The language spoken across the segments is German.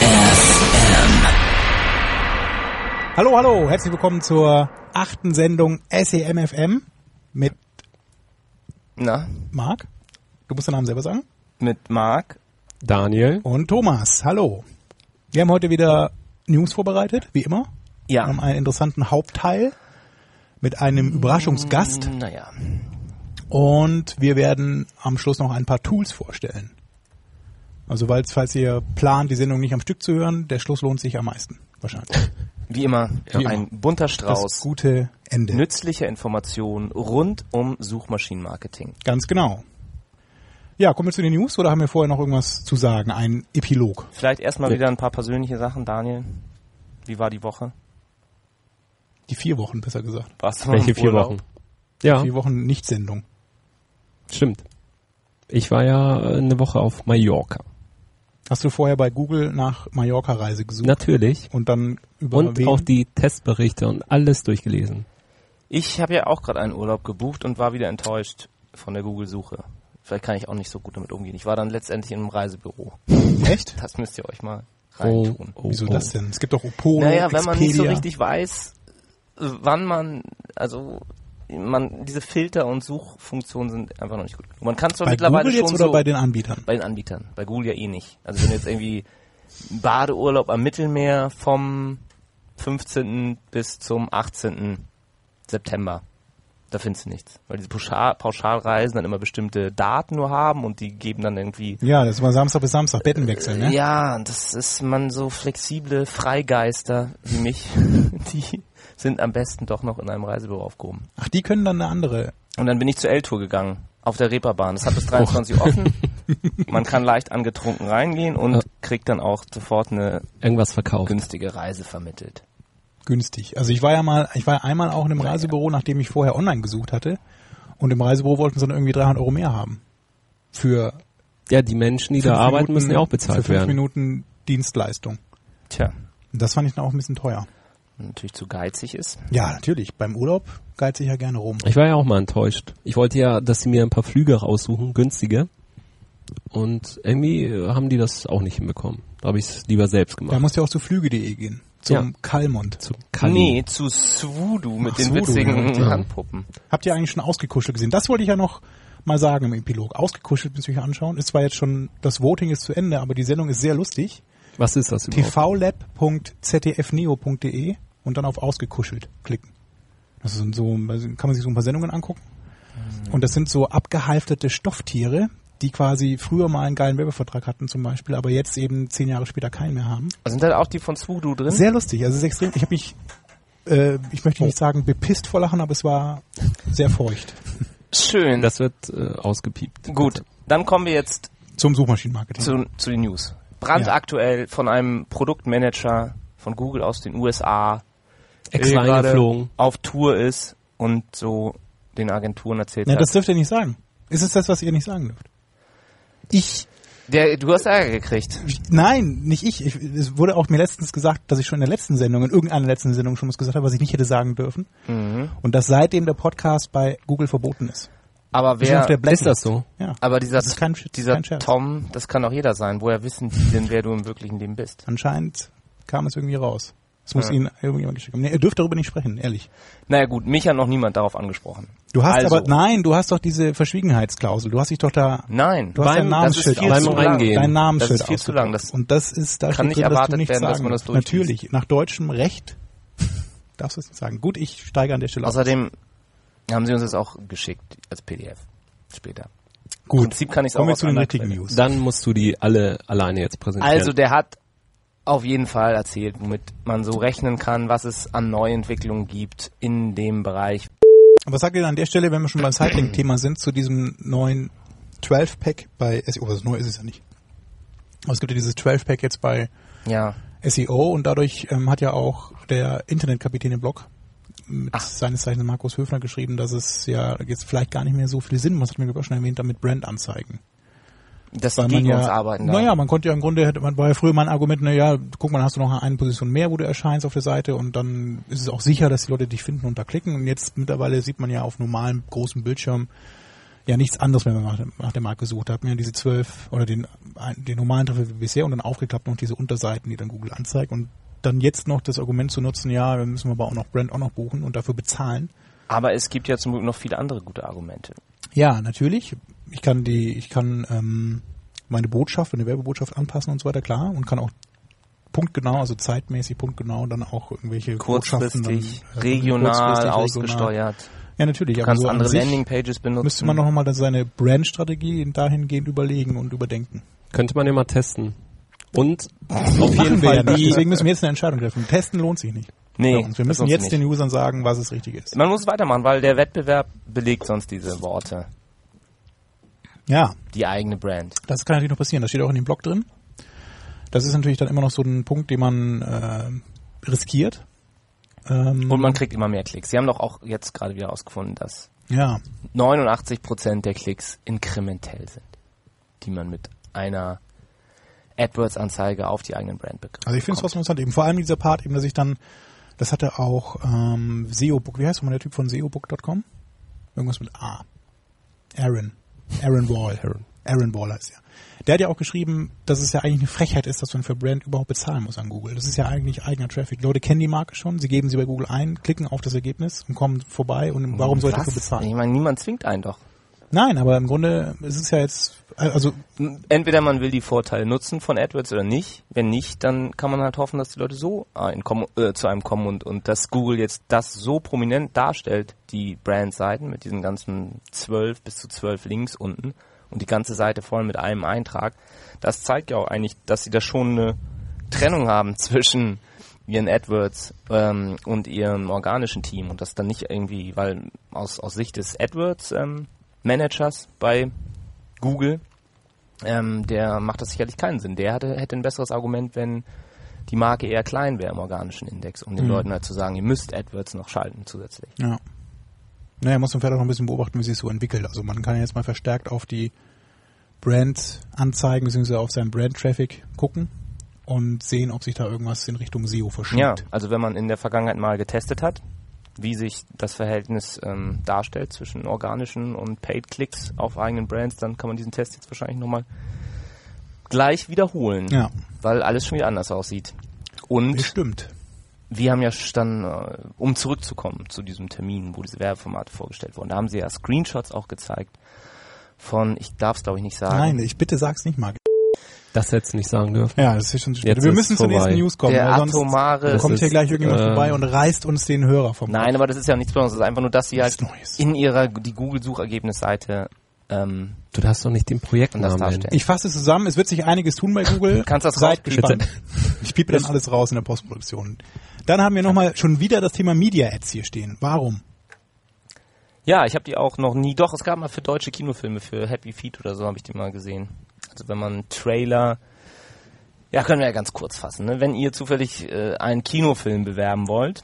FM. Hallo, hallo, herzlich willkommen zur achten Sendung SEMFM mit Na, Marc. Du musst den Namen selber sagen. mit Marc. Daniel. Und Thomas. Hallo. Wir haben heute wieder News vorbereitet, wie immer. Wir Ja. haben einen interessanten Hauptteil mit einem Überraschungsgast Naja. und wir werden am Schluss noch ein paar Tools vorstellen. Also weil, falls ihr plant, die Sendung nicht am Stück zu hören, der Schluss lohnt sich am meisten. Wahrscheinlich. Wie immer, Wie ein bunter Das Strauß gute Ende. nützlicher Informationen rund um Suchmaschinenmarketing. Ganz genau. Ja, kommen wir zu den News oder haben wir vorher noch irgendwas zu sagen? Ein Epilog. Vielleicht erstmal Nee. wieder ein paar persönliche Sachen, Daniel. Wie war die Woche? Die vier Wochen, besser gesagt. Warst du mal Welche vier? Wochen? Ja, Vier Wochen Nicht-Sendung. stimmt. Ich war ja eine Woche auf Mallorca. Hast du vorher bei Google nach Mallorca-Reise gesucht? Natürlich. Und dann über Und wen? auch die Testberichte und alles durchgelesen. Ich habe ja auch gerade einen Urlaub gebucht und war wieder enttäuscht von der Google-Suche. Vielleicht kann ich auch nicht so gut damit umgehen. Ich war dann letztendlich in einem Reisebüro. Echt? Das müsst ihr euch mal Oh, reintun. oh, Wieso oh. das denn? Es gibt doch Opolo, Naja, wenn man nicht so richtig weiß, wann man, also man diese Filter und Suchfunktionen sind einfach noch nicht gut. Man kann zwar Bei mittlerweile Google jetzt schon oder so bei den Anbietern? bei den Anbietern, bei Google ja eh nicht. Also wenn du jetzt irgendwie Badeurlaub am Mittelmeer vom 15. bis zum 18. September. Da findest du nichts. Weil diese Pauschal Pauschalreisen dann immer bestimmte Daten nur haben und die geben dann irgendwie Ja, das war Samstag bis Samstag, Bettenwechsel, ne? ja, das ist man so flexible Freigeister wie mich, die sind am besten doch noch in einem Reisebüro aufgehoben. Ach, die können dann eine andere. Und dann bin ich zur L-Tour gegangen, auf der Reeperbahn. Das hat bis 23 Uhr offen. Man kann leicht angetrunken reingehen und Ja. kriegt dann auch sofort eine Irgendwas verkauft. günstige Reise vermittelt. günstig. Also ich war ja mal, ich war einmal auch in einem Reisebüro, nachdem ich vorher online gesucht hatte. Und im Reisebüro wollten sie dann irgendwie 300 Euro mehr haben. Für Ja, die Menschen, die da arbeiten, Minuten- müssen ja auch Für bezahlt fünf werden. Minuten Dienstleistung. Tja, das fand ich dann auch ein bisschen teuer. Natürlich zu geizig ist. Ja, natürlich. Beim Urlaub geizt ich ja gerne rum. Ich war ja auch mal enttäuscht. Ich wollte ja, dass sie mir ein paar Flüge raussuchen, günstige. Und irgendwie äh, haben die das auch nicht hinbekommen. Da habe ich es lieber selbst Da gemacht. musst du ja auch zu flüge.de gehen. Zum Ja. Kalmont. Zum Kali. Nee, zu Swoodoo mit Ach, den Swoodoo, witzigen ja. Handpuppen. Habt ihr eigentlich schon ausgekuschelt gesehen? Das wollte ich ja noch mal sagen im Epilog. Ausgekuschelt müsst ihr euch anschauen. Ist zwar jetzt schon, das Voting ist zu Ende, aber die Sendung ist sehr lustig. Was ist das überhaupt? tvlab.ztfneo.de und dann auf ausgekuschelt klicken. Das sind so, also kann man sich so ein paar Sendungen angucken. Und das sind so abgehalfterte Stofftiere, die quasi früher mal einen geilen Werbevertrag hatten zum Beispiel, aber jetzt eben zehn Jahre später keinen mehr haben. Sind da auch die von Swoodoo drin? Sehr lustig, also es ist extrem. Ich habe mich, äh, ich möchte nicht sagen bepisst vor Lachen, aber es war sehr feucht. Schön. Das wird äh, ausgepiept. Gut, dann kommen wir jetzt Zum Suchmaschinenmarketing. zu, zu den News. Brandaktuell von einem Produktmanager von Google aus den USA, Extra eingeflogen. auf Tour ist und so den Agenturen erzählt Ja, hat. das dürft ihr nicht sagen. Ist es das, was ihr nicht sagen dürft? Ich, Der, du hast Ärger gekriegt. nein, nicht ich. ich. Es wurde auch mir letztens gesagt, dass ich schon in der letzten Sendung, in irgendeiner letzten Sendung schon was gesagt habe, was ich nicht hätte sagen dürfen. Mhm. Und dass seitdem der Podcast bei Google verboten ist. Aber wer. Ist das so? Ja. aber dieser, Das ist kein dieser. Tom, das kann auch jeder sein. Woher wissen die denn, wer du im wirklichen Leben bist? Anscheinend kam es irgendwie raus. Es muss Ja. Ihnen irgendjemand geschickt haben. Nee, ihr dürft darüber nicht sprechen, ehrlich. Naja gut, mich hat noch niemand darauf angesprochen. Du hast Also. aber, nein, du hast doch diese Verschwiegenheitsklausel. Du hast dich doch da, Nein, du hast dein Namensschild das ist viel Beim zu ausgedruckt. lang. Reingehen. Dein Namensschild Das ist viel zu lang. Das Und das ist, da kann nicht drin, dass du erwartet nichts werden, dass sagen man das durchliest. Natürlich, nach deutschem Recht darfst du es nicht sagen. Gut, ich steige an der Stelle aus. Außerdem haben sie uns das auch geschickt als PDF später. Im Gut, Prinzip kann ich es auch kommen wir zu den richtigen. News. Dann musst du die alle alleine jetzt präsentieren. Also der hat auf jeden Fall erzählt, womit man so rechnen kann, was es an Neuentwicklungen gibt in dem Bereich. Aber was sagt ihr an der Stelle, wenn wir schon beim Cycling-Thema sind, zu diesem neuen 12-Pack bei SEO? Was neu ist es ja nicht. Aber es gibt ja dieses 12-Pack jetzt bei Ja. SEO und dadurch ähm, hat ja auch der Internetkapitän im Blog mit Ach. seines Zeichens Markus Höfner geschrieben, dass es ja jetzt vielleicht gar nicht mehr so viel Sinn macht, hat mir glaube ich schon erwähnt, damit Brandanzeigen. Dass Weil gegen ja, uns arbeiten. da. naja, man konnte ja im Grunde, hätte man war ja früher mal ein Argument, naja, guck mal, hast du noch eine Position mehr, wo du erscheinst auf der Seite und dann ist es auch sicher, dass die Leute dich finden und da klicken und jetzt mittlerweile sieht man ja auf normalem großen Bildschirm ja nichts anderes mehr, wenn man nach, nach der Marke sucht. Da hat man ja diese zwölf oder den, den normalen Treffer wie bisher und dann aufgeklappt noch diese Unterseiten, die dann Google anzeigt und dann jetzt noch das Argument zu nutzen, ja, wir müssen aber auch noch Brand auch noch buchen und dafür bezahlen. Aber es gibt ja zum Glück noch viele andere gute Argumente. Ja, natürlich. Ich kann die, ich kann ähm, meine Botschaft, eine Werbebotschaft anpassen und so weiter, klar, und kann auch punktgenau, also zeitmäßig punktgenau, dann auch irgendwelche Botschaften Kurzfristig, dann, äh, regional, kurzfristig, regional. ausgesteuert. Ja, natürlich. Du aber kannst so an andere sich Landingpages benutzen. Müsste man noch mal dann seine Brandstrategie dahingehend überlegen und überdenken. Könnte man ja mal testen. Und auf jeden Fall ja nicht. die, Deswegen müssen wir jetzt eine Entscheidung treffen. Testen lohnt sich nicht. Nee. Wir müssen jetzt sich den nicht. Usern sagen, was es richtig ist. Man muss weitermachen, weil der Wettbewerb belegt sonst diese Worte. Ja, Die eigene Brand. das kann natürlich noch passieren. Das steht auch in dem Blog drin. Das ist natürlich dann immer noch so ein Punkt, den man äh, riskiert. Ähm, Und man kriegt immer mehr Klicks. Sie haben doch auch jetzt gerade wieder herausgefunden, dass ja, 89% der Klicks inkrementell sind, die man mit einer AdWords-Anzeige auf die eigenen Brand bekommt. Also ich finde es trotzdem interessant, eben vor allem dieser Part, eben, dass ich dann, das hatte auch ähm, SEObook, wie heißt nochmal der Typ von SEObook.com? Irgendwas mit A. Aaron. Aaron Wall. Aaron. Aaron Wall heißt er. Der hat ja auch geschrieben, dass es ja eigentlich eine Frechheit ist, dass man für Brand überhaupt bezahlen muss an Google. Das ist ja eigentlich eigener Traffic. Die Leute kennen die Marke schon, sie geben sie bei Google ein, klicken auf das Ergebnis und kommen vorbei und warum soll ich bezahlen? Ich meine, niemand zwingt einen doch. Nein, aber im Grunde ist es ja jetzt, also Entweder man will die Vorteile nutzen von AdWords oder nicht. Wenn nicht, dann kann man halt hoffen, dass die Leute so ein, äh, zu einem kommen und, und dass Google jetzt das so prominent darstellt, die Brandseiten mit diesen ganzen zwölf bis zu zwölf Links unten und die ganze Seite voll mit einem Eintrag. Das zeigt ja auch eigentlich, dass sie da schon eine Trennung haben zwischen ihren AdWords ähm, und ihrem organischen Team und das dann nicht irgendwie, weil aus, aus Sicht des AdWords ähm, Managers bei Google ähm, der macht das sicherlich keinen Sinn. Der hatte, hätte ein besseres Argument, wenn die Marke eher klein wäre im organischen Index, um den Mhm. Leuten halt zu sagen, ihr müsst AdWords noch schalten zusätzlich. Ja. Naja, muss man vielleicht auch noch ein bisschen beobachten, wie sich so entwickelt. Also man kann jetzt mal verstärkt auf die Brand-Anzeigen bzw. auf seinen Brand-Traffic gucken und sehen, ob sich da irgendwas in Richtung SEO verschiebt. Ja, also wenn man in der Vergangenheit mal getestet hat, wie sich das Verhältnis ähm, darstellt zwischen organischen und Paid-Klicks auf eigenen Brands, dann kann man diesen Test jetzt wahrscheinlich nochmal gleich wiederholen, Ja, weil alles schon wieder anders aussieht. Und bestimmt. wir haben ja dann, äh, um zurückzukommen zu diesem Termin, wo diese Werbeformate vorgestellt wurden, da haben sie ja Screenshots auch gezeigt von, ich darf es glaube ich nicht sagen, Nein, ich bitte sag's nicht mal. Das jetzt nicht sagen dürfen. Ja, das ist schon zu spät. Jetzt Wir müssen zur nächsten News kommen, der weil sonst atomare, kommt ist, hier gleich irgendjemand äh, vorbei und reißt uns den Hörer vom nein, aber das ist ja nichts Besonderes, das ist einfach nur, dass sie halt in ihrer, die Google-Suchergebnisseite, ähm, Du darfst doch nicht den Projektnamen darstellen. Ich fasse es zusammen, es wird sich einiges tun bei Google. Kannst das Seid gespannt. Ich piepe dann alles raus in der Postproduktion. Dann haben wir nochmal schon wieder das Thema Media Ads hier stehen. Warum? ja, ich habe die auch noch nie, doch, es gab mal für deutsche Kinofilme, für Happy Feet oder so habe ich die mal gesehen. Also wenn man Trailer, ja, können wir ja ganz kurz fassen, ne? wenn ihr zufällig äh, einen Kinofilm bewerben wollt,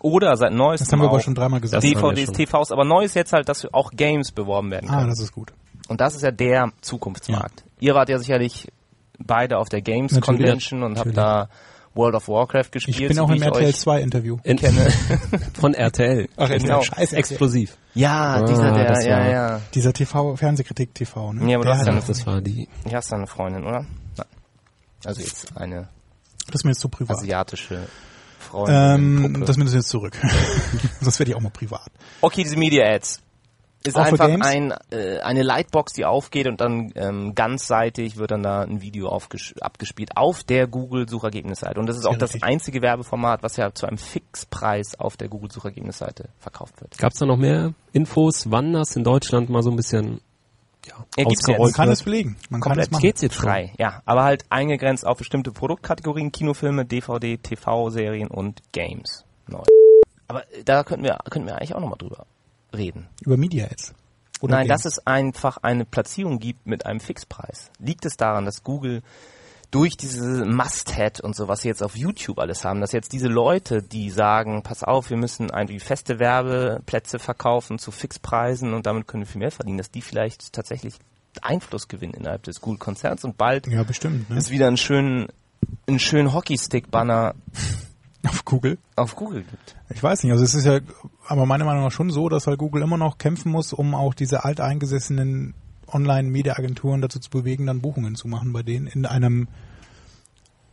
oder seit neuestem Das haben wir aber schon dreimal gesagt. DVDs. TVs, aber neu ist jetzt halt, dass auch Games beworben werden können. Ah, das ist gut. Und das ist ja der Zukunftsmarkt. Ihr wart ja sicherlich beide auf der Games Natürlich. Convention und habt da World of Warcraft gespielt. Ich bin so auch im RTL euch 2 Interview. In, kenne. von RTL. Ach, genau. Scheiße. Explosiv. Ja, Ah, dieser, der, das ja, war- ja. Dieser TV, Fernsehkritik TV, ne? Ja, aber Der das ist hat- ja Das war die. Du hast eine Freundin, oder? Nein. Also jetzt eine das ist mir jetzt zu privat. asiatische Freundin. Ähm, Puppe. das ist mir jetzt zurück. Sonst werde ich auch mal privat. okay, diese Media Ads. Ist Auch für einfach ein, äh, eine Lightbox, die aufgeht und dann ähm, ganzseitig wird dann da ein Video abgespielt auf der Google-Suchergebnisseite. Und das ist auch Ja, das einzige Werbeformat, was ja zu einem Fixpreis auf der Google-Suchergebnisseite verkauft wird. Gab es da noch mehr Infos, wann das in Deutschland mal so ein bisschen ja, Ja, gibt's Man ausgerollt kann es belegen. Man kann Komplett machen. Geht's jetzt? Frei, ja. Aber halt eingegrenzt auf bestimmte Produktkategorien, Kinofilme, DVD, TV-Serien und Games. Neu. Aber äh, da könnten wir, könnten wir eigentlich auch nochmal drüber reden. Über Media Ads. Oder Nein, Games. dass es einfach eine Platzierung gibt mit einem Fixpreis. Liegt es daran, dass Google durch diese Must-Head und so, was sie jetzt auf YouTube alles haben, dass jetzt diese Leute, die sagen, pass auf, wir müssen irgendwie feste Werbeplätze verkaufen zu Fixpreisen und damit können wir viel mehr verdienen, dass die vielleicht tatsächlich Einfluss gewinnen innerhalb des Google-Konzerns und bald Ja, bestimmt. Ne? es wieder einen schönen, einen schönen Hockeystick-Banner Auf Google. auf Google gibt. Ich weiß nicht, also es ist ja, aber meiner Meinung nach schon so, dass halt Google immer noch kämpfen muss, um auch diese alteingesessenen Online-Media-Agenturen dazu zu bewegen, dann Buchungen zu machen bei denen in einem,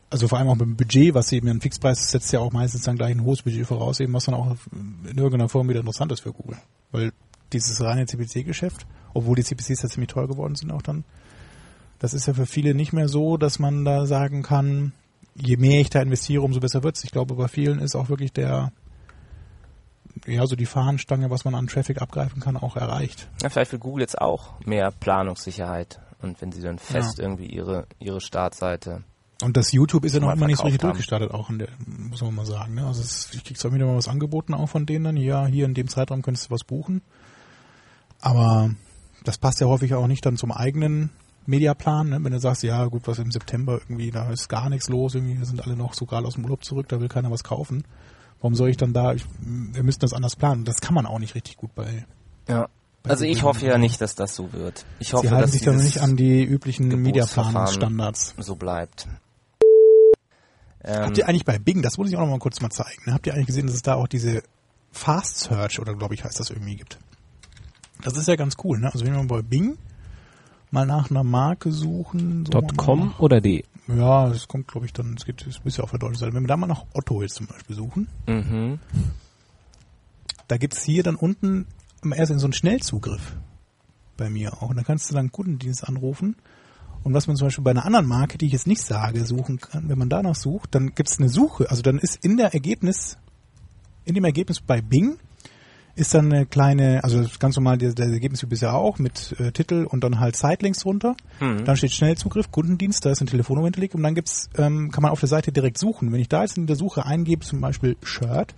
also vor allem auch beim Budget, was eben ein Fixpreis setzt ja auch meistens dann gleich ein hohes Budget voraus, eben was dann auch in irgendeiner Form wieder interessant ist für Google. Weil dieses reine CPC-Geschäft, obwohl die CPCs ja ziemlich teuer geworden sind auch dann, das ist ja für viele nicht mehr so, dass man da sagen kann, je mehr ich da investiere, umso besser wird's. Ich glaube, bei vielen ist auch wirklich der, ja, so die Fahnenstange, was man an Traffic abgreifen kann, auch erreicht. Ja, vielleicht will Google jetzt auch mehr Planungssicherheit. Und wenn sie dann fest irgendwie ihre, ihre Startseite. Und das YouTube ist ja noch immer nicht so richtig haben. durchgestartet, auch in der, muss man mal sagen. Ne? Also es, ich krieg zwar wieder mal was angeboten auch von denen dann, ja, hier in dem Zeitraum könntest du was buchen. Aber das passt ja häufig auch nicht dann zum eigenen Mediaplan, ne? wenn du sagst, ja gut, was im September irgendwie, da ist gar nichts los, irgendwie sind alle noch so gerade aus dem Urlaub zurück, da will keiner was kaufen. Warum soll ich dann da, ich, wir müssten das anders planen. Das kann man auch nicht richtig gut bei. Ja. Bei Also ich hoffe ja nicht, dass das so wird. Ich hoffe, Sie halten dass sich dann nicht an die üblichen Mediaplanungsstandards. so bleibt. Ähm, Habt ihr eigentlich bei Bing, das muss ich auch noch mal kurz mal zeigen, ne? habt ihr eigentlich gesehen, dass es da auch diese Fast Search oder glaube ich heißt das irgendwie gibt? Das ist ja ganz cool, ne? Also wenn wir bei Bing mal nach einer Marke suchen, so .com oder D? Ja, das kommt glaube ich dann, es geht es ja auf der deutschen Seite. Wenn wir da mal nach Otto jetzt zum Beispiel suchen, mhm. da gibt's hier dann unten erst so einen Schnellzugriff bei mir auch. Und da kannst du dann Kundendienst anrufen. Und was man zum Beispiel bei einer anderen Marke, die ich jetzt nicht sage, suchen kann, wenn man danach sucht, dann gibt's eine Suche. Also dann ist in der Ergebnis, in dem Ergebnis bei Bing ist dann eine kleine, also ganz normal der, der Ergebnis wie bisher auch, mit äh, Titel und dann halt Sidelinks drunter. Hm. Dann steht Schnellzugriff, Kundendienst, da ist eine Telefonnummer hinterlegt und dann gibt's, ähm, kann man auf der Seite direkt suchen. Wenn ich da jetzt in der Suche eingebe, zum Beispiel Shirt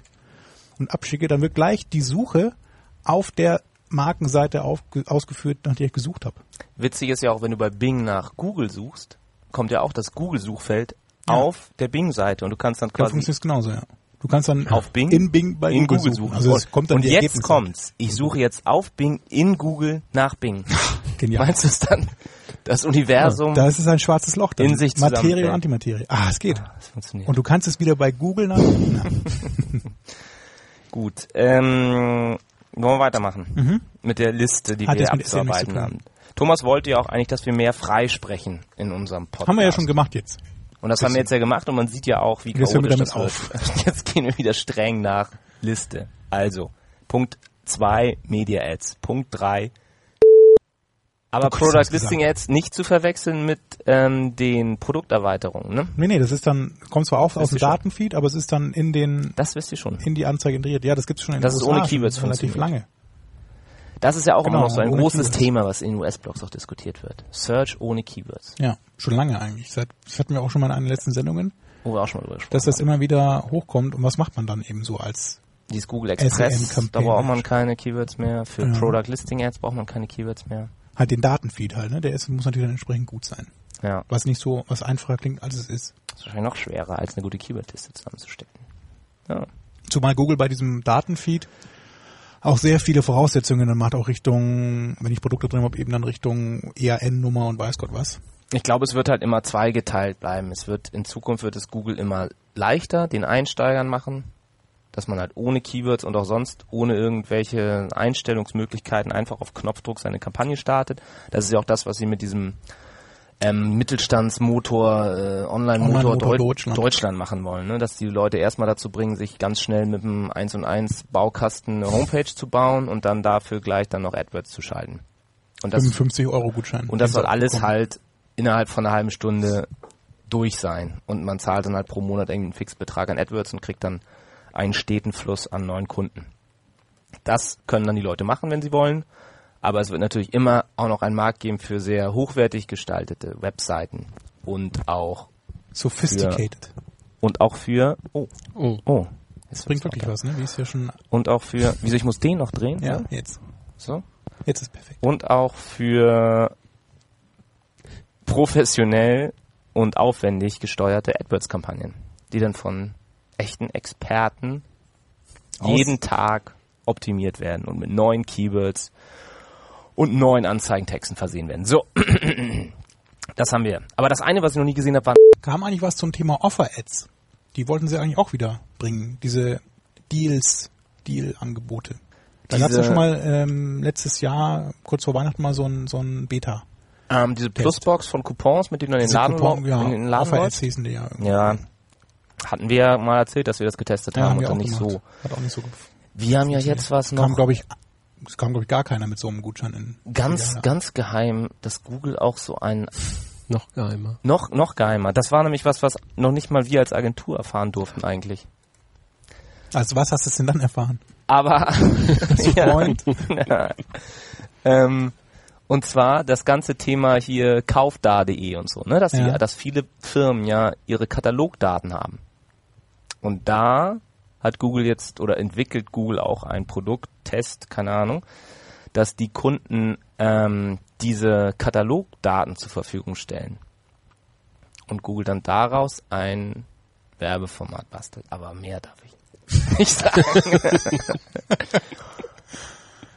und abschicke, dann wird gleich die Suche auf der Markenseite aufge ausgeführt, nach der ich gesucht habe. Witzig ist ja auch, wenn du bei Bing nach Google suchst, kommt ja auch das Google-Suchfeld Ja. auf der Bing-Seite und du kannst dann Da quasi funktioniert es genauso, ja. Du kannst dann auf Bing in Bing bei in Google, Google suchen. Also es kommt dann und die jetzt Ergebnisse. kommt's. Ich suche jetzt auf Bing in Google nach Bing. Genial. Meinst du es dann? Das Universum. Da ist es ein schwarzes Loch. Dann. In sich Materie und Antimaterie. Ah, es geht. das funktioniert. Und du kannst es wieder bei Google. Ja. Gut. Ähm, wollen wir weitermachen Mhm. mit der Liste, die Hat wir abzuarbeiten zu haben. Thomas wollte ja auch eigentlich, dass wir mehr freisprechen in unserem Podcast. Haben wir ja schon gemacht jetzt. Und das haben wir jetzt ja gemacht und man sieht ja auch, wie hören wir chaotisch damit das wird. Jetzt gehen wir wieder streng nach Liste. Also, Punkt 2 Media Ads. Punkt 3 aber Product was gesagt. Listing Ads nicht zu verwechseln mit ähm, den Produkterweiterungen, ne? Nee, nee, das ist dann, kommt zwar auch aus dem. Datenfeed, aber es ist dann in den, Das wisst ihr schon. in die Anzeige integriert. Ja, das gibt's schon in Das ist USA ohne Keywords schon relativ lange. Das ist ja auch Genau, immer noch so ein großes Keywords. Thema, was in US-Blogs auch diskutiert wird. Search ohne Keywords. Ja, schon lange eigentlich. Seit, das hatten wir auch schon mal in einer letzten Sendungen, Wo wir auch schon mal drüber gesprochen dass das haben. immer wieder hochkommt. Und was macht man dann eben so als, Dieses Google Express, SEM-Campaign. da braucht man keine Keywords mehr. Für Ja. Product Listing Ads braucht man keine Keywords mehr. halt den Datenfeed halt, ne? Der ist, muss natürlich dann entsprechend gut sein. Ja. Was nicht so, was einfacher klingt, als es ist. Das ist wahrscheinlich noch schwerer, als eine gute Keywordliste zusammenzustecken. Ja. Zumal Google bei diesem Datenfeed auch sehr viele Voraussetzungen dann macht, auch Richtung, wenn ich Produkte drin habe, eben dann Richtung EAN-Nummer und weiß Gott was. Ich glaube, es wird halt immer zweigeteilt bleiben. Es wird in Zukunft wird es Google immer leichter den Einsteigern machen, dass man halt ohne Keywords und auch sonst ohne irgendwelche Einstellungsmöglichkeiten einfach auf Knopfdruck seine Kampagne startet. Das ist ja auch das, was sie mit diesem ähm, Mittelstandsmotor, äh, Online-Motor Online-Motor Deu Deutschland. Deutschland. machen wollen, ne? dass die Leute erstmal dazu bringen, sich ganz schnell mit dem 1 und 1 Baukasten eine Homepage zu bauen und dann dafür gleich dann noch AdWords zu schalten. Und das 55 Euro Gutschein. und das soll alles halt innerhalb von einer halben Stunde durch sein. Und man zahlt dann halt pro Monat irgendeinen Fixbetrag an AdWords und kriegt dann einen steten Fluss an neuen Kunden. Das können dann die Leute machen, wenn sie wollen. Aber es wird natürlich immer auch noch einen Markt geben für sehr hochwertig gestaltete Webseiten und auch Sophisticated. und auch für oh Oh. oh jetzt Bringt wird's wirklich was, ne? Wie ist ja schon, und auch für wieso ich muss den noch drehen ja, so, jetzt. so Jetzt ist perfekt. und auch für professionell und aufwendig gesteuerte AdWords-Kampagnen, die dann von echten Experten Aus- jeden Tag optimiert werden und mit neuen Keywords und neuen Anzeigentexten versehen werden. So, das haben wir. Aber das eine, was ich noch nie gesehen habe, war Kam eigentlich was zum Thema Offer-Ads? Die wollten sie eigentlich auch wieder bringen. Diese Deals, Deal-Angebote. Da gab es ja schon mal ähm, letztes Jahr, kurz vor Weihnachten mal so ein, so ein Beta. ähm, diese Plusbox von Coupons, mit denen du in den Diese Laden, Coupon- ja, in den Laden Offer-Ads hießen die ja. irgendwie. Ja, hatten wir ja mal erzählt, dass wir das getestet Ja, haben haben und wir dann auch nicht gemacht. so. Hat auch nicht so Wir haben ja jetzt was noch kam, glaube ich, es kam, glaube ich, gar keiner mit so einem Gutschein in. ganz, Ja, ganz geheim, dass Google auch so ein Noch geheimer. noch noch geheimer. Das war nämlich was, was noch nicht mal wir als Agentur erfahren durften eigentlich. Also was hast du denn dann erfahren? Aber Freund? ja. ähm, und zwar das ganze Thema hier kaufda.de und so, ne, dass Ja. die, dass viele Firmen ja ihre Katalogdaten haben. Und da hat Google jetzt oder entwickelt Google auch ein Produkt, Test, keine Ahnung, dass die Kunden ähm, diese Katalogdaten zur Verfügung stellen. Und Google dann daraus ein Werbeformat bastelt. Aber mehr darf ich nicht sagen.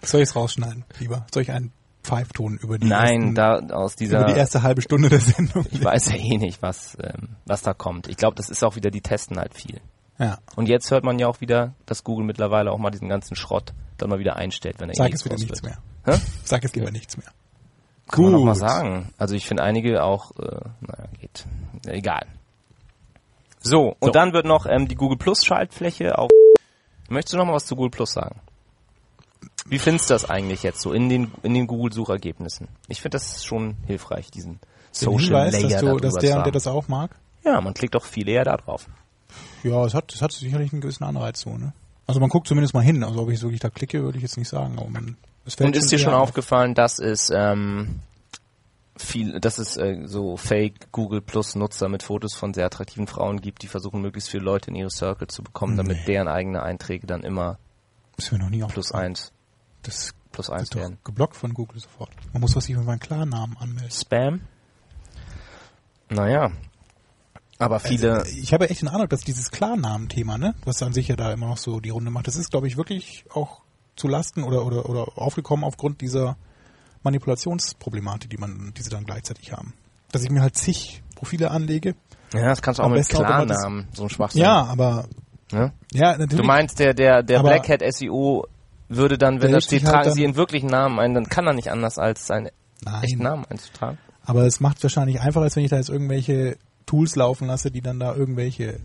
Soll ich es rausschneiden, lieber? Soll ich einen Pfeifton über die, Nein, ersten, da aus dieser über die erste halbe Stunde der Sendung? ich weiß ja eh nicht, was ähm, was da kommt. Ich glaube, das ist auch wieder die testen halt viel. Ja, Und jetzt hört man ja auch wieder, dass Google mittlerweile auch mal diesen ganzen Schrott dann mal wieder einstellt, wenn er eh sag nichts es wieder nichts mehr. Hä? Sag es lieber nichts mehr. Kann man auch mal Gut. sagen. Also ich finde einige auch, äh, naja, geht. Egal. So, und So. dann wird noch ähm, die Google Plus Schaltfläche auch. Möchtest du noch mal was zu Google Plus sagen? Wie findest du das eigentlich jetzt so in den in den Google Suchergebnissen? Ich finde das schon hilfreich, diesen Den Social Hinweis, Layer dass, du, dass der der das auch mag. Ja, man klickt doch viel eher da drauf. Ja, es hat, es hat sicherlich einen gewissen Anreiz so, ne? Also man guckt zumindest mal hin. Also ob ich wirklich da klicke, würde ich jetzt nicht sagen. Aber man, es Und ist dir schon aufgefallen, dass es ähm, viel, dass es äh, so Fake Google Plus Nutzer mit Fotos von sehr attraktiven Frauen gibt, die versuchen möglichst viele Leute in ihre Circle zu bekommen, damit deren eigene Einträge dann immer Ist mir noch nie plus eins, Das plus wird eins doch werden. geblockt von Google sofort. Man muss doch sich mit meinem Klarnamen anmelden. Spam? Naja. Aber viele, Also, ich habe echt den Eindruck, dass dieses Klarnamen-Thema, ne, was an sich ja da immer noch so die Runde macht, das ist, glaube ich, wirklich auch zu Lasten oder, oder, oder aufgekommen aufgrund dieser Manipulationsproblematik, die man, die sie dann gleichzeitig haben. Dass ich mir halt zig Profile anlege. ja, das kannst du auch mit Klarnamen, so ein Schwachsinn. Ja, aber, Ne? ja, natürlich. Du meinst, der, der, der Black Hat SEO würde dann, wenn da steht, halt tragen Sie Ihren wirklichen Namen ein, dann kann er nicht anders als seinen Nein. echten Namen einzutragen. Aber es macht wahrscheinlich einfacher, als wenn ich da jetzt irgendwelche Tools laufen lasse, die dann da irgendwelche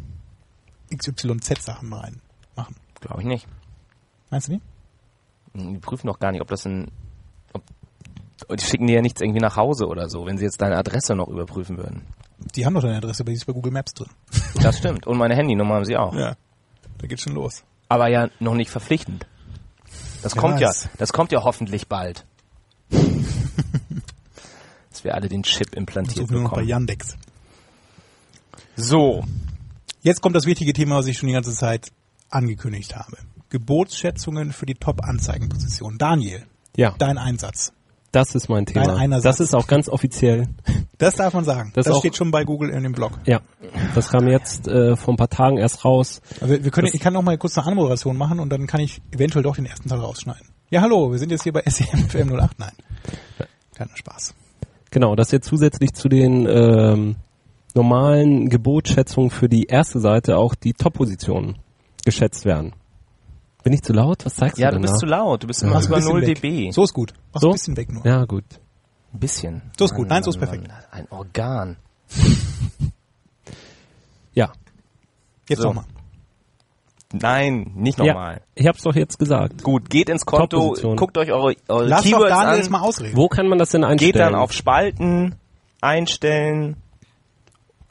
XYZ-Sachen rein machen. Glaube ich nicht. Meinst du nicht? Die prüfen doch gar nicht, ob das ein. Ob, die schicken dir ja nichts irgendwie nach Hause oder so, wenn sie jetzt deine Adresse noch überprüfen würden. Die haben doch deine Adresse, aber die ist bei Google Maps drin. Das stimmt. Und meine Handynummer haben sie auch. Ja. Da geht's schon los. Aber ja noch nicht verpflichtend. Das Ja, kommt ja, das kommt ja hoffentlich bald. Dass wir alle den Chip implantiert Suchen wir noch bei bekommen. Yandex. So. Jetzt kommt das wichtige Thema, was ich schon die ganze Zeit angekündigt habe. Gebotsschätzungen für die Top-Anzeigenposition. Daniel, Ja, dein Einsatz. das ist mein Thema. Dein einer das ist auch ganz offiziell. Das darf man sagen. Das Das, steht schon bei Google in dem Blog. Ja, das kam jetzt äh, vor ein paar Tagen erst raus. Also wir können, Das- ich kann noch mal kurz eine Anmoderation machen und dann kann ich eventuell doch den ersten Teil rausschneiden. Ja, hallo, wir sind jetzt hier bei SEM 08. Nein. Kleiner Spaß. Genau, dass jetzt zusätzlich zu den ähm, normalen Gebotsschätzungen für die erste Seite auch die Top-Positionen geschätzt werden. Bin ich zu laut? Was zeigst Ja, du du denn bist da? zu laut. Du bist immer ein über bisschen 0 weg. dB. So ist gut. Mach So? ein bisschen weg nur. Ja, gut. Ein bisschen. So ist gut. Nein, so ist perfekt. Mann, ein Organ. Ja, Jetzt So. nochmal. Nein, nicht Ja. nochmal. ich hab's doch jetzt gesagt. Gut, geht ins Konto, guckt euch eure, eure Lass doch Keywords Daniel an, jetzt mal ausreden. Wo kann man das denn einstellen? geht dann auf Spalten, einstellen,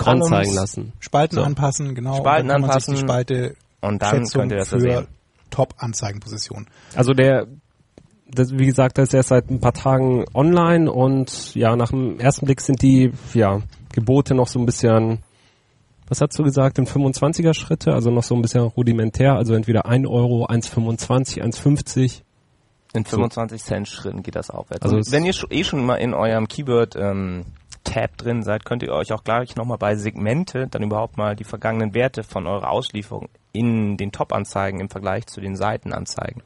anzeigen lassen. Spalten So. anpassen, genau. Spalten und dann kann man sich anpassen die Spalte und dann Schätzung könnt ihr das für sehen. Top-Anzeigenposition. Also der, das, wie gesagt, das ist erst seit ein paar Tagen online und ja, nach dem ersten Blick sind die ja, Gebote noch so ein bisschen, was hast du gesagt, in 25er Schritte, also noch so ein bisschen rudimentär, also entweder 1 Euro, 1,25, 1,50. In 25 Cent Schritten geht das aufwärts. Also Also wenn ihr eh schon mal in eurem Keyword ähm, Tab drin seid, könnt ihr euch auch gleich nochmal bei Segmente dann überhaupt mal die vergangenen Werte von eurer Auslieferung in den Top-Anzeigen im Vergleich zu den Seitenanzeigen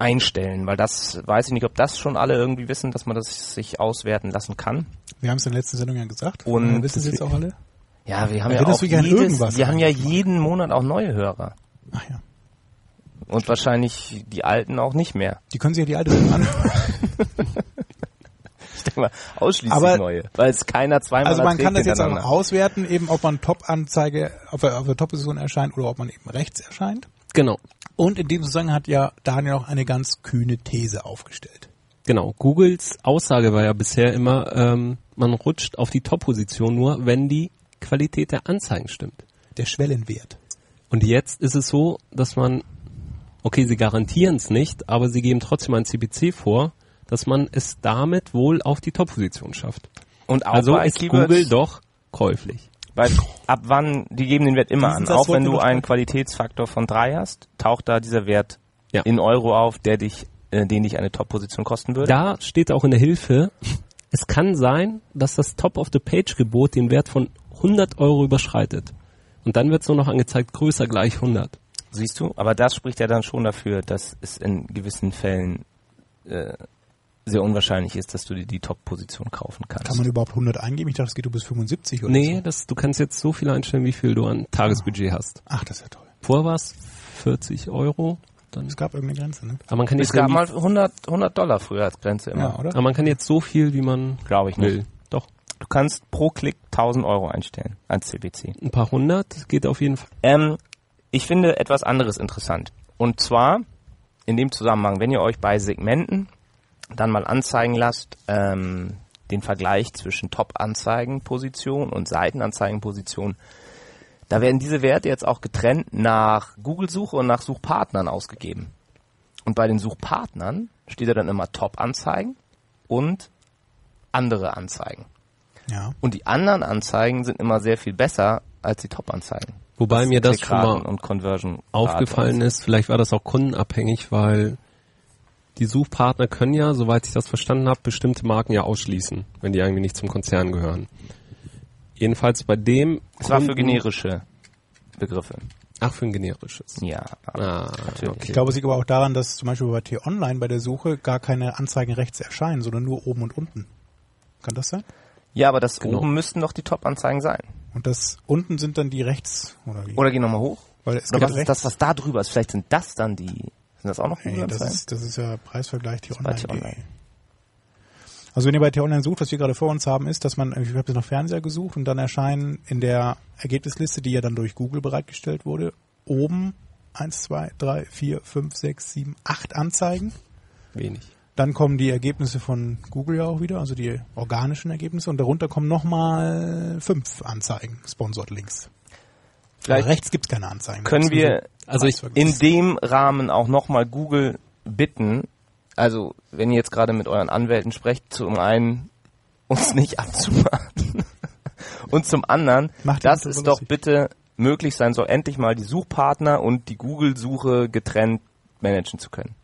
einstellen, weil das weiß ich nicht, ob das schon alle irgendwie wissen, dass man das sich auswerten lassen kann. Wir haben es in der letzten Sendung ja gesagt. Und Äh, wissen Sie jetzt auch alle? Ja, wir haben ja Erinnerst auch jedes, irgendwas wir haben ja jeden Monat auch neue Hörer Ach ja. und wahrscheinlich die alten auch nicht mehr. Die können sich ja die alte Sendung an. Ich denke mal ausschließlich Aber- neue, weil es keiner zweimal Also man kann das jetzt auch auswerten, eben ob man Top-Anzeige auf der, auf der Top-Position erscheint oder ob man eben rechts erscheint. Genau. Und in diesem Zusammenhang hat ja Daniel auch eine ganz kühne These aufgestellt. Genau. Googles Aussage war ja bisher immer, ähm, man rutscht auf die Top-Position nur, wenn die Qualität der Anzeigen stimmt. Der Schwellenwert. Und jetzt ist es so, dass man, okay, sie garantieren es nicht, aber sie geben trotzdem ein CPC vor, dass man es damit wohl auf die Top-Position schafft. Und auch Also bei ist Keywords, Google doch käuflich. Weil ab wann, die geben den Wert immer an. Auch wenn du einen Qualitätsfaktor von drei hast, taucht da dieser Wert Ja. in Euro auf, der dich, äh, den dich eine Top-Position kosten würde. Da steht auch in der Hilfe, es kann sein, dass das Top-of-the-Page-Gebot den Wert von 100 Euro überschreitet. Und dann wird es nur noch angezeigt, größer gleich 100. Siehst du? Aber das spricht ja dann schon dafür, dass es in gewissen Fällen äh, sehr unwahrscheinlich ist, dass du dir die Top-Position kaufen kannst. Kann man überhaupt 100 eingeben? Ich dachte, es geht nur bis 75 oder Nee, so. das, du kannst jetzt so viel einstellen, wie viel du an Tagesbudget hast. Ach, das ist ja toll. Vorher war es 40 Euro. Dann, Es gab irgendeine Grenze, ne? aber man kann es jetzt gab mal 100, 100 Dollar früher als Grenze immer. Ja, oder? aber man kann jetzt so viel, wie man Glaube ich nicht. will. Doch. Du kannst pro Klick 1000 Euro einstellen als CPC. Ein paar hundert geht auf jeden Fall. Ähm, ich finde etwas anderes interessant. Und zwar in dem Zusammenhang, wenn ihr euch bei Segmenten dann mal anzeigen lasst, ähm, den Vergleich zwischen Top-Anzeigenposition und Seitenanzeigenposition, da werden diese Werte jetzt auch getrennt nach Google-Suche und nach Suchpartnern ausgegeben. Und bei den Suchpartnern steht da dann immer Top-Anzeigen und andere Anzeigen. Ja. Und die anderen Anzeigen sind immer sehr viel besser als die Top-Anzeigen. Wobei mir das schon mal und Conversion aufgefallen ist, vielleicht war das auch kundenabhängig, weil die Suchpartner können ja, soweit ich das verstanden habe, bestimmte Marken ja ausschließen, wenn die irgendwie nicht zum Konzern gehören. Jedenfalls bei dem. Es war für generische Begriffe. Ach, für ein generisches. Ja. Ah, Natürlich. Ich okay. glaube, es liegt aber auch daran, dass zum Beispiel bei T-Online bei der Suche gar keine Anzeigen rechts erscheinen, sondern nur oben und unten. Kann das sein? Ja, aber das Genau. oben müssten doch die Top-Anzeigen sein. Und das unten sind dann die rechts, oder wie? Oder geh nochmal hoch. Weil es Oder geht was ist rechts. das, was da drüber ist? Vielleicht sind das dann die. Sind das auch noch Nee, das ist, das ist ja Preisvergleich bei T-Online. T-Online. Also wenn ihr bei T-Online sucht, was wir gerade vor uns haben, ist, dass man, ich habe jetzt noch Fernseher gesucht und dann erscheinen in der Ergebnisliste, die ja dann durch Google bereitgestellt wurde, oben eins, zwei, drei, vier, fünf, sechs, sieben, acht Anzeigen. Wenig. Dann kommen die Ergebnisse von Google ja auch wieder, also die organischen Ergebnisse und darunter kommen nochmal fünf Anzeigen, Sponsored Links. Vielleicht Aber rechts gibt's keine Anzeigen. können wir so also ich- in dem Rahmen auch nochmal Google bitten, also wenn ihr jetzt gerade mit euren Anwälten sprecht, zum einen uns nicht abzumahnen und zum anderen, Macht dass es doch bitte möglich sein soll, endlich mal die Suchpartner und die Google-Suche getrennt managen zu können.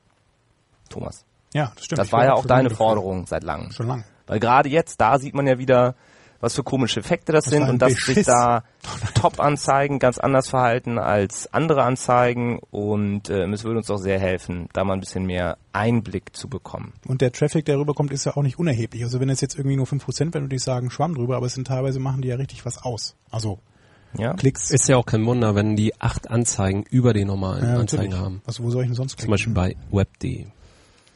Thomas, ja, das stimmt. das Ich war ja auch deine Forderung seit langem. Schon lange. Weil gerade jetzt, da sieht man ja wieder, was für komische Effekte das, Das sind und dass sich da Top-Anzeigen ganz anders verhalten als andere Anzeigen und ähm, es würde uns auch sehr helfen, da mal ein bisschen mehr Einblick zu bekommen. Und der Traffic, der rüberkommt, ist ja auch nicht unerheblich. Also wenn es jetzt irgendwie nur 5% wären, würde ich sagen, Schwamm drüber, aber es sind teilweise machen die ja richtig was aus. Also Ja? Klicks. Ist ja auch kein Wunder, wenn die acht Anzeigen über den normalen ja, Anzeigen natürlich. haben. Was, wo soll ich denn sonst Zum klicken? Beispiel bei web.de.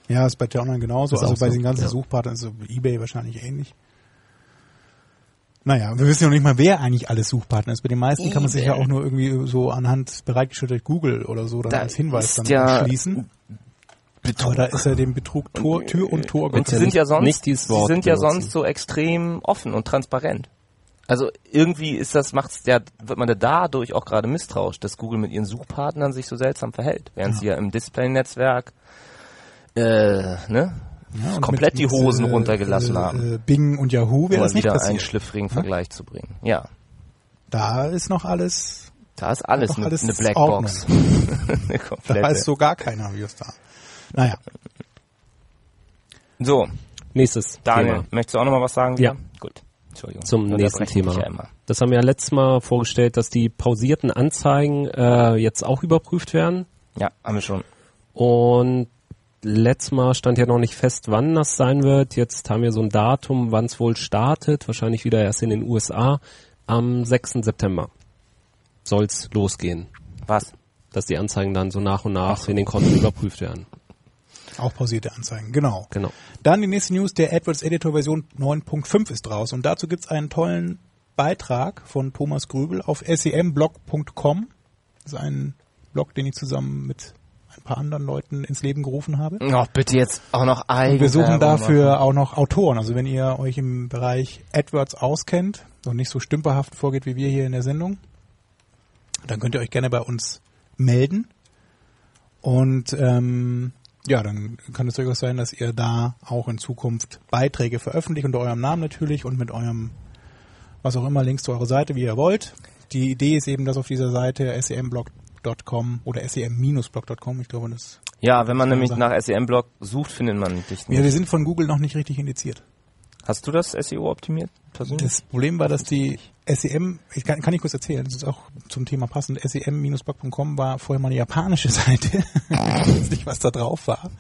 Ja, ist bei T-Online genauso. Ist also bei so, den ganzen ja. Suchpartnern, also Ebay wahrscheinlich ähnlich. Naja, wir wissen ja noch nicht mal, wer eigentlich alles Suchpartner ist. Bei den meisten kann man sich ja auch nur irgendwie so anhand bereitgestellt durch Google oder so dann Da als Hinweis ist dann ja schließen. Aber da ist ja dem Betrug Tor, Tür und Tor Und sie ja sind ja sonst, nicht dieses sie Wort sind ja benutzen. sonst so extrem offen und transparent. Also irgendwie ist das, macht's ja, wird man da dadurch auch gerade misstrauisch, dass Google mit ihren Suchpartnern sich so seltsam verhält, während sie ja im Display-Netzwerk äh, ne, Ja, komplett mit- die mit, Hosen äh, runtergelassen äh, haben. Bing und Yahoo um wäre das nicht wieder einen passiert. schlüpfrigen Vergleich zu bringen. Ja, Da ist noch alles, da ist alles eine, alles eine in Blackbox. eine da weiß so gar keiner, wie es da. Naja, So, nächstes Daniel, Thema. möchtest du auch noch mal was sagen? Ja. Gut. Entschuldigung. Zum nächsten Thema. Ja. Das haben wir ja letztes Mal vorgestellt, dass die pausierten Anzeigen äh, jetzt auch überprüft werden. ja, haben wir schon. Und letztes Mal stand ja noch nicht fest, wann das sein wird. Jetzt haben wir so ein Datum, wann es wohl startet. Wahrscheinlich wieder erst in den USA. Am 6. September soll's losgehen, Was? dass die Anzeigen dann so nach und nach in den Konten überprüft werden. Auch pausierte Anzeigen, genau. Genau. Dann die nächste News, der AdWords Editor Version 9.5 ist raus und dazu gibt's einen tollen Beitrag von Thomas Grübel auf semblog.com. Das ist ein Blog, den ich zusammen mit ein paar anderen Leuten ins Leben gerufen habe. Oh, bitte jetzt auch noch ein. Und wir suchen dafür auch noch Autoren. Also wenn ihr euch im Bereich AdWords auskennt und nicht so stümperhaft vorgeht wie wir hier in der Sendung, dann könnt ihr euch gerne bei uns melden. Und ähm, ja, dann kann es durchaus sein, dass ihr da auch in Zukunft Beiträge veröffentlicht unter eurem Namen natürlich und mit eurem, was auch immer, Links zu eurer Seite, wie ihr wollt. Die Idee ist eben, dass auf dieser Seite semblog.com oder sem-blog.com, ich glaube, das Ja, wenn man nämlich nach SEM-Blog sucht, findet man dich nicht. Ja, wir sind von Google noch nicht richtig indiziert. Hast du das SEO optimiert persönlich? Das Problem war, dass die SEM, ich kann, kann ich kurz erzählen, das ist auch zum Thema passend, sem-blog.com war vorher mal eine japanische Seite. ich weiß nicht, was da drauf war.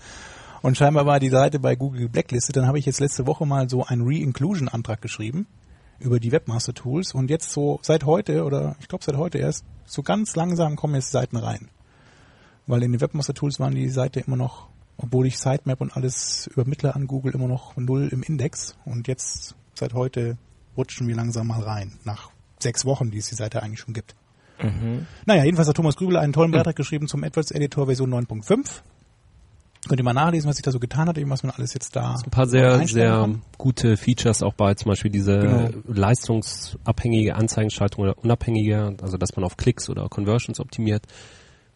Und scheinbar war die Seite bei Google blacklisted. Dann habe ich jetzt letzte Woche mal so einen Re-Inclusion-Antrag geschrieben über die Webmaster Tools und jetzt so seit heute oder ich glaube seit heute erst so ganz langsam kommen jetzt Seiten rein. Weil in den Webmaster Tools waren die Seite immer noch, obwohl ich Sitemap und alles übermittle an Google immer noch null im Index und jetzt seit heute rutschen wir langsam mal rein. Nach sechs Wochen, die es die Seite eigentlich schon gibt. Naja, jedenfalls hat Thomas Grübel einen tollen Beitrag geschrieben zum AdWords Editor Version 9.5. Könnt ihr mal nachlesen, was sich da so getan hat, eben was man alles jetzt da Ein paar sehr, sehr kann. gute Features auch bei zum Beispiel diese Genau. leistungsabhängige Anzeigenschaltung oder unabhängige, also dass man auf Klicks oder Conversions optimiert,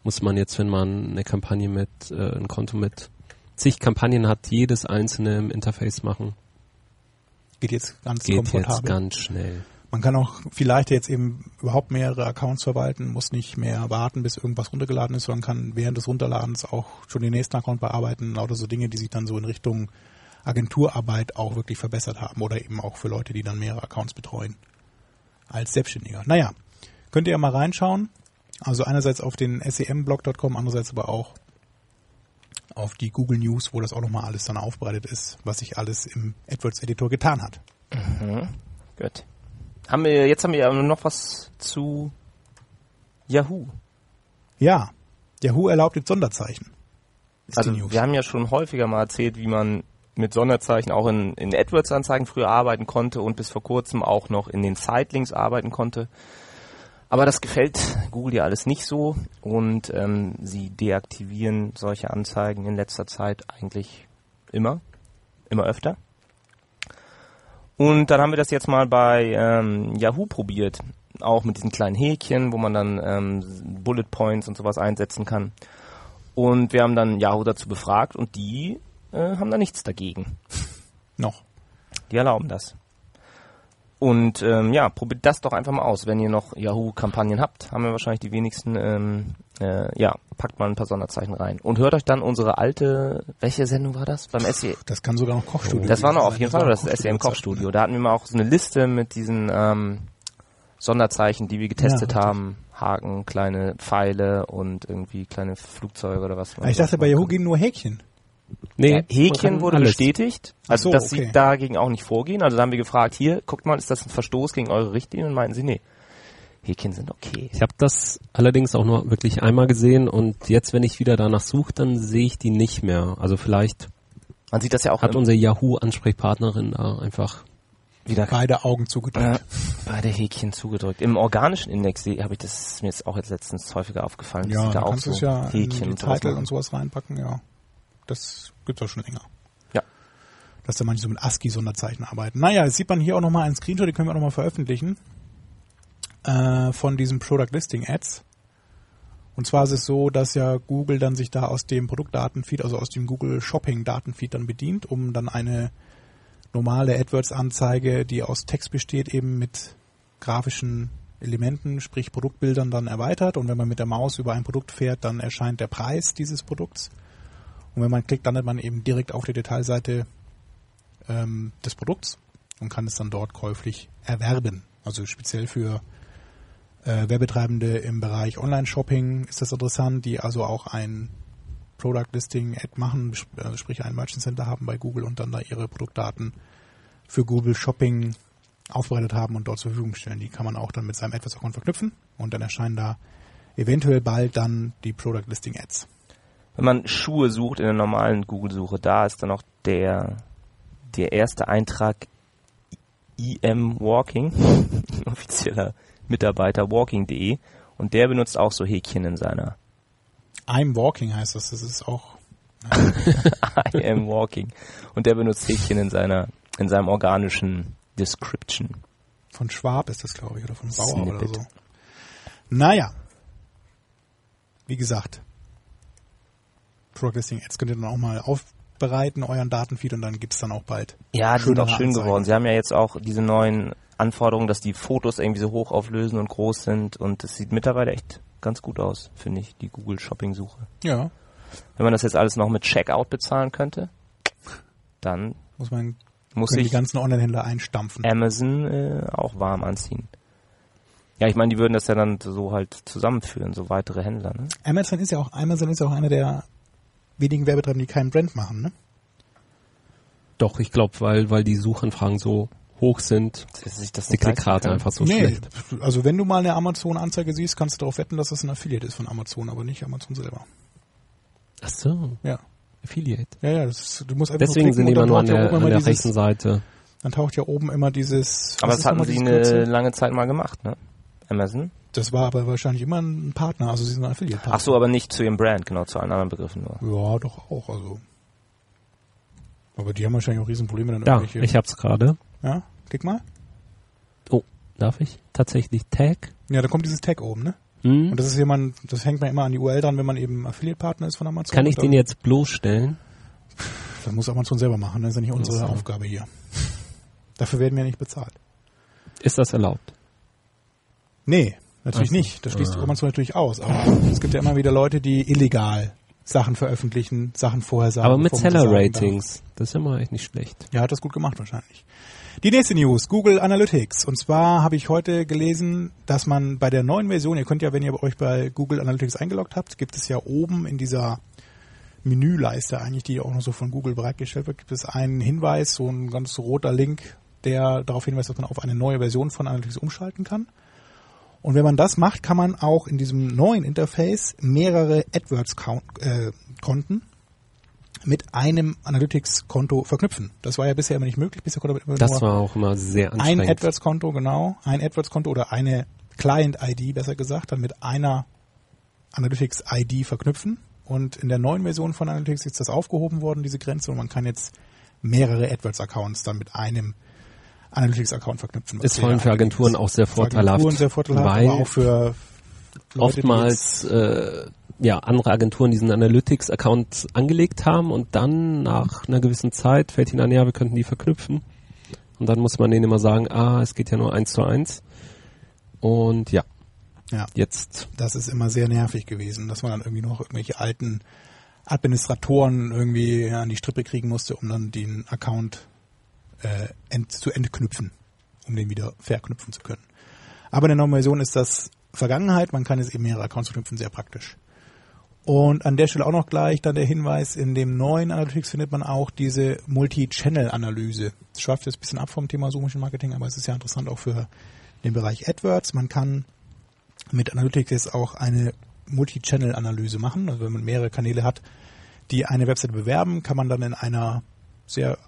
muss man jetzt, wenn man eine Kampagne mit, äh, ein Konto mit zig Kampagnen hat, jedes einzelne im Interface machen. Geht jetzt ganz Geht jetzt komfortabel. ganz schnell. Man kann auch vielleicht jetzt eben überhaupt mehrere Accounts verwalten, muss nicht mehr warten, bis irgendwas runtergeladen ist, sondern kann während des Runterladens auch schon den nächsten Account bearbeiten oder so Dinge, die sich dann so in Richtung Agenturarbeit auch wirklich verbessert haben oder eben auch für Leute, die dann mehrere Accounts betreuen als Selbstständiger. Naja, könnt ihr ja mal reinschauen. Also einerseits auf den semblog.com, andererseits aber auch auf die Google News, wo das auch nochmal alles dann aufbereitet ist, was sich alles im AdWords Editor getan hat. Gut. Haben wir, jetzt haben wir ja noch was zu Yahoo. Ja, Yahoo erlaubt jetzt Sonderzeichen. Ist Also die News. wir haben ja schon häufiger mal erzählt, wie man mit Sonderzeichen auch in, in AdWords-Anzeigen früher arbeiten konnte und bis vor kurzem auch noch in den Sitelinks arbeiten konnte. Aber das gefällt Google ja alles nicht so und ähm, sie deaktivieren solche Anzeigen in letzter Zeit eigentlich immer, immer öfter. Und dann haben wir das jetzt mal bei ähm, Yahoo probiert, auch mit diesen kleinen Häkchen, wo man dann ähm, Bullet Points und sowas einsetzen kann. Und wir haben dann Yahoo dazu befragt und die äh, haben da nichts dagegen. Noch. Die erlauben das. Und ähm, ja, probiert das doch einfach mal aus. Wenn ihr noch Yahoo-Kampagnen habt, haben wir wahrscheinlich die wenigsten. Ähm, äh, ja, packt mal ein paar Sonderzeichen rein. Und hört euch dann unsere alte, welche Sendung war das? Beim SE. Das kann sogar noch Kochstudio Das war noch auf jeden Fall das noch SEM Kochstudio. Da hatten wir mal auch so eine Liste mit diesen ähm, Sonderzeichen, die wir getestet Ja, haben. Haken, kleine Pfeile und irgendwie kleine Flugzeuge oder was. Ich dachte, bei Yahoo gehen nur Häkchen. Nee, Häkchen wurde alles. bestätigt, also so, dass okay. sie dagegen auch nicht vorgehen. Also da haben wir gefragt, hier, guckt mal, ist das ein Verstoß gegen eure Richtlinien? Und meinten sie, nee, Häkchen sind okay. Ich habe das allerdings auch nur wirklich einmal gesehen und jetzt, wenn ich wieder danach suche, dann sehe ich die nicht mehr. Also vielleicht Man sieht das ja auch hat unsere Yahoo-Ansprechpartnerin da einfach wieder Beide Augen zugedrückt. äh, beide Häkchen zugedrückt. Im organischen Index habe ich das ist mir jetzt auch jetzt letztens häufiger aufgefallen. dass ja, sie da du auch kannst so es ja in Häkchen die und sowas Titel und sowas reinpacken, ja. Das gibt's auch schon länger. Ja. Dass da manche so mit ASCII-Sonderzeichen arbeiten. Naja, jetzt sieht man hier auch nochmal einen Screenshot, den können wir auch nochmal veröffentlichen. Äh, von diesen Product Listing Ads. Und zwar ist es so, dass ja Google dann sich da aus dem Produktdatenfeed, also aus dem Google Shopping Datenfeed dann bedient, um dann eine normale AdWords-Anzeige, die aus Text besteht, eben mit grafischen Elementen, sprich Produktbildern dann erweitert. Und wenn man mit der Maus über ein Produkt fährt, dann erscheint der Preis dieses Produkts. Und wenn man klickt, landet man eben direkt auf der Detailseite ähm, des Produkts und kann es dann dort käuflich erwerben. Also speziell für äh, Werbetreibende im Bereich Online-Shopping ist das interessant, die also auch ein Product Listing Ad machen, äh, sprich ein Merchant Center haben bei Google und dann da ihre Produktdaten für Google Shopping aufbereitet haben und dort zur Verfügung stellen. Die kann man auch dann mit seinem AdWords-Account verknüpfen und dann erscheinen da eventuell bald dann die Product Listing Ads. Wenn man Schuhe sucht in der normalen Google-Suche, da ist dann auch der, der erste Eintrag IM Walking, offizieller Mitarbeiter walking.de und der benutzt auch so Häkchen in seiner I'm Walking heißt das. Das ist auch I am walking und der benutzt Häkchen in seiner in seinem organischen Description. von Schwab ist das, glaube ich, oder von Bauer oder Snippet. so. Naja. Wie gesagt. Product Listing Ads könnt ihr dann auch mal aufbereiten, euren Datenfeed und dann gibt's dann auch bald. Ja, die sind auch schön Anzeigen. geworden. Sie haben ja jetzt auch diese neuen Anforderungen, dass die Fotos irgendwie so hoch auflösen und groß sind und es sieht mittlerweile echt ganz gut aus, finde ich, die Google Shopping Suche. Ja, Wenn man das jetzt alles noch mit Checkout bezahlen könnte, dann muss man muss können die ganzen Online-Händler einstampfen. Amazon äh, auch warm anziehen. Ja, ich meine, die würden das ja dann so halt zusammenführen, so weitere Händler, ne? Amazon ist ja auch Amazon ist ja auch einer der wenigen Werbetreibenden, die keinen Brand machen, ne? Doch, ich glaube, weil, weil die Suchanfragen so hoch sind, Dass sich das ist die nicht leisten Klickrate einfach so nee, schlecht. also wenn du mal eine Amazon-Anzeige siehst, kannst du darauf wetten, dass das ein Affiliate ist von Amazon, aber nicht Amazon selber. Ach so, Ja. Affiliate. Ja, ja, das ist, du musst einfach Deswegen nur sind die immer nur an der, an der rechten Seite. dann taucht ja oben immer dieses, Aber das hatten sie eine lange Zeit mal gemacht, ne? Amazon. Das war aber wahrscheinlich immer ein Partner, also sie sind ein Affiliate-Partner. Ach so, aber nicht zu ihrem Brand, genau, zu allen anderen Begriffen nur. Ja, doch auch, also. Aber die haben wahrscheinlich auch Riesenprobleme dann Ja, irgendwelche. ich hab's gerade. ja, klick mal. Oh, darf ich? Tatsächlich Tag. Ja, da kommt dieses Tag oben, ne? Hm? Und das ist jemand, das hängt man immer an die URL dran, wenn man eben Affiliate-Partner ist von Amazon. Kann ich den jetzt bloßstellen? Das muss Amazon selber machen, das ist ja nicht unsere. Aufgabe hier. Dafür werden wir nicht bezahlt. Ist das erlaubt? Nee, natürlich Ach so. nicht. Das schließt Ah. Amazon natürlich aus. Aber es gibt ja immer wieder Leute, die illegal Sachen veröffentlichen, Sachen vorher sagen. Aber mit. Seller-Ratings. Das ist ja mal echt nicht schlecht. Ja, hat das gut gemacht wahrscheinlich. Die nächste News, Google Analytics. Und zwar habe ich heute gelesen, dass man bei der neuen Version, ihr könnt ja, wenn ihr euch bei Google Analytics eingeloggt habt, gibt es ja oben in dieser Menüleiste eigentlich, die auch noch so von Google bereitgestellt wird, gibt es einen Hinweis, so ein ganz roter Link, der darauf hinweist, dass man auf eine neue Version von Analytics umschalten kann. Und wenn man das macht, kann man auch in diesem neuen Interface mehrere AdWords-Konten mit einem Analytics-Konto verknüpfen. Das war ja bisher immer nicht möglich. Bisher konnte man immer Das nur war auch immer sehr ein anstrengend. AdWords-Konto, genau, ein AdWords-Konto oder eine Client-ID, besser gesagt, dann mit einer Analytics-ID verknüpfen. Und in der neuen Version von Analytics ist das aufgehoben worden, diese Grenze, und man kann jetzt mehrere AdWords-Accounts dann mit einem Analytics-Account verknüpfen. ist vor allem für Agenturen auch sehr vorteilhaft. Agenturen sehr vorteilhaft, weil aber auch für Leute, oftmals äh, ja andere Agenturen diesen Analytics-Account angelegt haben und dann nach einer gewissen Zeit fällt ihnen an, ja, wir könnten die verknüpfen. Und dann muss man denen immer sagen, ah, es geht ja nur eins zu eins. Und ja, Ja. jetzt das ist immer sehr nervig gewesen, dass man dann irgendwie noch irgendwelche alten Administratoren irgendwie an die Strippe kriegen musste, um dann den Account äh, ent, zu entknüpfen, um den wieder verknüpfen zu können. Aber in der neuen Version ist das Vergangenheit, man kann jetzt eben mehrere Accounts verknüpfen, sehr praktisch. Und an der Stelle auch noch gleich dann der Hinweis, in dem neuen Analytics findet man auch diese Multi-Channel-Analyse. Das schweift jetzt ein bisschen ab vom Thema Suchmaschinen Marketing, aber es ist ja interessant auch für den Bereich AdWords. Man kann mit Analytics jetzt auch eine Multi-Channel-Analyse machen. Also wenn man mehrere Kanäle hat, die eine Webseite bewerben, kann man dann in einer sehr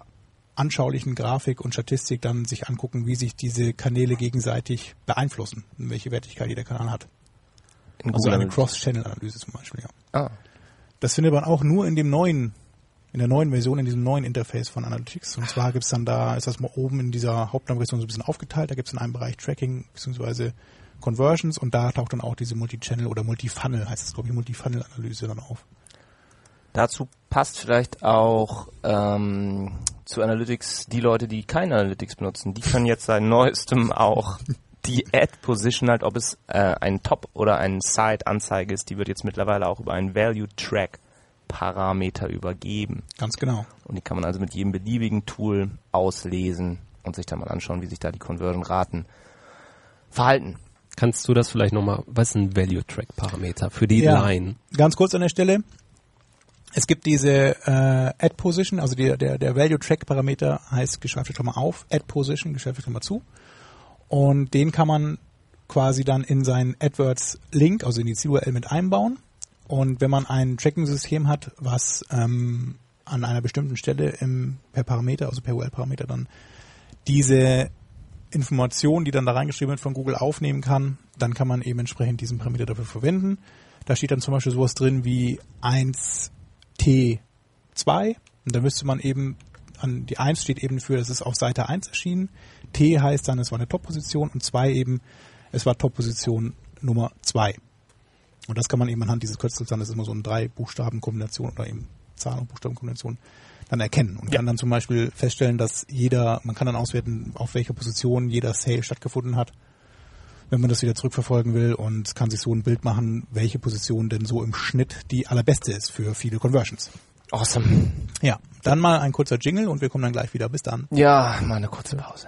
anschaulichen Grafik und Statistik dann sich angucken, wie sich diese Kanäle gegenseitig beeinflussen welche Wertigkeit jeder Kanal hat. In Also eine. Cross-Channel-Analyse zum Beispiel, ja. Ah. Das findet man auch nur in dem neuen, in der neuen Version, in diesem neuen Interface von Analytics. Und zwar gibt's dann da, ist das mal oben in dieser Hauptnavigation so ein bisschen aufgeteilt. Da gibt's in einem Bereich Tracking bzw. Conversions und da taucht dann auch diese Multi-Channel oder Multi-Funnel, heißt es glaube ich, Multi-Funnel-Analyse dann auf. Dazu passt vielleicht auch ähm, zu Analytics die Leute, die kein Analytics benutzen. Die können jetzt seit neuestem auch die Ad-Position halt, ob es äh, ein Top- oder ein Side-Anzeige ist, die wird jetzt mittlerweile auch über einen Value-Track Parameter übergeben. Ganz genau. Und die kann man also mit jedem beliebigen Tool auslesen und sich dann mal anschauen, wie sich da die Conversion-Raten verhalten. Kannst du das vielleicht nochmal, was ist ein Value Track Parameter für die Ja. Line? Ganz kurz an der Stelle. Es gibt diese äh, Add Position, also der, der, der Value Track Parameter heißt geschweifte Klammer auf, Add Position, geschweifte Klammer zu. Und den kann man quasi dann in seinen AdWords Link, also in die CURL mit einbauen. Und wenn man ein Tracking-System hat, was ähm, an einer bestimmten Stelle im, per Parameter, also per URL-Parameter dann diese Information, die dann da reingeschrieben wird von Google aufnehmen kann, dann kann man eben entsprechend diesen Parameter dafür verwenden. Da steht dann zum Beispiel sowas drin wie 1T2 und da müsste man eben an die 1 steht eben für, das ist auf Seite 1 erschienen. T heißt dann, es war eine Top-Position und 2 eben, es war Top-Position Nummer 2. Und das kann man eben anhand dieses Kürzels dann, das ist immer so eine drei Buchstaben-Kombination oder eben Zahlen- und Buchstaben-Kombination dann erkennen und kann dann zum Beispiel feststellen, dass jeder, man kann dann auswerten, auf welcher Position jeder Sale stattgefunden hat, wenn man das wieder zurückverfolgen will und kann sich so ein Bild machen, welche Position denn so im Schnitt die allerbeste ist für viele Conversions. Awesome. Ja, dann mal ein kurzer Jingle und wir kommen dann gleich wieder. Bis dann. Ja, mal eine kurze Pause.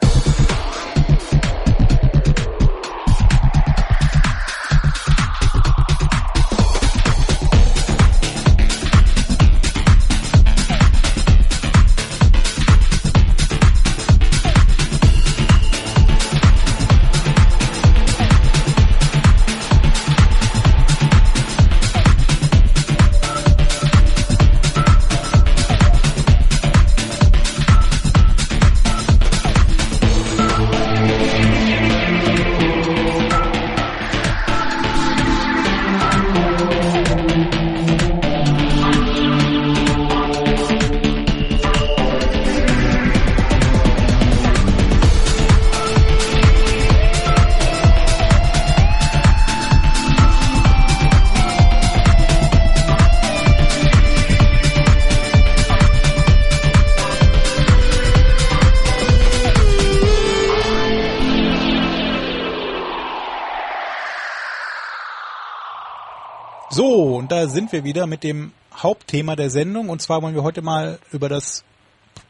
Und da sind wir wieder mit dem Hauptthema der Sendung. Und zwar wollen wir heute mal über das,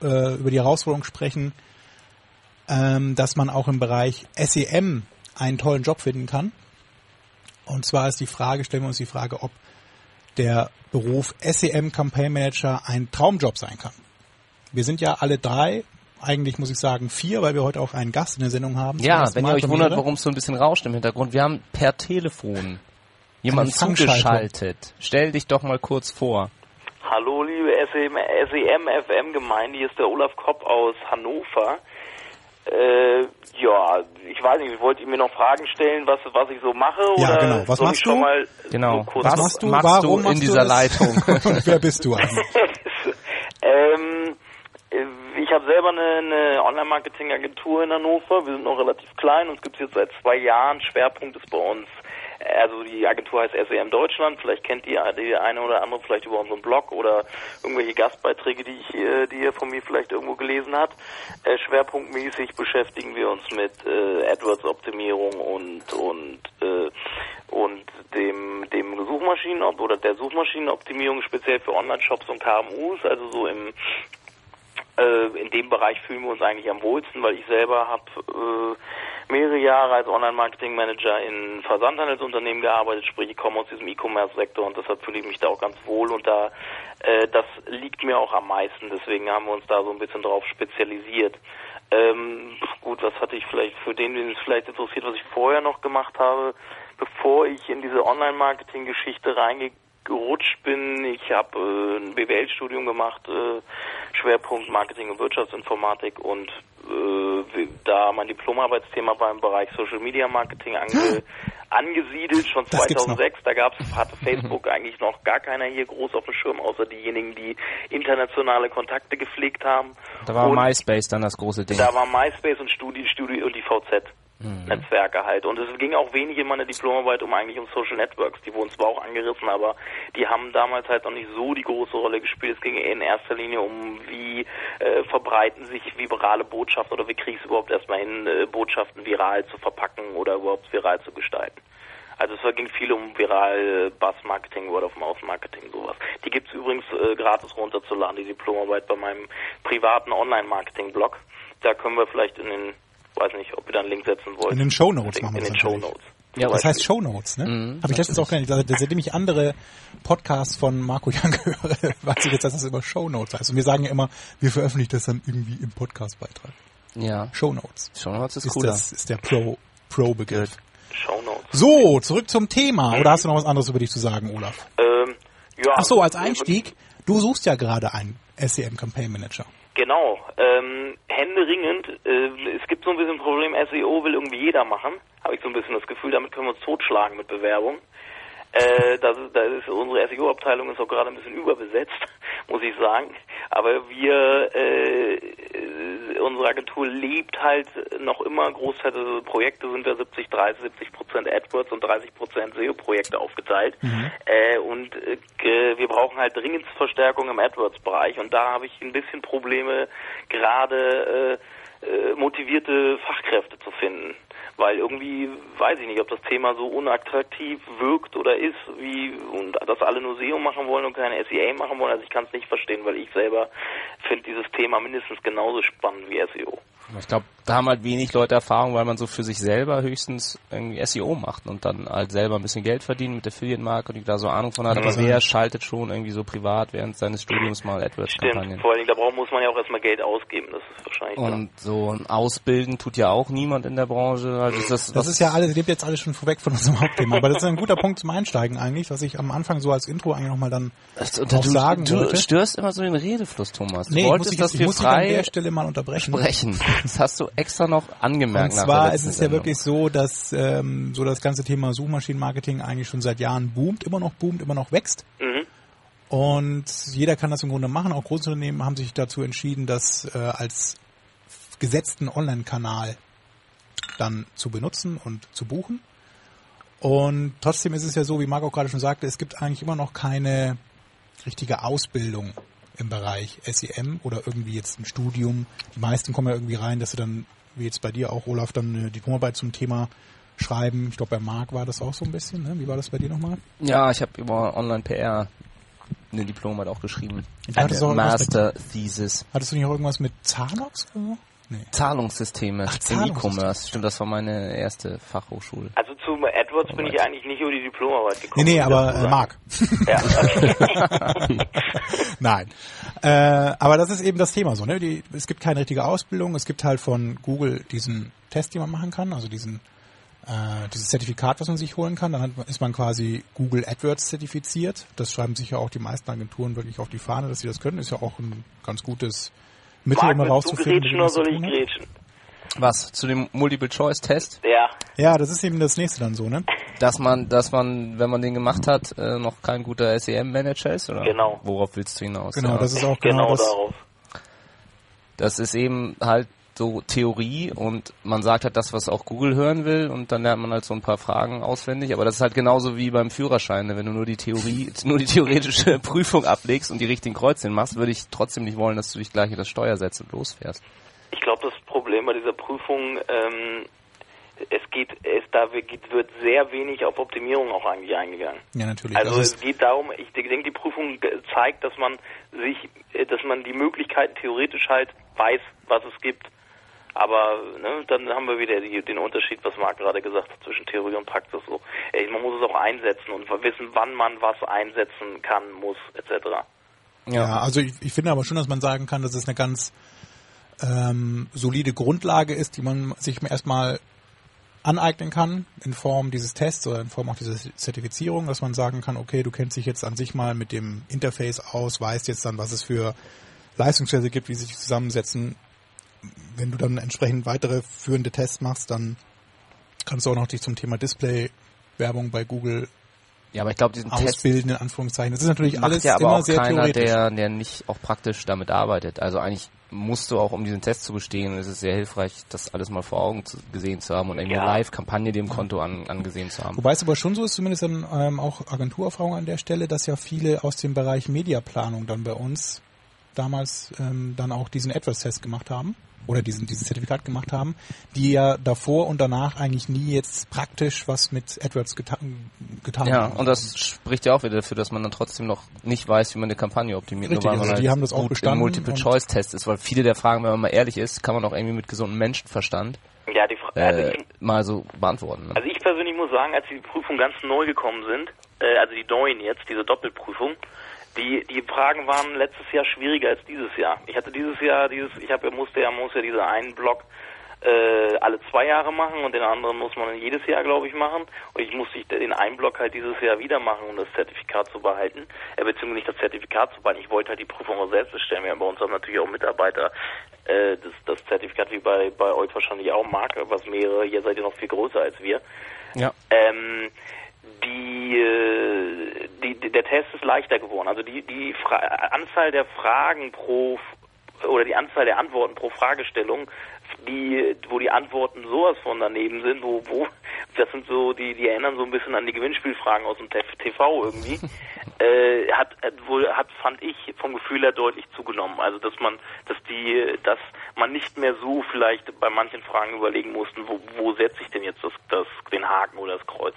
äh, über die Herausforderung sprechen, ähm, dass man auch im Bereich SEM einen tollen Job finden kann. Und zwar ist die Frage, stellen wir uns die Frage, ob der Beruf SEM Campaign Manager ein Traumjob sein kann. Wir sind ja alle drei, eigentlich muss ich sagen vier, weil wir heute auch einen Gast in der Sendung haben. Ja, wenn ihr euch wundert, warum es so ein bisschen rauscht im Hintergrund, wir haben per Telefon Fangschaltung. zugeschaltet. Stell dich doch mal kurz vor. Hallo liebe E SEM, SEM FM Gemeinde, hier ist der Olaf Kopp aus Hannover. Äh, ja, ich weiß nicht, wollt ihr mir noch Fragen stellen, was, was ich so mache? Ja, oder genau. Was soll machst ich schon du? Mal Genau. So kurz Was Was machst du? machst Warum du in machst du dieser das? Leitung? Und wer bist du eigentlich? ähm, ich habe selber eine, eine Online-Marketing-Agentur in Hannover. Wir sind noch relativ klein. Uns gibt es jetzt seit zwei Jahren. Schwerpunkt ist bei uns, also die Agentur heißt SEM Deutschland. Vielleicht kennt ihr die eine oder andere vielleicht über unseren Blog oder irgendwelche Gastbeiträge, die ich, äh, die ihr von mir vielleicht irgendwo gelesen habt. Äh, schwerpunktmäßig beschäftigen wir uns mit äh, AdWords-Optimierung und und und dem dem Suchmaschinen oder der Suchmaschinenoptimierung speziell für Online-Shops und KMUs, also so im in dem Bereich fühlen wir uns eigentlich am wohlsten, weil ich selber habe mehrere Jahre als Online-Marketing-Manager in Versandhandelsunternehmen gearbeitet, sprich ich komme aus diesem E-Commerce-Sektor und deshalb fühle ich mich da auch ganz wohl und da äh, das liegt mir auch am meisten, deswegen haben wir uns da so ein bisschen drauf spezialisiert. Ähm, gut, was hatte ich vielleicht für den, den es vielleicht interessiert, was ich vorher noch gemacht habe, bevor ich in diese Online-Marketing-Geschichte reingerutscht bin. Ich habe äh, ein BWL-Studium gemacht, äh, Schwerpunkt Marketing und Wirtschaftsinformatik und äh, da mein Diplomarbeitsthema war im Bereich Social Media Marketing ange angesiedelt, schon Das gibt's 2006. Da gab's, hatte Facebook eigentlich noch gar keiner hier groß auf dem Schirm, außer diejenigen, die internationale Kontakte gepflegt haben. Da war Und MySpace dann das große Ding. da war MySpace und Studi, Studi und die VZ. Netzwerke halt. Und es ging auch wenig in meiner Diplomarbeit um eigentlich um Social Networks. Die wurden zwar auch angerissen, aber die haben damals halt noch nicht so die große Rolle gespielt. Es ging in erster Linie um, wie äh, verbreiten sich virale Botschaften oder wie kriegst du überhaupt erstmal hin, äh, Botschaften viral zu verpacken oder überhaupt viral zu gestalten. Also es ging viel um viral Buzz-Marketing, Word-of-Mouth-Marketing, sowas. Die gibt's übrigens äh, gratis runterzuladen, die Diplomarbeit bei meinem privaten Online-Marketing-Blog. Da können wir vielleicht in den, weiß nicht, ob wir da einen Link setzen wollen. In den Shownotes in, machen wir in das den natürlich. Shownotes. Ja, Das heißt Shownotes, ne? Mhm, Habe ich letztens auch gelernt. Das sind nämlich andere Podcasts von Marco Jan gehört, weiß ich jetzt, dass das immer Shownotes heißt. Und wir sagen ja immer, wir veröffentlichen das dann irgendwie im Podcastbeitrag. Ja. Shownotes. Shownotes ist, Ist, cooler. das, ist der Pro, Pro-Begriff. Shownotes. So, zurück zum Thema. Oder hast du noch was anderes über dich zu sagen, Olaf? Ähm, ja, Ach so, als Einstieg, du suchst ja gerade einen SEM Campaign Manager. Genau, ähm, händeringend. Äh, es gibt so ein bisschen ein Problem, SEO will irgendwie jeder machen, habe ich so ein bisschen das Gefühl, damit können wir uns totschlagen mit Bewerbung. Äh, das ist, das ist, unsere SEO-Abteilung ist auch gerade ein bisschen überbesetzt, muss ich sagen. Aber wir, äh, unsere Agentur lebt halt noch immer, Großteil der Projekte sind wir 70, 30, 70 Prozent AdWords und 30 Prozent SEO-Projekte aufgeteilt. Äh, und äh, wir brauchen halt dringend Verstärkung im AdWords-Bereich. Und da habe ich ein bisschen Probleme, gerade äh, äh, motivierte Fachkräfte zu finden. Weil irgendwie weiß ich nicht, ob das Thema so unattraktiv wirkt oder ist, wie und dass alle nur SEO machen wollen und keine SEA machen wollen. Also ich kann es nicht verstehen, weil ich selber finde dieses Thema mindestens genauso spannend wie SEO. Ich glaube, da haben halt wenig Leute Erfahrung, weil man so für sich selber höchstens irgendwie SEO macht und dann halt selber ein bisschen Geld verdient mit Affiliate-Marketing, da so Ahnung von hat. Aber wer schaltet schon irgendwie so privat während seines Studiums mal AdWords-Kampagnen? Stimmt. Vor allen Dingen, da braucht, muss man ja auch erstmal Geld ausgeben. Das ist wahrscheinlich klar. Und so ein Ausbilden tut ja auch niemand in der Branche. Also ist das, Das ist ja alles, lebt jetzt alles schon vorweg von unserem Hauptthema. Aber das ist ein guter Punkt zum Einsteigen eigentlich, was ich am Anfang so als Intro eigentlich nochmal dann das, auch du, sagen du wollte. störst immer so den Redefluss, Thomas. Du Nee, ich muss, wolltest, ich, dass ich wir muss dich an frei der Stelle mal unterbrechen. sprechen. Das hast du extra noch angemerkt Und nach zwar ist es ja wirklich so, dass ähm, so das ganze Thema Suchmaschinenmarketing eigentlich schon seit Jahren boomt, immer noch boomt, immer noch wächst. Mhm. Und jeder kann das im Grunde machen. Auch Großunternehmen haben sich dazu entschieden, das äh, als gesetzten Online-Kanal dann zu benutzen und zu buchen. Und trotzdem ist es ja so, wie Marc auch gerade schon sagte, es gibt eigentlich immer noch keine richtige Ausbildung im Bereich SEM oder irgendwie jetzt ein Studium. Die meisten kommen ja irgendwie rein, dass sie dann, wie jetzt bei dir auch, Olaf, dann eine Diplomarbeit zum Thema schreiben. Ich glaube, bei Marc war das auch so ein bisschen. Ne? Wie war das bei dir nochmal? Ja, ich habe über Online-PR eine Diplomarbeit auch geschrieben. Auch Eine Master Thesis. Hattest du nicht auch irgendwas mit so? Nee. Zahlungssysteme Ach, im. E-Commerce. Stimmt, das war meine erste Fachhochschule. Also zu AdWords bin ich eigentlich nicht über die Diplomarbeit gekommen. Nee, nee, aber äh. Marc. Ja, okay. Nein. Äh, aber das ist eben das Thema so. Ne? Die, es gibt keine richtige Ausbildung. Es gibt halt von Google diesen Test, den man machen kann, also diesen äh, dieses Zertifikat, was man sich holen kann. Dann hat, ist man quasi Google AdWords zertifiziert. Das schreiben sich ja auch die meisten Agenturen wirklich auf die Fahne, dass sie das können. Ist ja auch ein ganz gutes Mittel, Marc, um mal willst du rauszufinden, grätschen oder soll ich grätschen? Was? Zu dem Multiple-Choice-Test? Ja, Ja, das ist eben das nächste dann so, ne? Dass man, dass man, wenn man den gemacht hat, äh, noch kein guter SEM-Manager ist, oder? Genau. Worauf willst du hinaus? Genau, Ja. das ist auch genau, genau das. darauf. Das ist eben halt so Theorie und man sagt halt das, was auch Google hören will und dann lernt man halt so ein paar Fragen auswendig, aber das ist halt genauso wie beim Führerschein, ne? wenn du nur die Theorie, nur die theoretische Prüfung ablegst und die richtigen Kreuzchen machst, würde ich trotzdem nicht wollen, dass du dich gleich in das Steuer setzt und losfährst. Ich glaube, das Problem bei dieser Prüfung, ähm, es geht, es da wird sehr wenig auf Optimierung auch eigentlich eingegangen. Ja, natürlich. Also Also es geht darum, ich denke, die Prüfung zeigt, dass man sich, äh, dass man die Möglichkeiten theoretisch halt weiß, was es gibt. Aber ne, dann haben wir wieder die, den Unterschied, was Marc gerade gesagt hat, zwischen Theorie und Praxis. So, ey, man muss es auch einsetzen und wissen, wann man was einsetzen kann, muss, etc. Ja, also ich, ich finde aber schon, dass man sagen kann, dass es eine ganz ähm, solide Grundlage ist, die man sich erstmal aneignen kann in Form dieses Tests oder in Form auch dieser Zertifizierung, dass man sagen kann, okay, du kennst dich jetzt an sich mal mit dem Interface aus, weißt jetzt dann, was es für Leistungswerte gibt, wie sie sich zusammensetzen. Wenn du dann entsprechend weitere führende Tests machst, dann kannst du auch noch dich zum Thema Display-Werbung bei Google Ja, aber ich glaube, diesen Test ausbilden, in Anführungszeichen. Das ist natürlich macht alles ja aber immer auch sehr keiner, theoretisch. der, der nicht auch praktisch damit arbeitet. Also eigentlich musst du auch, um diesen Test zu bestehen, ist es sehr hilfreich, das alles mal vor Augen zu, gesehen zu haben und irgendwie Ja. eine Live-Kampagne dem Konto an, angesehen zu haben. Wobei es aber schon so ist, zumindest dann ähm, auch Agenturerfahrung an der Stelle, dass ja viele aus dem Bereich Mediaplanung dann bei uns damals ähm, dann auch diesen AdWords-Test gemacht haben oder diesen, dieses Zertifikat gemacht haben, die ja davor und danach eigentlich nie jetzt praktisch was mit AdWords geta getan Ja, haben. und das spricht ja auch wieder dafür, dass man dann trotzdem noch nicht weiß, wie man eine Kampagne optimiert, Richtig, nur weil man also halt die haben das auch bestanden Multiple-Choice-Test ist, weil viele der Fragen, wenn man mal ehrlich ist, kann man auch irgendwie mit gesundem Menschenverstand Ja, die Fra also äh, ich, mal so beantworten. Ne? Also ich persönlich muss sagen, als die Prüfungen ganz neu gekommen sind, äh, also die neuen jetzt, diese Doppelprüfung, die die Fragen waren letztes Jahr schwieriger als dieses Jahr. Ich hatte dieses Jahr dieses, ich habe musste ja muss ja diese einen Block äh, alle zwei Jahre machen und den anderen muss man jedes Jahr, glaube ich, machen. Und ich musste den einen Block halt dieses Jahr wieder machen, um das Zertifikat zu behalten. Äh, beziehungsweise nicht das Zertifikat zu behalten. Ich wollte halt die Prüfung auch selbst bestellen. Wir haben bei uns haben natürlich auch Mitarbeiter äh, das, das Zertifikat wie bei, bei euch wahrscheinlich auch mag, was mehrere, ihr seid ja noch viel größer als wir. Ja. Ähm, die, äh, die, die, der Test ist leichter geworden. Also die, die Fra Anzahl der Fragen pro oder die Anzahl der Antworten pro Fragestellung, die, wo die Antworten sowas von daneben sind, wo, wo, das sind so, die, die erinnern so ein bisschen an die Gewinnspielfragen aus dem TV irgendwie, äh, hat, hat wohl, hat, fand ich vom Gefühl her deutlich zugenommen. Also, dass man, dass die, dass man nicht mehr so vielleicht bei manchen Fragen überlegen mussten, wo, wo setze ich denn jetzt das, das, den Haken oder das Kreuz.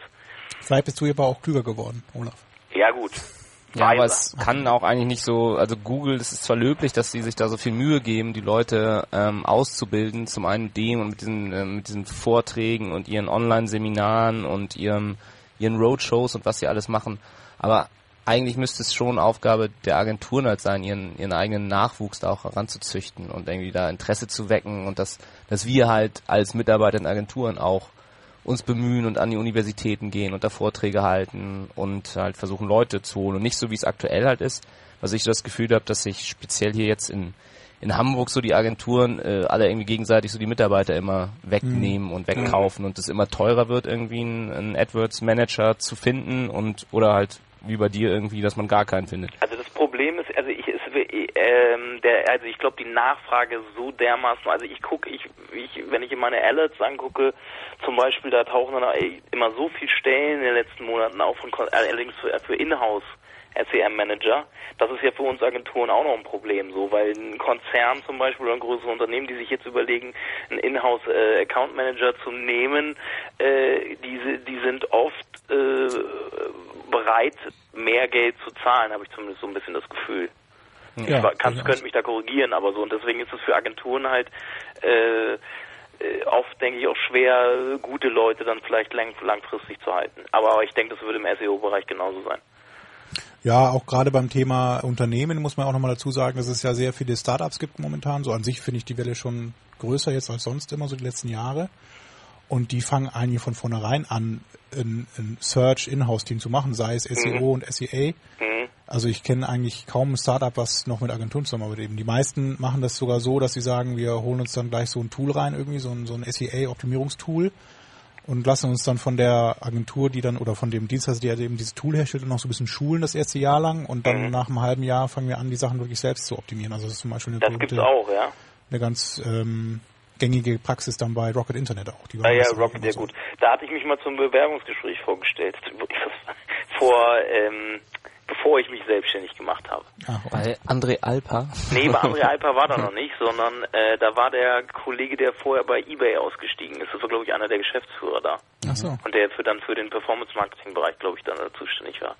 Vielleicht bist du aber auch klüger geworden, Olaf. Ja, gut. Ja, aber es kann auch eigentlich nicht so, also Google, es ist zwar löblich, dass sie sich da so viel Mühe geben, die Leute ähm, auszubilden, zum einen mit dem und mit diesen, ähm, mit diesen Vorträgen und ihren Online-Seminaren und ihrem, ihren Roadshows und was sie alles machen, aber eigentlich müsste es schon Aufgabe der Agenturen halt sein, ihren, ihren eigenen Nachwuchs da auch heranzuzüchten und irgendwie da Interesse zu wecken und dass, dass wir halt als Mitarbeiter in Agenturen auch uns bemühen und an die Universitäten gehen und da Vorträge halten und halt versuchen Leute zu holen. Und nicht so wie es aktuell halt ist, was ich so das Gefühl habe, dass sich speziell hier jetzt in in Hamburg so die Agenturen äh, alle irgendwie gegenseitig so die Mitarbeiter immer wegnehmen und wegkaufen und es immer teurer wird irgendwie einen, einen AdWords Manager zu finden und oder halt wie bei dir irgendwie, dass man gar keinen findet. Also das Problem ist, also ich ähm, der, also ich glaube die Nachfrage so dermaßen, also ich gucke, ich, ich, wenn ich in meine Alerts angucke, zum Beispiel, da tauchen dann immer so viel Stellen in den letzten Monaten auf, von, allerdings für, für Inhouse SEM-Manager. Das ist ja für uns Agenturen auch noch ein Problem, so, weil ein Konzern zum Beispiel oder ein größeres Unternehmen, die sich jetzt überlegen, einen Inhouse-Account-Manager zu nehmen, äh, diese, die sind oft äh, bereit, mehr Geld zu zahlen, habe ich zumindest so ein bisschen das Gefühl. Ja, ich war- kannst, durchaus. könnt mich da korrigieren, aber so und deswegen ist es für Agenturen halt äh, äh, oft, denke ich, auch schwer, gute Leute dann vielleicht lang, langfristig zu halten. Aber ich denke, das würde im SEO-Bereich genauso sein. Ja, auch gerade beim Thema Unternehmen muss man auch nochmal dazu sagen, dass es ja sehr viele Startups gibt momentan. So an sich finde ich die Welle schon größer jetzt als sonst immer so die letzten Jahre. Und die fangen eigentlich von vornherein an, ein, ein Search-Inhouse-Team zu machen, sei es SEO und SEA. Mhm. Also ich kenne eigentlich kaum ein Startup, was noch mit Agenturen zusammenarbeitet. Eben Die meisten machen das sogar so, dass sie sagen, wir holen uns dann gleich so ein Tool rein, irgendwie so ein, so ein SEA-Optimierungstool und lassen uns dann von der Agentur, die dann oder von dem Dienstleister, der eben dieses Tool herstellt, noch so ein bisschen schulen das erste Jahr lang und dann Mhm. nach einem halben Jahr fangen wir an, die Sachen wirklich selbst zu optimieren. Also das ist zum Beispiel eine, Das berühmte- gibt's auch, ja. eine ganz ähm, gängige Praxis dann bei Rocket Internet auch. Die Ah ja, das Rocket, ja so. gut. Da hatte ich mich mal zum Bewerbungsgespräch vorgestellt. Vor, ähm, bevor ich mich selbstständig gemacht habe. Und- Bei André Alpa. Nee, bei André Alper war da noch nicht, sondern äh, da war der Kollege, der vorher bei eBay ausgestiegen ist. Das war, glaube ich, einer der Geschäftsführer da. Ach so. Und der für dann für den Performance-Marketing-Bereich, glaube ich, dann da zuständig war.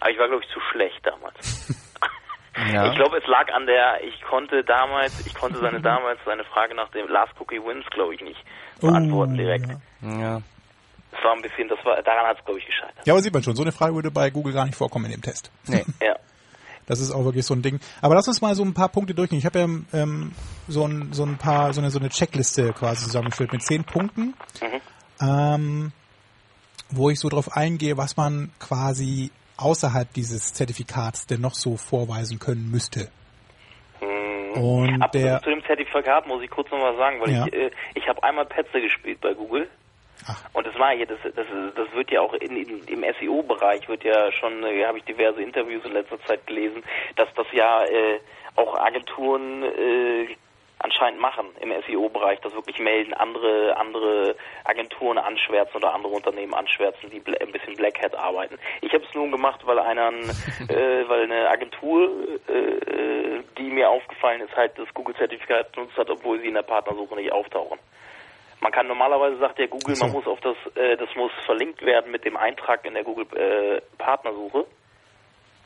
Aber ich war, glaube ich, zu schlecht damals. Ja. Ich glaube, es lag an der, ich konnte damals, ich konnte seine damals seine Frage nach dem Last Cookie Wins, glaube ich, nicht beantworten Oh, direkt. Ja. ja. Das war ein bisschen, das war, daran hat es, glaube ich, gescheitert. ja, aber sieht man schon, so eine Frage würde bei Google gar nicht vorkommen in dem Test. Nee. Ja. Das ist auch wirklich so ein Ding. Aber lass uns mal so ein paar Punkte durchgehen. Ich habe ja ähm, so, ein, so ein paar, so eine, so eine Checkliste quasi zusammengestellt mit zehn Punkten, ähm, wo ich so drauf eingehe, was man quasi außerhalb dieses Zertifikats denn noch so vorweisen können müsste. Und Ab, der, zu dem Zertifikat muss ich kurz noch was sagen, weil Ja. ich, äh, ich habe einmal Petze gespielt bei Google. Ach. Und das war hier, das, das, das wird ja auch in, in, im SEO-Bereich wird ja schon, äh, habe ich diverse Interviews in letzter Zeit gelesen, dass das ja äh, auch Agenturen äh, anscheinend machen im SEO-Bereich, das wirklich melden, andere andere Agenturen anschwärzen oder andere Unternehmen anschwärzen, die ein bisschen Black Hat arbeiten. Ich habe es nun gemacht, weil einer, äh, weil eine Agentur, äh, äh, die mir aufgefallen ist, halt das Google-Zertifikat benutzt hat, obwohl sie in der Partnersuche nicht auftauchen. Man kann normalerweise sagt der Google, so. man muss auf das, äh, das muss verlinkt werden mit dem Eintrag in der Google äh, Partnersuche.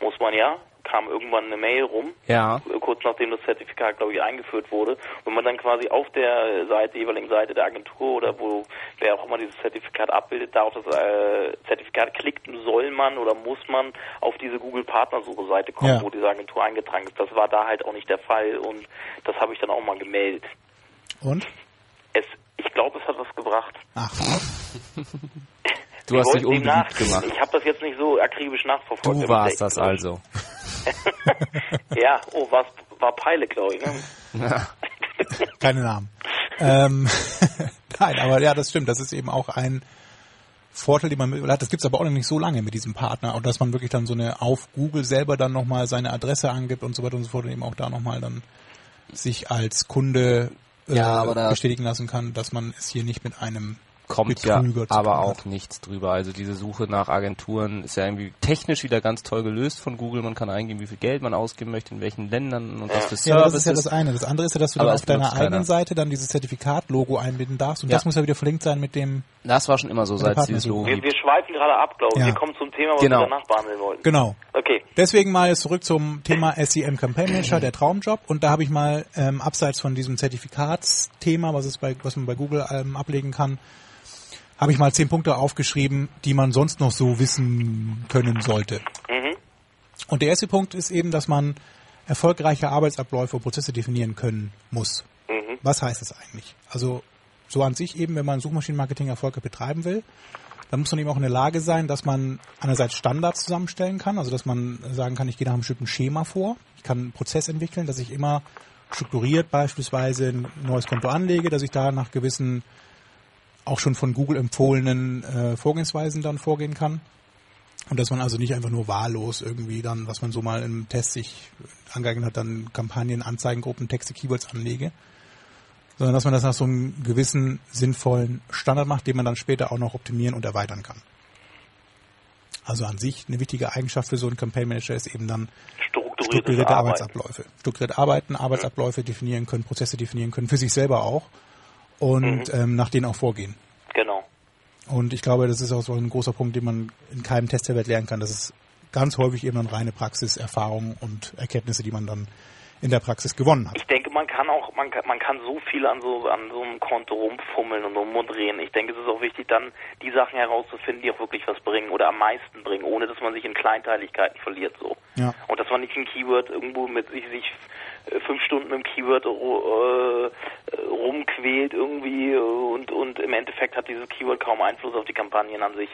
Muss man ja. Kam irgendwann eine Mail rum, Ja. äh, kurz nachdem das Zertifikat, glaube ich, eingeführt wurde. Und man dann quasi auf der Seite, jeweiligen Seite der Agentur oder wo wer auch immer dieses Zertifikat abbildet, da auf das äh, Zertifikat klickt, soll man oder muss man auf diese Google Partnersuche Seite kommen, Ja. wo diese Agentur eingetragen ist. Das war da halt auch nicht der Fall und das habe ich dann auch mal gemeldet. Und? Es, ich glaube, es hat was gebracht. Ach, Du hast Ich dich unbeliebt gemacht. Ich habe das jetzt nicht so akribisch nachverfolgt. Du warst das also. ja, oh, was war Peile, glaube ich. Ne? keine Namen. ähm, Nein, aber ja, das stimmt. Das ist eben auch ein Vorteil, den man hat. Das gibt's aber auch noch nicht so lange mit diesem Partner. Und dass man wirklich dann so eine auf Google selber dann nochmal seine Adresse angibt und so weiter und so fort und eben auch da nochmal dann sich als Kunde Ja, da- bestätigen lassen kann, dass man es hier nicht mit einem kommt ja aber auch nichts drüber. Also diese Suche nach Agenturen ist ja irgendwie technisch wieder ganz toll gelöst von Google. Man kann eingeben, wie viel Geld man ausgeben möchte, in welchen Ländern und was für Ja, aber das Services. ist ja das eine. Das andere ist ja, dass du Aber dann auf deiner eigenen keiner. Seite dann dieses Zertifikat-Logo einbinden darfst und Ja. das muss ja wieder verlinkt sein mit dem Das war schon immer so, seit es dieses. Logo Wir, gibt. wir schweifen gerade ab, glaube ich. Ja. Wir kommen zum Thema, was Genau. wir danach behandeln wollten. Genau. Okay. Deswegen mal jetzt zurück zum Thema SEM Campaign Manager, der Traumjob. Und da habe ich mal ähm, abseits von diesem Zertifikatsthema, was es bei, was man bei Google ähm, ablegen kann, habe ich mal zehn Punkte aufgeschrieben, die man sonst noch so wissen können sollte. Mhm. Und der erste Punkt ist eben, dass man erfolgreiche Arbeitsabläufe und Prozesse definieren können muss. Mhm. Was heißt das eigentlich? Also so an sich eben, wenn man Suchmaschinenmarketing erfolgreich betreiben will, dann muss man eben auch in der Lage sein, dass man einerseits Standards zusammenstellen kann, also dass man sagen kann, ich gehe nach einem bestimmten Schema vor, ich kann einen Prozess entwickeln, dass ich immer strukturiert beispielsweise ein neues Konto anlege, dass ich da nach gewissen auch schon von Google empfohlenen äh, Vorgehensweisen dann vorgehen kann. Und dass man also nicht einfach nur wahllos irgendwie dann, was man so mal im Test sich angeeignet hat, dann Kampagnen, Anzeigengruppen, Texte, Keywords anlege, sondern dass man das nach so einem gewissen sinnvollen Standard macht, den man dann später auch noch optimieren und erweitern kann. Also an sich eine wichtige Eigenschaft für so einen Campaign Manager ist eben dann strukturierte Arbeiten. Arbeitsabläufe. Strukturiert arbeiten, Arbeitsabläufe definieren können, Prozesse definieren können, für sich selber auch und ähm, nach denen auch vorgehen. Genau. Und ich glaube, das ist auch so ein großer Punkt, den man in keinem Test der Welt lernen kann. Das ist ganz häufig eben dann reine Praxiserfahrung und Erkenntnisse, die man dann in der Praxis gewonnen hat. Ich denke, man kann auch, man kann, man kann so viel an so an so einem Konto rumfummeln und rumdrehen. Ich denke, es ist auch wichtig, dann die Sachen herauszufinden, die auch wirklich was bringen oder am meisten bringen, ohne dass man sich in Kleinteiligkeiten verliert. So. Ja. Und dass man nicht ein Keyword irgendwo mit sich, sich fünf Stunden im Keyword äh, rumquält irgendwie äh, und und im Endeffekt hat dieses Keyword kaum Einfluss auf die Kampagnen an sich.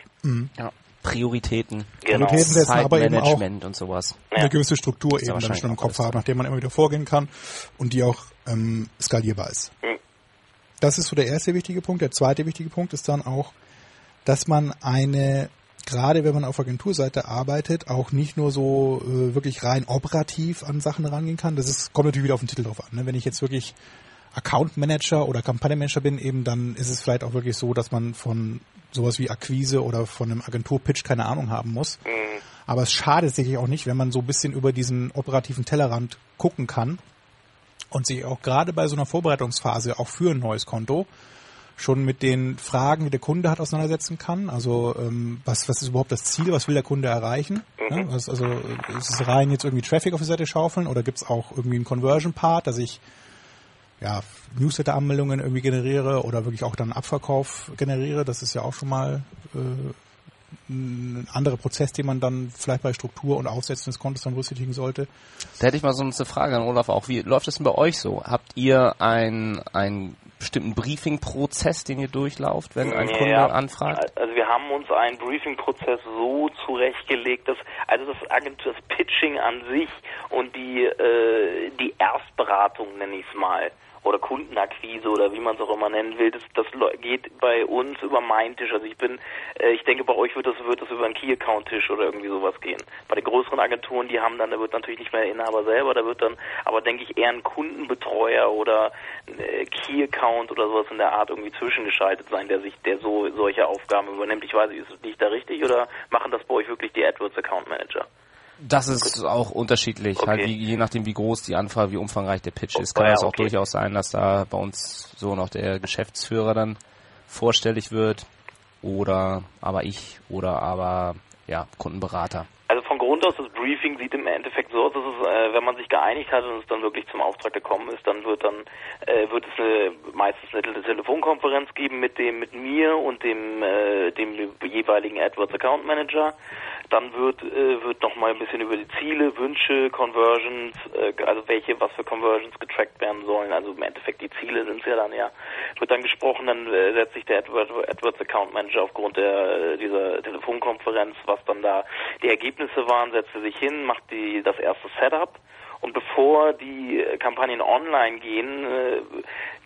Ja. Prioritäten, Genau. Prioritäten setzen, aber eben auch und sowas. eine Ja. gewisse Struktur eben dann schon im Kopf haben, nach der man immer wieder vorgehen kann und die auch ähm, skalierbar ist. Mhm. Das ist so der erste wichtige Punkt. Der zweite wichtige Punkt ist dann auch, dass man eine, gerade wenn man auf Agenturseite arbeitet, auch nicht nur so äh, wirklich rein operativ an Sachen rangehen kann. Das ist, kommt natürlich wieder auf den Titel drauf an. Ne? Wenn ich jetzt wirklich Account Manager oder Kampagnenmanager bin, eben dann ist es vielleicht auch wirklich so, dass man von sowas wie Akquise oder von einem Agenturpitch keine Ahnung haben muss. Mhm. Aber es schadet sicherlich auch nicht, wenn man so ein bisschen über diesen operativen Tellerrand gucken kann und sich auch gerade bei so einer Vorbereitungsphase auch für ein neues Konto schon mit den Fragen, die der Kunde hat, auseinandersetzen kann. Also ähm, was, was ist überhaupt das Ziel, was will der Kunde erreichen? Ne? Was, also äh, ist es rein jetzt irgendwie Traffic auf die Seite schaufeln oder gibt es auch irgendwie einen Conversion-Part, dass ich ja, Newsletter-Anmeldungen irgendwie generiere oder wirklich auch dann Abverkauf generiere? Das ist ja auch schon mal äh, ein anderer Prozess, den man dann vielleicht bei Struktur und Aufsetzen des Kontos dann berücksichtigen sollte. Da hätte ich mal so eine Frage an Olaf auch. Wie läuft das denn bei euch so? Habt ihr ein, einen bestimmten Briefing-Prozess, den ihr durchlauft, wenn ein Kunde Ja, anfragt? Also wir haben uns einen Briefing-Prozess so zurechtgelegt, dass also das Agentur, das Pitching an sich und die äh, die Erstberatung nenne ich es mal oder Kundenakquise oder wie man es auch immer nennen will, das, das geht bei uns über meinen Tisch. Also ich bin, äh, ich denke, bei euch wird das, wird das über einen Key-Account-Tisch oder irgendwie sowas gehen. Bei den größeren Agenturen, die haben dann, da wird natürlich nicht mehr der Inhaber selber, da wird dann, aber denke ich, eher ein Kundenbetreuer oder äh, Key-Account oder sowas in der Art irgendwie zwischengeschaltet sein, der sich, der so solche Aufgaben übernimmt. Ich weiß nicht, ist liegt da richtig oder machen das bei euch wirklich die AdWords Account Manager? Das ist auch unterschiedlich, Okay. halt wie, je nachdem wie groß die Anfrage, wie umfangreich der Pitch ist, Oh, kann ja, es auch okay. durchaus sein, dass da bei uns so noch der Geschäftsführer dann vorstellig wird oder aber ich oder aber ja Kundenberater. Also von Grund aus, das Briefing sieht im Endeffekt so aus, dass es, äh, wenn man sich geeinigt hat und es dann wirklich zum Auftrag gekommen ist, dann wird dann äh, wird es eine, meistens eine Tele- Telefonkonferenz geben mit dem mit mir und dem äh, dem jeweiligen AdWords Account Manager. Dann wird äh, wird noch mal ein bisschen über die Ziele, Wünsche, Conversions, äh, also welche was für Conversions getrackt werden sollen. Also im Endeffekt die Ziele sind ja dann ja. Wird dann gesprochen, dann äh, setzt sich der AdWords, AdWords Account Manager aufgrund der äh, dieser Telefonkonferenz, was dann da die Ergebnisse waren, setzt er sich hin, macht die das erste Setup und bevor die Kampagnen online gehen, äh,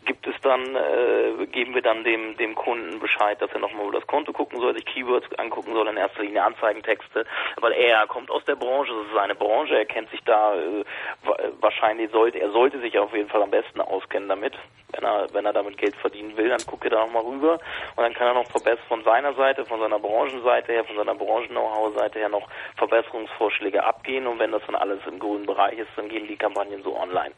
gibt es dann, äh, geben wir dann dem, dem Kunden Bescheid, dass er nochmal über das Konto gucken soll, sich Keywords angucken soll, in erster Linie Anzeigentexte, weil er kommt aus der Branche, das ist seine Branche, er kennt sich da äh, wa- wahrscheinlich sollte, er sollte sich auf jeden Fall am besten auskennen damit. Wenn er, wenn er damit Geld verdienen will, dann guckt er da nochmal rüber und dann kann er noch verbessern von seiner Seite, von seiner Branchenseite her, von seiner Branchen-Know-how-Seite her noch Verbesserungsvorschläge abgehen und wenn das dann alles im grünen Bereich ist, dann gehen die Kampagnen so online.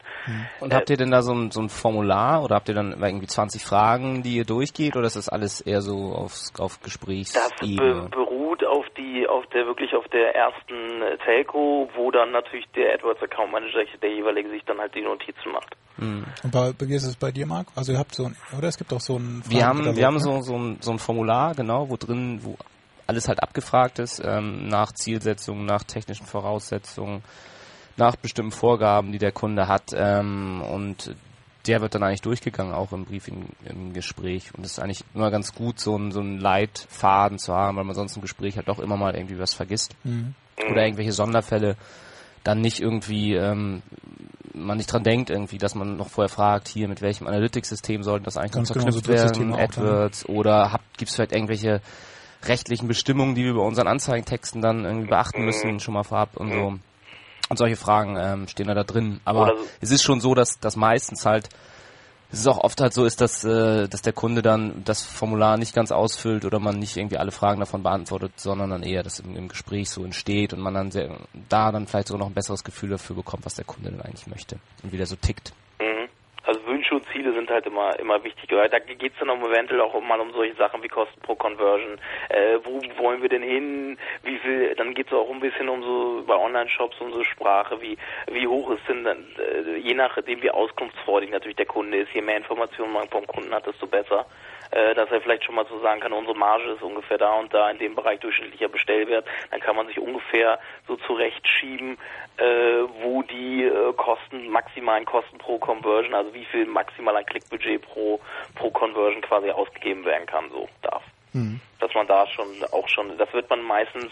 Und Äh, habt ihr denn da so ein, so ein Formular oder habt ihr dann irgendwie 20 Fragen, die ihr durchgeht oder ist das alles eher so aufs, auf Das Gesprächsebene? be beruht auf die, auf der wirklich auf der ersten Telco, wo dann natürlich der AdWords Account Manager, der jeweilige, sich dann halt die Notizen macht. Und bei, wie ist es bei dir, Marc? Also ihr habt so ein, oder es gibt auch so ein Wir haben, wir haben ne? so, so, ein, so ein Formular, genau, wo drin, wo alles halt abgefragt ist, ähm, nach Zielsetzungen, nach technischen Voraussetzungen, nach bestimmten Vorgaben, die der Kunde hat, ähm, und der wird dann eigentlich durchgegangen, auch im Briefing, im Gespräch. Und es ist eigentlich immer ganz gut, so einen, so einen Leitfaden zu haben, weil man sonst im Gespräch halt doch immer mal irgendwie was vergisst. Oder irgendwelche Sonderfälle dann nicht irgendwie ähm, man nicht dran denkt irgendwie, dass man noch vorher fragt, hier mit welchem Analytics-System sollten das eigentlich Ganz genau, so verknüpft werden, Drittssysteme auch dann. AdWords oder gibt es vielleicht irgendwelche rechtlichen Bestimmungen, die wir bei unseren Anzeigentexten dann irgendwie beachten müssen, schon mal vorab und so. Und solche Fragen ähm, stehen da, da drin. Aber so- es ist schon so, dass, dass meistens halt es ist auch oft halt so ist, dass, äh, dass der Kunde dann das Formular nicht ganz ausfüllt oder man nicht irgendwie alle Fragen davon beantwortet, sondern dann eher das im, im Gespräch so entsteht und man dann sehr, da dann vielleicht sogar noch ein besseres Gefühl dafür bekommt, was der Kunde denn eigentlich möchte und wie der so tickt. Mhm. Also Wünsche und Ziele sind halt immer immer wichtig. Weil Da geht es dann um eventuell auch mal um solche Sachen wie Kosten pro Conversion. Äh, wo wollen wir denn hin? Wie viel? Dann geht es auch ein bisschen um so bei Online-Shops um so Sprache. Wie wie hoch ist denn dann äh, je nachdem wie auskunftsfreudig natürlich der Kunde ist. Je mehr Informationen man vom Kunden hat, desto besser. Äh, dass er vielleicht schon mal so sagen kann, unsere Marge ist ungefähr da und da in dem Bereich durchschnittlicher Bestellwert. Dann kann man sich ungefähr so zurechtschieben, äh, wo die äh, Kosten, maximalen Kosten pro Conversion, also wie viel maximal ein Klickbudget pro, pro Conversion quasi ausgegeben werden kann, so darf. Dass man da schon auch schon, das wird man meistens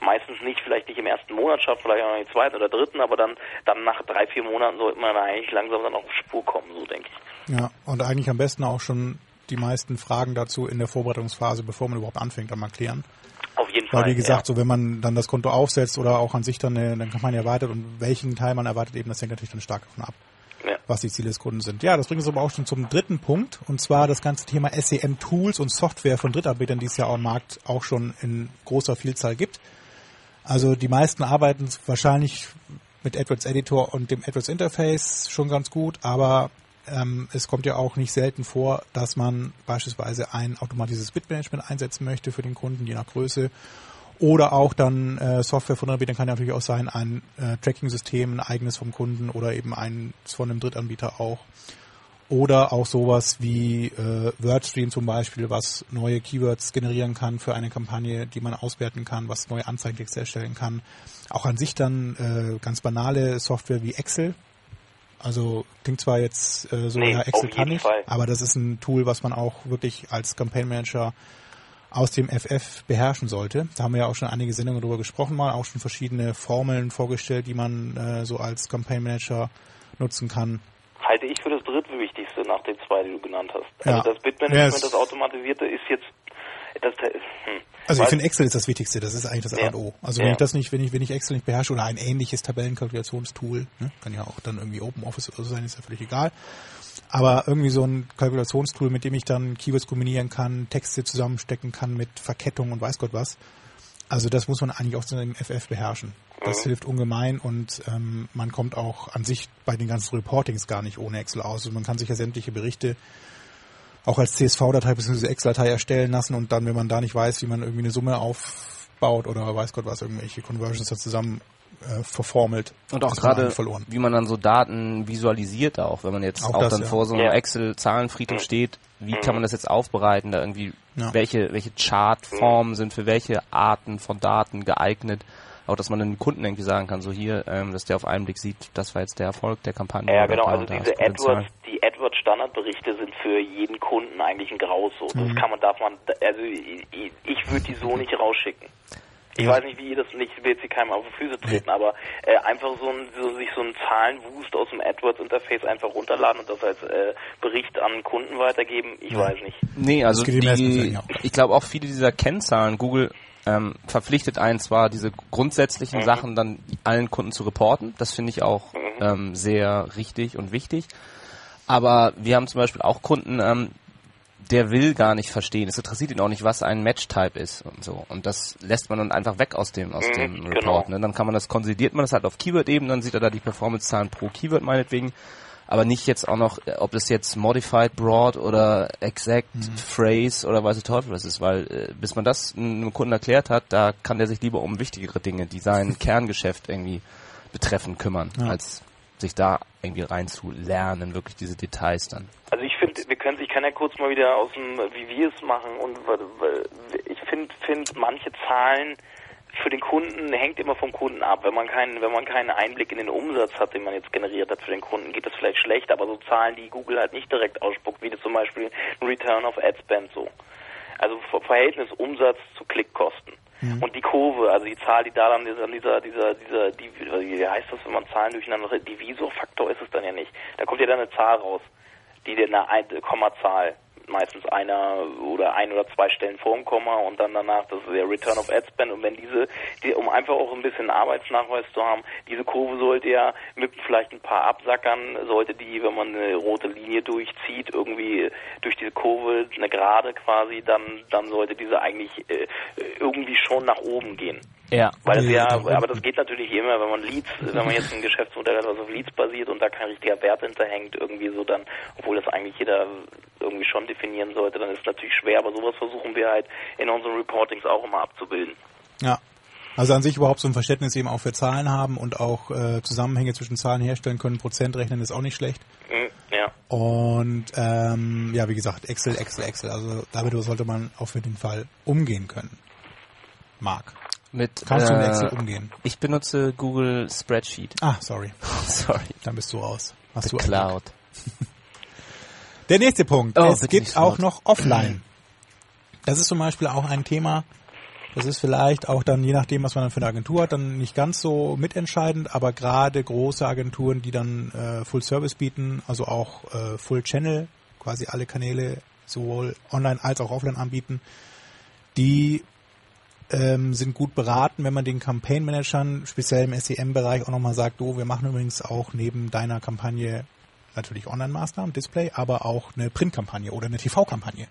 meistens nicht, vielleicht nicht im ersten Monat schaffen, vielleicht auch noch im zweiten oder dritten, aber dann dann nach drei, vier Monaten sollte man eigentlich langsam dann auf Spur kommen, so denke ich. Ja, und eigentlich am besten auch schon die meisten Fragen dazu in der Vorbereitungsphase, bevor man überhaupt anfängt, dann mal klären. Auf jeden Fall. Weil wie gesagt, ja. so wenn man dann das Konto aufsetzt oder auch an sich dann eine, eine Kampagne erwartet und welchen Teil man erwartet, eben das hängt natürlich dann stark davon ab, Ja. was die Ziele des Kunden sind. Ja, das bringt uns aber auch schon zum dritten Punkt und zwar das ganze Thema SEM-Tools und Software von Drittanbietern, die es ja auch am Markt auch schon in großer Vielzahl gibt. Also die meisten arbeiten wahrscheinlich mit AdWords Editor und dem AdWords Interface schon ganz gut, aber ähm, es kommt ja auch nicht selten vor, dass man beispielsweise ein automatisches Bitmanagement einsetzen möchte für den Kunden, je nach Größe. Oder auch dann äh, Software von Drittanbietern kann ja natürlich auch sein, ein äh, Tracking-System, ein eigenes vom Kunden oder eben eins von einem Drittanbieter auch. Oder auch sowas wie äh, WordStream zum Beispiel, was neue Keywords generieren kann für eine Kampagne, die man auswerten kann, was neue Anzeigentexte erstellen kann. Auch an sich dann äh, ganz banale Software wie Excel. Also klingt zwar jetzt äh, so, Nee, ja, Excel kann ich, Fall. aber das ist ein Tool, was man auch wirklich als Campaign Manager aus dem FF beherrschen sollte. Da haben wir ja auch schon einige Sendungen darüber gesprochen mal, auch schon verschiedene Formeln vorgestellt, die man äh, so als Campaign Manager nutzen kann. halte ich für das drittwichtigste nach den zwei, die du genannt hast. Ja. Also das Ja, Bitmanagement, es- das automatisierte, ist jetzt das, hm. Also ich finde Excel ist das Wichtigste, das ist eigentlich das A Ja. und O. Also wenn Ja. ich das nicht, wenn ich, wenn ich Excel nicht beherrsche oder ein ähnliches Tabellenkalkulationstool, ne, kann ja auch dann irgendwie Open Office oder so sein, ist ja völlig egal. Aber irgendwie so ein Kalkulationstool, mit dem ich dann Keywords kombinieren kann, Texte zusammenstecken kann mit Verkettung und weiß Gott was. Also das muss man eigentlich auch zu einem FF beherrschen. Das hilft ungemein und ähm, man kommt auch an sich bei den ganzen Reportings gar nicht ohne Excel aus. Also man kann sich ja sämtliche Berichte auch als CSV-Datei bzw. Excel-Datei erstellen lassen und dann, wenn man da nicht weiß, wie man irgendwie eine Summe aufbaut oder weiß Gott was, irgendwelche Conversions da zusammen äh, verformelt, Und auch gerade, verloren. wie man dann so Daten visualisiert auch, wenn man jetzt Auch auch, das, dann ja. vor so einem Ja. Excel-Zahlenfriedhof steht, wie kann man das jetzt aufbereiten, da irgendwie, Ja. welche, welche Chartformen sind für welche Arten von Daten geeignet, auch dass man den Kunden irgendwie sagen kann, so hier, ähm, dass der auf einen Blick sieht, das war jetzt der Erfolg der Kampagne. Ja, genau. Also diese. AdWords, die AdWords Standardberichte sind für jeden Kunden eigentlich ein Graus. So. Mhm. Das kann man, darf man, also ich, ich- würde die so nicht rausschicken. Ich weiß nicht, wie ihr das nicht, ich will jetzt hier keinem auf die Füße treten, aber äh, einfach so, ein, so sich so einen Zahlenwust aus dem AdWords-Interface einfach runterladen und das als äh, Bericht an Kunden weitergeben, ich weiß nicht. Nee, also die, ich glaube auch viele dieser Kennzahlen, Google ähm, verpflichtet einen zwar diese grundsätzlichen Sachen dann allen Kunden zu reporten, das finde ich auch ähm, sehr richtig und wichtig, aber wir haben zum Beispiel auch Kunden, ähm, der will gar nicht verstehen, es interessiert ihn auch nicht, was ein Match-Type ist und so und das lässt man dann einfach weg aus dem aus Mhm, dem genau. Report. Ne? Dann kann man das konsolidiert man das halt auf Keyword-Ebene, dann sieht er da die Performance-Zahlen pro Keyword meinetwegen aber nicht jetzt auch noch, äh, ob das jetzt Modified Broad oder Exact Phrase oder weiß der Teufel was ist, weil äh, bis man das einem Kunden erklärt hat, da kann der sich lieber um wichtigere Dinge, die sein Kerngeschäft irgendwie betreffen, kümmern, Ja. als sich da irgendwie reinzulernen, wirklich diese Details dann. Also ich finde, wir können, ich kann ja kurz mal wieder aus dem, wie wir es machen und weil- weil ich finde, finde manche Zahlen für den Kunden hängt immer vom Kunden ab. Wenn man keinen, wenn man keinen Einblick in den Umsatz hat, den man jetzt generiert hat für den Kunden, geht das vielleicht schlecht. Aber so Zahlen, die Google halt nicht direkt ausspuckt, wie zum Beispiel Return of Ad Spend so. Also Ver- Verhältnis Umsatz zu Klickkosten. Und die Kurve, also die Zahl, die da dann dieser, dieser, dieser, dieser, die, wie heißt das, wenn man Zahlen durcheinander, Divisorfaktor ist es dann ja nicht. Da kommt ja dann eine Zahl raus, die dir eine ein Kommazahl, meistens einer oder ein oder zwei Stellen vor dem Komma und dann danach das ist der Return of Ad Spend und wenn diese, die, um einfach auch ein bisschen Arbeitsnachweis zu haben, diese Kurve sollte ja mit vielleicht ein paar Absackern, sollte die, wenn man eine rote Linie durchzieht, irgendwie durch diese Kurve, eine Gerade quasi, dann, dann sollte diese eigentlich äh, irgendwie schon nach oben gehen. Ja. Weil es ja, aber das geht natürlich immer, wenn man Leads, wenn man jetzt ein Geschäftsmodell hat, was auf Leads basiert und da kein richtiger Wert hinterhängt, irgendwie so dann, obwohl das eigentlich jeder irgendwie schon definieren sollte, dann ist es natürlich schwer, aber sowas versuchen wir halt in unseren Reportings auch immer abzubilden. Ja. Also an sich überhaupt so ein Verständnis eben auch für Zahlen haben und auch äh, Zusammenhänge zwischen Zahlen herstellen können, Prozent rechnen ist auch nicht schlecht. Mhm, ja. Und ähm, ja, wie gesagt, Excel, Excel, Excel. Also damit sollte man auf jeden Fall umgehen können. Marc, Mit, kannst du mit äh, Excel umgehen? Ich benutze Google Spreadsheet. Ah, sorry, Sorry. dann bist du raus. Hast The du Cloud. Der nächste Punkt. Oh, es gibt auch noch Offline. Das ist zum Beispiel auch ein Thema, das ist vielleicht auch dann, je nachdem, was man dann für eine Agentur hat, dann nicht ganz so mitentscheidend, aber gerade große Agenturen, die dann äh, Full Service bieten, also auch äh, Full Channel, quasi alle Kanäle sowohl online als auch offline anbieten, die ähm, sind gut beraten, wenn man den Campaign Managern, speziell im SEM-Bereich, auch nochmal sagt, oh, wir machen übrigens auch neben deiner Kampagne natürlich Online-Maßnahmen, Display, aber auch eine Print-Kampagne oder eine TV-Kampagne.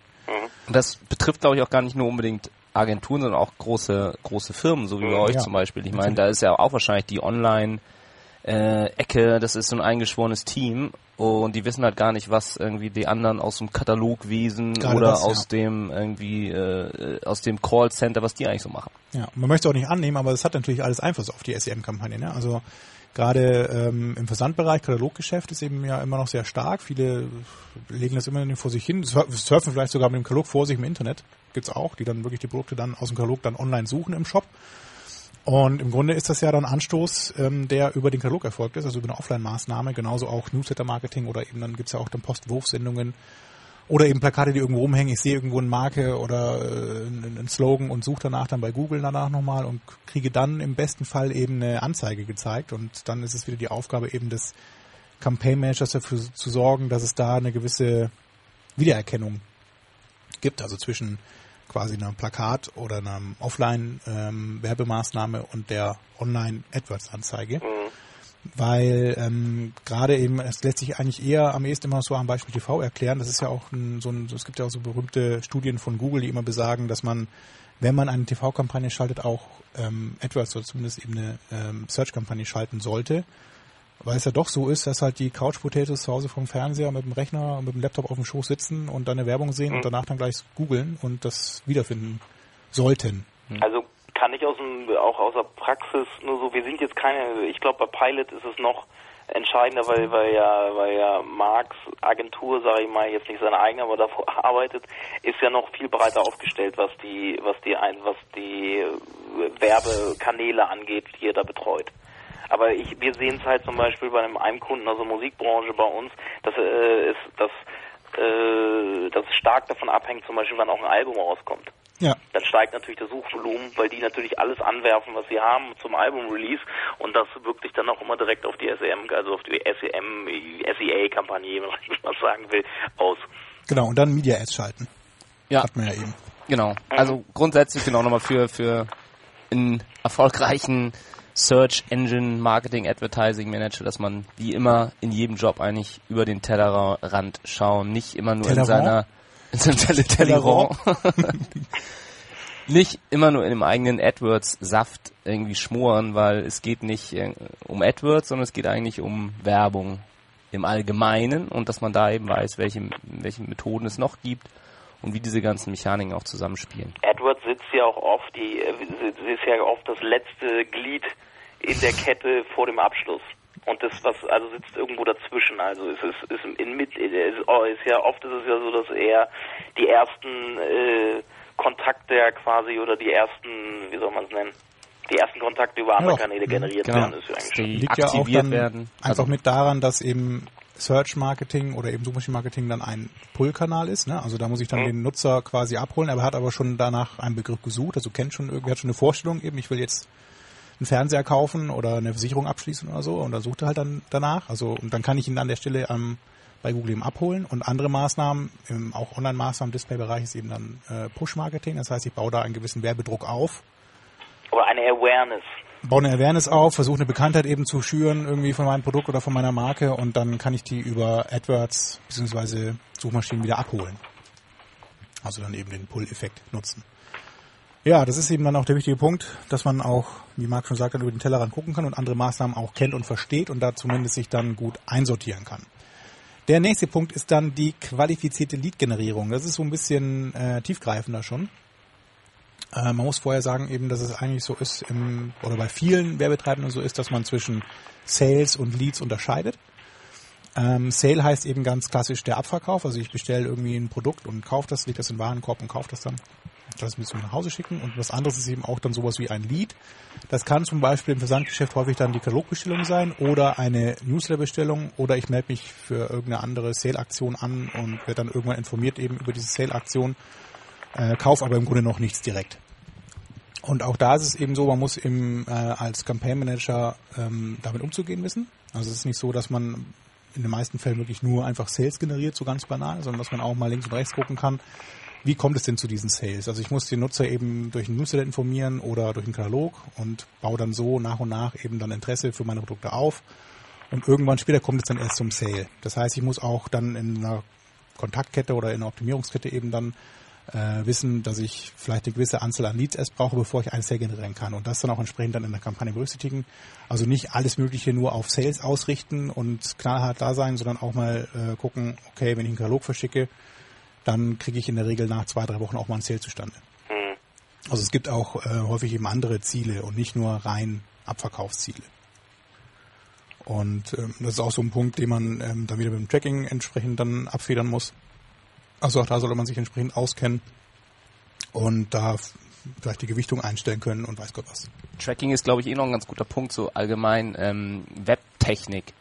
Und das betrifft, glaube ich, auch gar nicht nur unbedingt Agenturen, sondern auch große, große Firmen, so wie bei Ja, euch ja. zum Beispiel. Ich meine, da ist ja auch wahrscheinlich die Online- äh, Ecke, das ist so ein eingeschworenes Team und die wissen halt gar nicht, was irgendwie die anderen aus dem Katalogwesen Gerade oder das, aus ja. dem irgendwie äh, aus dem Callcenter, was die eigentlich so machen. Ja, man möchte auch nicht annehmen, aber es hat natürlich alles Einfluss auf die SEM-Kampagne. Ne? Also gerade ähm, im Versandbereich, Kataloggeschäft ist eben ja immer noch sehr stark. Viele legen das immer vor sich hin, sur- surfen vielleicht sogar mit dem Katalog vor sich im Internet. Gibt's auch, die dann wirklich die Produkte dann aus dem Katalog dann online suchen im Shop. Und im Grunde ist das ja dann Anstoß, ähm, der über den Katalog erfolgt ist, also über eine Offline-Maßnahme, genauso auch Newsletter-Marketing oder eben dann gibt's ja auch dann Postwurfsendungen oder eben Plakate, die irgendwo rumhängen. Ich sehe irgendwo eine Marke oder äh, einen einen Slogan und suche danach dann bei Google danach nochmal und kriege dann im besten Fall eben eine Anzeige gezeigt. Und dann ist es wieder die Aufgabe eben des Campaign Managers dafür zu sorgen, dass es da eine gewisse Wiedererkennung gibt, also zwischen quasi einem Plakat oder einer Offline-Werbemaßnahme und der Online-AdWords-Anzeige. Weil ähm, gerade eben, es lässt sich eigentlich eher am ehesten immer so am Beispiel TV erklären. Das ist ja auch ein, so ein, es gibt ja auch so berühmte Studien von Google, die immer besagen, dass man, wenn man eine TV-Kampagne schaltet, auch ähm, AdWords oder zumindest eben eine ähm, Search-Kampagne schalten sollte. Weil es ja doch so ist, dass halt die Couch Potatoes zu Hause vom Fernseher mit dem Rechner und mit dem Laptop auf dem Schoß sitzen und dann eine Werbung sehen und danach dann gleich googeln und das wiederfinden sollten. Also kann ich aus dem, auch aus der Praxis nur so, wir sind jetzt keine, ich glaube bei Pilot ist es noch entscheidender, weil, weil ja, weil ja Marks Agentur, sage ich mal, jetzt nicht seine eigene, aber davor arbeitet, ist ja noch viel breiter aufgestellt, was die, was die ein, was die äh, Werbekanäle angeht, die er da betreut. Aber ich, wir sehen es halt zum Beispiel bei einem, einem Kunden aus der Musikbranche bei uns, dass äh, ist, dass äh, dass es stark davon abhängt, zum Beispiel, wann auch ein Album rauskommt. Ja, Dann steigt natürlich das Suchvolumen, weil die natürlich alles anwerfen, was sie haben zum Album-Release und das wirkt sich dann auch immer direkt auf die SEM, also auf die SEM, SEA-Kampagne, wenn man sagen will, aus. genau. Und dann Media Ads schalten. Ja, Hat man ja eben. genau. Also grundsätzlich genau nochmal für, für einen erfolgreichen Search Engine Marketing Advertising Manager, dass man wie immer in jedem Job eigentlich über den Tellerrand schauen, nicht immer nur in Tellerrand? seiner in seinem Tele Tellerrand. nicht immer nur in dem eigenen AdWords-Saft irgendwie schmoren, weil es geht nicht äh, um AdWords, sondern es geht eigentlich um Werbung im Allgemeinen und dass man da eben weiß, welche, welche Methoden es noch gibt und wie diese ganzen Mechaniken auch zusammenspielen. AdWords sitzt ja auch oft, die äh, sie ist ja oft das letzte Glied in der Kette vor dem Abschluss. Und das, was also sitzt irgendwo dazwischen. Also es ist, ist in mit ist, oh, ist ja oft ist es ja so, dass eher die ersten äh, Kontakte ja quasi oder die ersten, wie soll man es nennen, die ersten Kontakte über andere Ja. Kanäle generiert Genau. werden, ist ja eigentlich schon. Die Liegt ja auch dann werden. einfach Also, mit daran, dass eben Search Marketing oder eben Suchmaschinenmarketing dann ein Pull-Kanal ist. Ne? Also da muss ich dann Mhm. den Nutzer quasi abholen. Er hat aber schon danach einen Begriff gesucht, also kennt schon irgendwie, hat schon eine Vorstellung eben, ich will jetzt einen Fernseher kaufen oder eine Versicherung abschließen oder so und dann sucht er halt dann danach. Also und dann kann ich ihn an der Stelle am bei Google eben abholen und andere Maßnahmen, im, auch Online-Maßnahmen im Display-Bereich ist eben dann äh, Push-Marketing. Das heißt, ich baue da einen gewissen Werbedruck auf Oder eine Awareness. baue eine Awareness auf, versuche eine Bekanntheit eben zu schüren irgendwie von meinem Produkt oder von meiner Marke und dann kann ich die über AdWords bzw. Suchmaschinen wieder abholen. Also dann eben den Pull-Effekt nutzen. Ja, das ist eben dann auch der wichtige Punkt, dass man auch, wie Marc schon sagte, über den Tellerrand gucken kann und andere Maßnahmen auch kennt und versteht und da zumindest sich dann gut einsortieren kann. Der nächste Punkt ist dann die qualifizierte Lead-Generierung. Das ist so ein bisschen äh, tiefgreifender schon. Äh, man muss vorher sagen eben, dass es eigentlich so ist, im, oder bei vielen Werbetreibenden so ist, dass man zwischen Sales und Leads unterscheidet. Ähm, Sale heißt eben ganz klassisch der Abverkauf. Also ich bestelle irgendwie ein Produkt und kaufe das, lege das in den Warenkorb und kaufe das dann. Das müssen wir nach Hause schicken. Und was anderes ist eben auch dann sowas wie ein Lead. Das kann zum Beispiel im Versandgeschäft häufig dann die Katalogbestellung sein oder eine Newsletterbestellung oder ich melde mich für irgendeine andere Sale-Aktion an und werde dann irgendwann informiert eben über diese Sale-Aktion, äh, kaufe aber im Grunde noch nichts direkt. Und auch da ist es eben so, man muss eben äh, als Campaign Manager ähm, damit umzugehen wissen. Also es ist nicht so, dass man in den meisten Fällen wirklich nur einfach Sales generiert, so ganz banal, sondern dass man auch mal links und rechts gucken kann, wie kommt es denn zu diesen Sales? Also ich muss den Nutzer eben durch einen Newsletter informieren oder durch einen Katalog und baue dann so nach und nach eben dann Interesse für meine Produkte auf. Und irgendwann später kommt es dann erst zum Sale. Das heißt, ich muss auch dann in einer Kontaktkette oder in einer Optimierungskette eben dann äh, wissen, dass ich vielleicht eine gewisse Anzahl an Leads erst brauche, bevor ich einen Sale generieren kann. Und das dann auch entsprechend dann in der Kampagne berücksichtigen. Also nicht alles Mögliche nur auf Sales ausrichten und knallhart da sein, sondern auch mal äh, gucken, okay, wenn ich einen Katalog verschicke, dann kriege ich in der Regel nach zwei, drei Wochen auch mal einen Sale zustande. Hm. Also es gibt auch äh, häufig eben andere Ziele und nicht nur rein Abverkaufsziele. Und ähm, das ist auch so ein Punkt, den man ähm, dann wieder mit dem Tracking entsprechend dann abfedern muss. Also auch da sollte man sich entsprechend auskennen und da vielleicht die Gewichtung einstellen können und weiß Gott was. Tracking ist, glaube ich, eh noch ein ganz guter Punkt, so allgemein ähm, Webtechnik.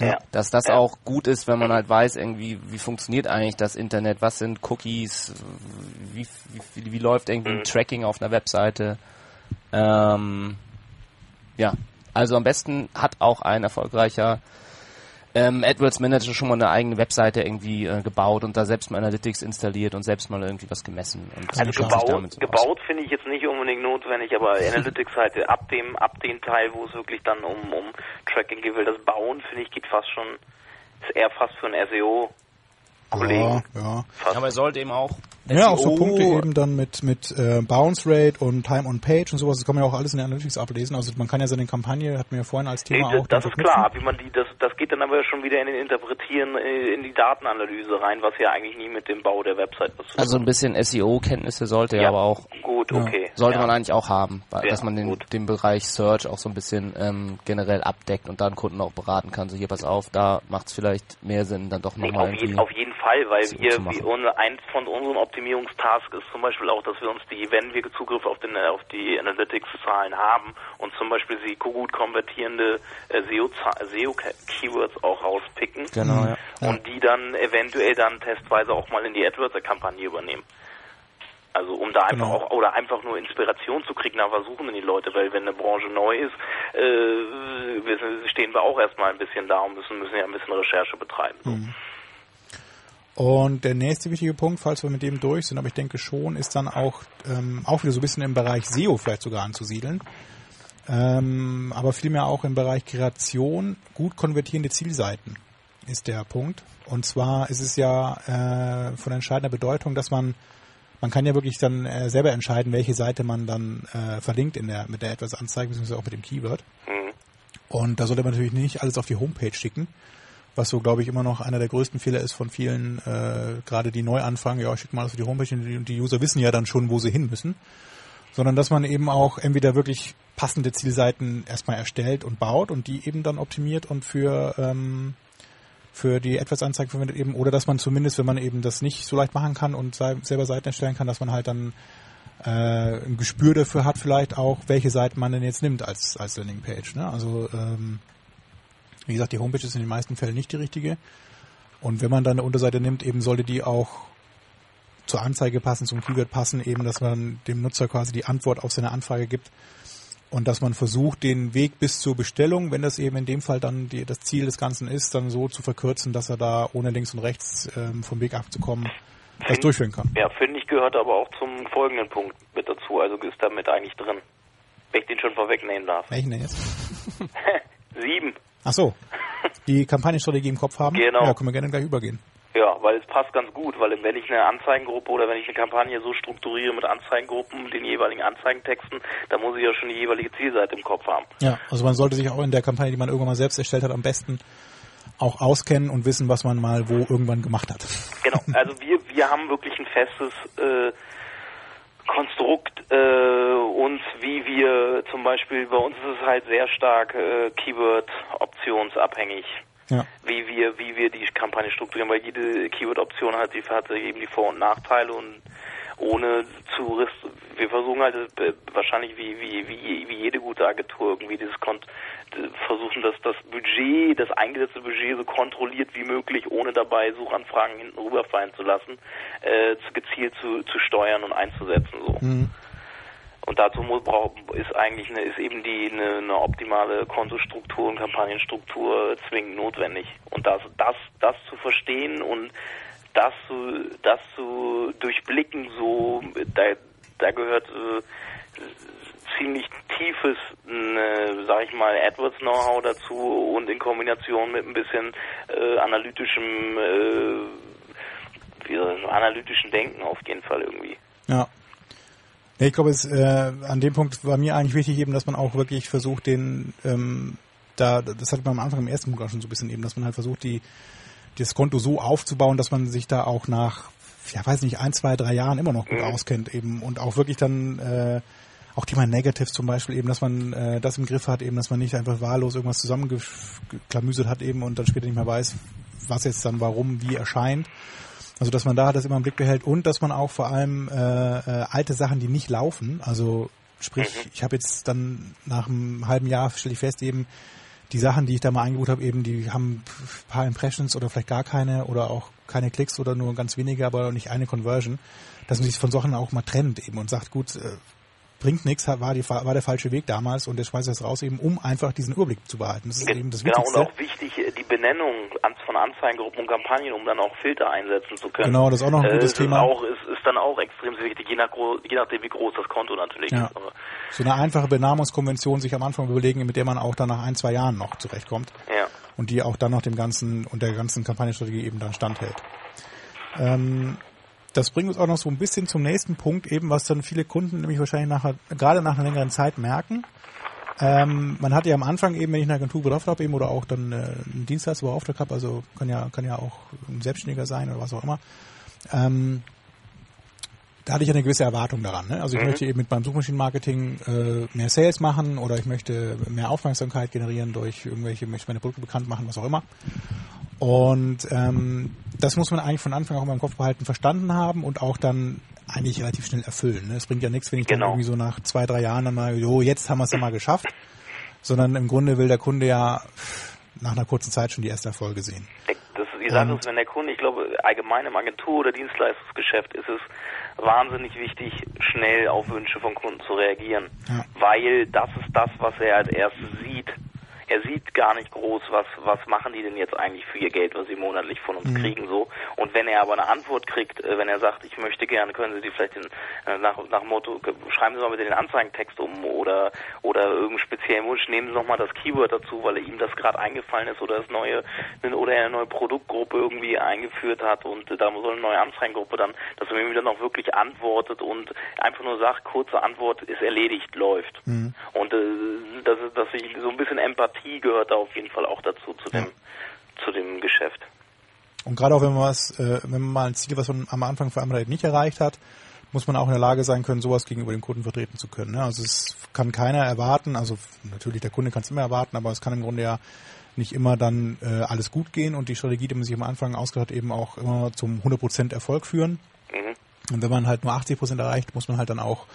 Ja. Dass das Ja. auch gut ist, wenn man halt weiß, irgendwie, wie funktioniert eigentlich das Internet, was sind Cookies, wie, wie, wie läuft irgendwie ein Mhm. Tracking auf einer Webseite. Ähm, ja, also am besten hat auch ein erfolgreicher ähm, AdWords Manager schon mal eine eigene Webseite irgendwie äh, gebaut und da selbst mal Analytics installiert und selbst mal irgendwie was gemessen. Und Also gebaut, gebaut finde ich jetzt nicht unbedingt notwendig, aber Analytics halt ab dem ab dem Teil, wo es wirklich dann um um Tracking geht, will das Bauen finde ich geht fast schon ist eher fast für einen SEO Kollegen. Ja, ja. Fast. Aber er sollte eben auch Ja, auch so Punkte eben dann mit mit äh, Bounce Rate und Time on Page und sowas, das kann man ja auch alles in der Analytics ablesen. Also man kann ja seine Kampagne, hatten wir ja vorhin als Nee, Thema das, auch. das ist klar, wie man die, das, das geht dann aber schon wieder in den Interpretieren, äh, in die Datenanalyse rein, was ja eigentlich nie mit dem Bau der Website was zu Also ein bisschen SEO-Kenntnisse sollte Ja. aber auch, Gut, Ja. okay. sollte ja. man eigentlich auch haben, weil, Ja, dass man den, gut. den Bereich Search auch so ein bisschen ähm, generell abdeckt und dann Kunden auch beraten kann. So hier, pass auf, da macht es vielleicht mehr Sinn, dann doch Nee, nochmal auf, irgendwie. jeden, auf jeden Fall, weil SEO wir, wir eins von unseren Optimierungstasks ist zum Beispiel auch, dass wir uns die, wenn wir Zugriff auf, den, auf die Analytics-Zahlen haben und zum Beispiel sie gut konvertierende äh, SEO-Keywords auch rauspicken Genau, ja. und die dann eventuell dann testweise auch mal in die AdWords-Kampagne übernehmen. Also um da einfach Genau. auch oder einfach nur Inspiration zu kriegen, nach was suchen denn die Leute, weil wenn eine Branche neu ist, äh, wir- stehen wir auch erstmal ein bisschen da und müssen, müssen ja ein bisschen Recherche betreiben. So. Und der nächste wichtige Punkt, falls wir mit dem durch sind, aber ich denke schon, ist dann auch, ähm, auch wieder so ein bisschen im Bereich SEO vielleicht sogar anzusiedeln. Ähm, aber vielmehr auch im Bereich Kreation gut konvertierende Zielseiten ist der Punkt. Und zwar ist es ja äh, von entscheidender Bedeutung, dass man man kann ja wirklich dann äh, selber entscheiden, welche Seite man dann äh, verlinkt in der mit der etwas Anzeige beziehungsweise auch mit dem Keyword. Mhm. Und da sollte man natürlich nicht alles auf die Homepage schicken, was so, glaube ich, immer noch einer der größten Fehler ist von vielen, äh, gerade die neu anfangen, ja, schick mal auf die Homepage und die, User wissen ja dann schon, wo sie hin müssen. Sondern dass man eben auch entweder wirklich passende Zielseiten erstmal erstellt und baut und die eben dann optimiert und für ähm, für die AdWords-Anzeigen verwendet eben, oder dass man zumindest, wenn man eben das nicht so leicht machen kann und selber Seiten erstellen kann, dass man halt dann äh, ein Gespür dafür hat, vielleicht auch, welche Seiten man denn jetzt nimmt als, als Landingpage. Ne? Also ähm, wie gesagt, die Homepage ist in den meisten Fällen nicht die richtige. Und wenn man dann eine Unterseite nimmt, eben sollte die auch zur Anzeige passen, zum Keyword passen, eben, dass man dem Nutzer quasi die Antwort auf seine Anfrage gibt und dass man versucht, den Weg bis zur Bestellung, wenn das eben in dem Fall dann die, das Ziel des Ganzen ist, dann so zu verkürzen, dass er da ohne links und rechts ähm, vom Weg abzukommen, das Find- durchführen kann. Ja, finde ich, gehört aber auch zum folgenden Punkt mit dazu. Also ist damit eigentlich drin. Wenn ich den schon vorwegnehmen darf. Welchen denn jetzt? Sieben. Ach so, die Kampagnenstrategie im Kopf haben? Genau. Ja, können wir gerne gleich übergehen. Ja, weil es passt ganz gut, weil wenn ich eine Anzeigengruppe oder wenn ich eine Kampagne so strukturiere mit Anzeigengruppen, den jeweiligen Anzeigentexten, dann muss ich ja schon die jeweilige Zielseite im Kopf haben. Ja, also man sollte sich auch in der Kampagne, die man irgendwann mal selbst erstellt hat, am besten auch auskennen und wissen, was man mal wo irgendwann gemacht hat. Genau, also wir, wir haben wirklich ein festes äh, Konstrukt äh, uns, wie wir zum Beispiel, bei uns ist es halt sehr stark äh, Keyword-optionsabhängig. Ja. wie wir, wie wir die Kampagne strukturieren, weil jede Keyword-Option hat, die hat eben die Vor- und Nachteile und ohne zu riss wir versuchen halt äh, wahrscheinlich wie, wie, wie, wie jede gute Agentur irgendwie dieses Kont versuchen, dass das Budget, das eingesetzte Budget so kontrolliert wie möglich, ohne dabei Suchanfragen hinten rüberfallen zu lassen, äh, zu gezielt zu, zu steuern und einzusetzen so. Mhm. Und dazu muss, ist eigentlich eine, ist eben die eine, eine optimale Kontostruktur und Kampagnenstruktur zwingend notwendig. Und das, das, das zu verstehen und das zu, das zu durchblicken, so da, da gehört äh, ziemlich tiefes, äh, sag ich mal, AdWords-Know-how dazu und in Kombination mit ein bisschen äh, analytischem, äh, analytischen Denken auf jeden Fall irgendwie. Ja. Ich glaube, es äh, an dem Punkt war mir eigentlich wichtig eben, dass man auch wirklich versucht, den ähm, da, das hatte man am Anfang im ersten Punkt auch schon so ein bisschen eben, dass man halt versucht, die das Konto so aufzubauen, dass man sich da auch nach, ja weiß nicht, ein, zwei, drei Jahren immer noch gut Mhm. auskennt eben und auch wirklich dann äh, auch Thema Negatives zum Beispiel eben, dass man äh, das im Griff hat eben, dass man nicht einfach wahllos irgendwas zusammengeklamüsert hat eben und dann später nicht mehr weiß, was jetzt dann warum wie erscheint. Also dass man da das immer im Blick behält und dass man auch vor allem äh, äh, alte Sachen, die nicht laufen, also sprich, ich habe jetzt dann nach einem halben Jahr stelle ich fest eben, die Sachen, die ich da mal eingebucht habe, eben, die haben ein paar Impressions oder vielleicht gar keine oder auch keine Klicks oder nur ganz wenige, aber nicht eine Conversion, dass man sich von Sachen auch mal trennt eben und sagt, gut, äh, bringt nichts, war, die, war der falsche Weg damals und der schmeißt das raus eben, um einfach diesen Überblick zu behalten. Das ist eben das genau, Wichtigste. und auch wichtig, äh, die Benennung von Anzeigengruppen und Kampagnen, um dann auch Filter einsetzen zu können. Genau, das ist auch noch ein Äh, gutes ist Thema. Auch, ist, ist dann auch extrem wichtig, je, nach, je nachdem, wie groß das Konto natürlich Ja. ist. Aber, So eine einfache Benamungskonvention sich am Anfang überlegen, mit der man auch dann nach ein, zwei Jahren noch zurechtkommt. ja. und die auch dann noch dem ganzen und der ganzen Kampagnenstrategie eben dann standhält. Ähm, das bringt uns auch noch so ein bisschen zum nächsten Punkt, eben was dann viele Kunden nämlich wahrscheinlich nachher, gerade nach einer längeren Zeit merken. Ähm, man hat ja am Anfang eben, wenn ich eine Agentur beauftragt habe, eben oder auch dann äh, einen Dienstleister beauftragt habe, also kann ja, kann ja auch ein Selbstständiger sein oder was auch immer, ähm, da hatte ich eine gewisse Erwartung daran. Ne? Also ich möchte eben mit meinem Suchmaschinenmarketing äh, mehr Sales machen oder ich möchte mehr Aufmerksamkeit generieren durch irgendwelche, möchte meine Produkte bekannt machen, was auch immer. Und ähm, das muss man eigentlich von Anfang auch immer im Kopf behalten, verstanden haben und auch dann eigentlich relativ schnell erfüllen. Ne? Es bringt ja nichts, wenn ich dann Genau. irgendwie so nach zwei, drei Jahren dann mal, jo, jetzt haben wir es ja mal geschafft, sondern im Grunde will der Kunde ja nach einer kurzen Zeit schon die erste Erfolge sehen. Das, Sache Und- ist, wenn der Kunde, ich glaube, allgemein im Agentur- oder Dienstleistungsgeschäft ist es wahnsinnig wichtig, schnell auf Wünsche von Kunden zu reagieren. Ja. Weil das ist das, was er als erstes sieht. Er sieht gar nicht groß, was, was machen die denn jetzt eigentlich für ihr Geld, was sie monatlich von uns kriegen, so. Und wenn er aber eine Antwort kriegt, äh, wenn er sagt, ich möchte gerne, können Sie die vielleicht den, äh, nach, nach Motto, schreiben Sie mal bitte den Anzeigentext um oder, oder irgendeinen speziellen Wunsch, nehmen Sie noch mal das Keyword dazu, weil ihm das gerade eingefallen ist oder das neue, oder er eine neue Produktgruppe irgendwie eingeführt hat und äh, da soll eine neue Anzeigengruppe dann, dass er mir dann auch wirklich antwortet und einfach nur sagt, kurze Antwort ist erledigt, läuft. Und äh, das ist, dass ich so ein bisschen Empathie gehört da auf jeden Fall auch dazu zu dem, zu dem Geschäft. Und gerade auch wenn man was, äh, wenn man mal ein Ziel, was man am Anfang vereinbart nicht erreicht hat, muss man auch in der Lage sein können, sowas gegenüber dem Kunden vertreten zu können. Ne? Also es kann keiner erwarten, also natürlich der Kunde kann es immer erwarten, aber es kann im Grunde ja nicht immer dann äh, alles gut gehen und die Strategie, die man sich am Anfang ausgedacht hat, eben auch immer zum 100% Erfolg führen. Mhm. Und wenn man halt nur 80% erreicht, muss man halt dann auch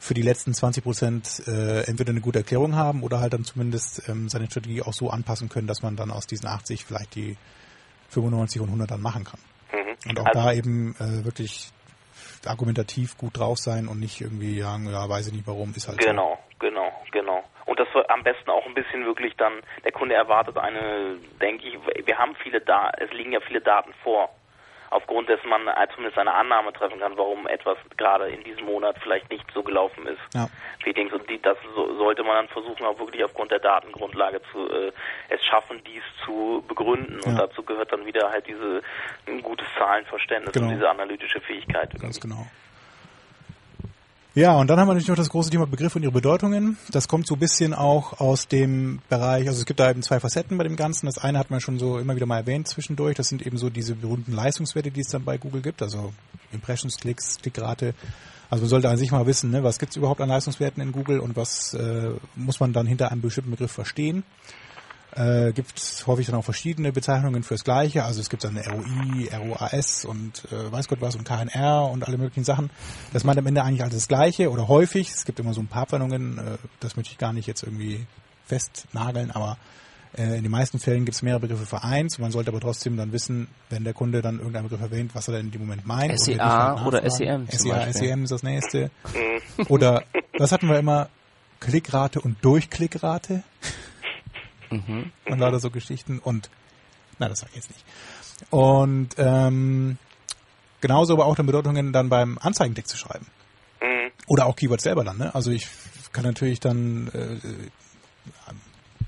für die letzten 20% äh, entweder eine gute Erklärung haben oder halt dann zumindest ähm, seine Strategie auch so anpassen können, dass man dann aus diesen 80 vielleicht die 95 und 100 dann machen kann. Mhm. Und auch Also- da eben äh, wirklich argumentativ gut drauf sein und nicht irgendwie sagen, ja, weiß ich nicht warum, ist halt Genau, genau, genau. Und das am besten auch ein bisschen wirklich dann, der Kunde erwartet eine, denke ich, wir haben viele Daten, es liegen ja viele Daten vor, aufgrund dessen man zumindest eine Annahme treffen kann, warum etwas gerade in diesem Monat vielleicht nicht so gelaufen ist. Ja. Und die, das so, sollte man dann versuchen, auch wirklich aufgrund der Datengrundlage zu äh, es schaffen, dies zu begründen. Und Ja. dazu gehört dann wieder halt diese ein gutes Zahlenverständnis Genau. und diese analytische Fähigkeit. Ganz genau. Ja, und dann haben wir natürlich noch das große Thema Begriffe und ihre Bedeutungen. Das kommt so ein bisschen auch aus dem Bereich, also es gibt da eben zwei Facetten bei dem Ganzen. Das eine hat man schon so immer wieder mal erwähnt zwischendurch. Das sind eben so diese berühmten Leistungswerte, die es dann bei Google gibt, also Impressions, Klicks, Klickrate. Also man sollte an sich mal wissen, ne, was gibt es überhaupt an Leistungswerten in Google und was äh, muss man dann hinter einem bestimmten Begriff verstehen. Äh, gibt häufig dann auch verschiedene Bezeichnungen fürs Gleiche. Also es gibt dann ROI, ROAS und äh, weiß Gott was und KNR und alle möglichen Sachen. Das meint am Ende eigentlich alles das Gleiche oder häufig. Es gibt immer so ein paar Abwandlungen. Äh, das möchte ich gar nicht jetzt irgendwie festnageln, aber äh, in den meisten Fällen gibt es mehrere Begriffe für eins. Man sollte aber trotzdem dann wissen, wenn der Kunde dann irgendeinen Begriff erwähnt, was er denn in dem Moment meint. SEA halt oder. SEM SEA. SEM ist das nächste. Oder was hatten wir immer? Klickrate und Durchklickrate. Mhm. Und lauter so Geschichten. Und na, das sag ich jetzt nicht. Und ähm, genauso aber auch dann Bedeutungen dann beim Anzeigentext zu schreiben. Mhm. Oder auch Keywords selber dann. Ne? Also ich kann natürlich dann äh,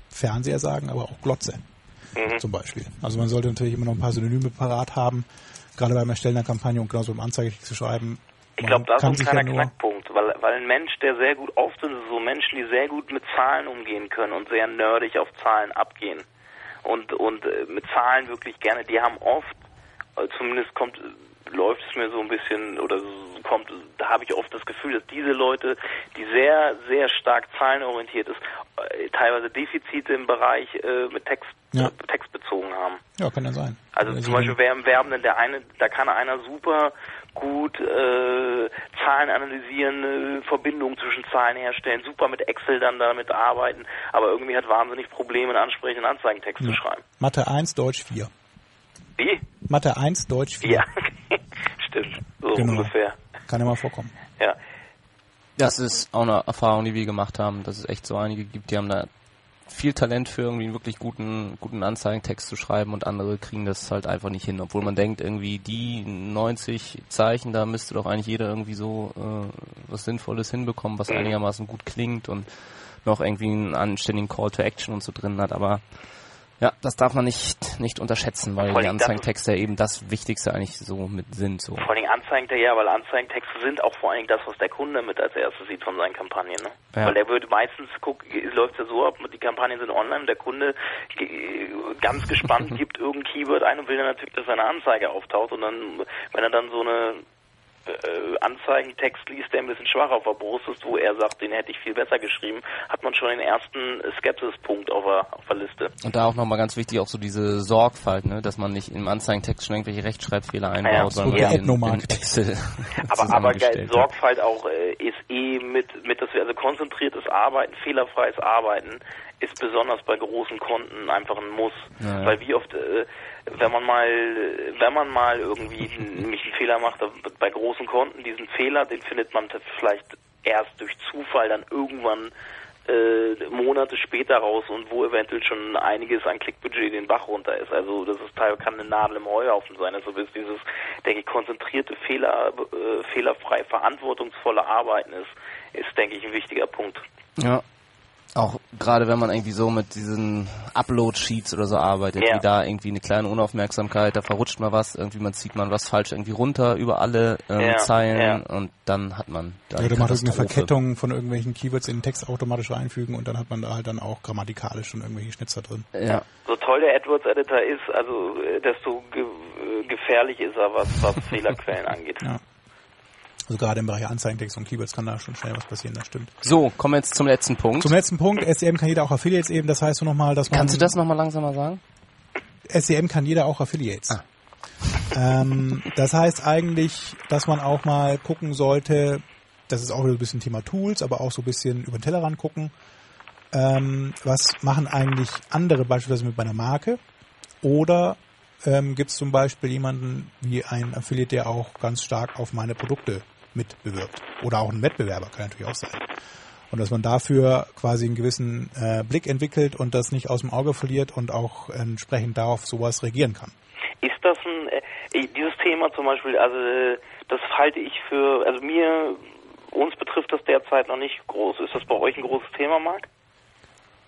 Fernseher sagen, aber auch Glotze Mhm. zum Beispiel. Also man sollte natürlich immer noch ein paar Synonyme parat haben, gerade beim Erstellen der Kampagne und genauso beim Anzeigentext zu schreiben. Ich glaube, das ist ein kleiner ja Knackpunkt, weil, weil ein Mensch, der sehr gut, oft sind es so Menschen, die sehr gut mit Zahlen umgehen können und sehr nerdig auf Zahlen abgehen. Und, und äh, mit Zahlen wirklich gerne, die haben oft, äh, zumindest kommt, äh, läuft es mir so ein bisschen, oder kommt, da habe ich oft das Gefühl, dass diese Leute, die sehr, sehr stark zahlenorientiert ist, teilweise Defizite im Bereich äh, mit Text, Ja. äh, Text bezogen haben. Ja, kann ja sein. Also zum Beispiel wer im Werbenden, der eine, da kann einer super gut äh, Zahlen analysieren, äh, Verbindungen zwischen Zahlen herstellen, super mit Excel dann damit arbeiten, aber irgendwie hat wahnsinnig Probleme, einen ansprechenden Anzeigentext zu schreiben. Mathe 1, Deutsch 4. Wie? Mathe 1, Deutsch 4. Ja, stimmt, so Genau. ungefähr. Kann ja mal vorkommen. Ja. Das ist auch eine Erfahrung, die wir gemacht haben, dass es echt so einige gibt, die haben da viel Talent für irgendwie einen wirklich guten, guten Anzeigentext zu schreiben und andere kriegen das halt einfach nicht hin, obwohl man denkt, irgendwie die 90 Zeichen, da müsste doch eigentlich jeder irgendwie so äh, was Sinnvolles hinbekommen, was einigermaßen gut klingt und noch irgendwie einen anständigen Call to Action und so drin hat, aber ja, das darf man nicht, nicht unterschätzen, weil die Anzeigentexte eben das Wichtigste eigentlich so mit sind, so. Vor allem Anzeigentexte, ja, weil Anzeigentexte sind auch vor allem das, was der Kunde mit als erstes sieht von seinen Kampagnen. Ne? Ja. Weil der würde meistens gucken, läuft ja so ab, die Kampagnen sind online, der Kunde ganz gespannt gibt irgendein Keyword ein und will dann natürlich, dass seine Anzeige auftaucht und dann, wenn er dann so eine äh, Anzeigentext liest, der ein bisschen schwach auf der Brust ist, wo er sagt, den hätte ich viel besser geschrieben, hat man schon den ersten Skepsispunkt auf der, auf der Liste. Und da auch nochmal ganz wichtig, auch so diese Sorgfalt, ne, dass man nicht im Anzeigentext schon irgendwelche Rechtschreibfehler einbaut, Ja, sondern ja. in, in. Excel Aber, aber geil. Sorgfalt auch äh, ist eh mit, mit dass wir also konzentriertes Arbeiten, fehlerfreies Arbeiten ist besonders bei großen Konten einfach ein Muss. Ja, ja. Weil wie oft, äh, wenn man mal, wenn man mal irgendwie nämlich einen Fehler macht, bei großen Konten, diesen Fehler, den findet man vielleicht erst durch Zufall dann irgendwann äh, Monate später raus und wo eventuell schon einiges an Klickbudget den Bach runter ist. Also das ist teilweise kann eine Nadel im Heuhaufen sein. Also bis dieses, denke ich, konzentrierte, Fehler, äh, fehlerfrei, verantwortungsvolle Arbeiten ist, ist, denke ich, ein wichtiger Punkt. Ja. Auch gerade wenn man irgendwie so mit diesen Upload-Sheets oder so arbeitet, Ja. wie da irgendwie eine kleine Unaufmerksamkeit, da verrutscht mal was, irgendwie man zieht man was falsch irgendwie runter über alle ähm, Ja, Zeilen ja. und dann hat man da man hat irgendeine Katastrophe. Verkettung von irgendwelchen Keywords in den Text automatisch reinfügen und dann hat man da halt dann auch grammatikalisch schon irgendwelche Schnitzer drin. Ja. So toll der AdWords-Editor ist, also äh, desto ge äh, gefährlich ist er, was, was Fehlerquellen angeht. Ja. Also gerade im Bereich Anzeigentext und Keywords kann da schon schnell was passieren, das stimmt. So, kommen wir jetzt zum letzten Punkt. Zum letzten Punkt, SEM kann jeder auch Affiliates eben, das heißt so nochmal, dass man... Kannst du das nochmal langsamer sagen? SEM kann jeder auch Affiliates. Ah. Ähm, das heißt eigentlich, dass man auch mal gucken sollte, das ist auch wieder so ein bisschen Thema Tools, aber auch so ein bisschen über den Tellerrand gucken. Ähm, was machen eigentlich andere beispielsweise mit meiner Marke? Oder ähm, gibt es zum Beispiel jemanden wie ein Affiliate, der auch ganz stark auf meine Produkte mitbewirbt? Oder auch ein Wettbewerber, kann natürlich auch sein. Und dass man dafür quasi einen gewissen äh, Blick entwickelt und das nicht aus dem Auge verliert und auch entsprechend darauf sowas reagieren kann. Ist das ein, äh, dieses Thema zum Beispiel, also äh, das halte ich für, also mir, uns betrifft das derzeit noch nicht groß. Ist das bei euch ein großes Thema, Marc?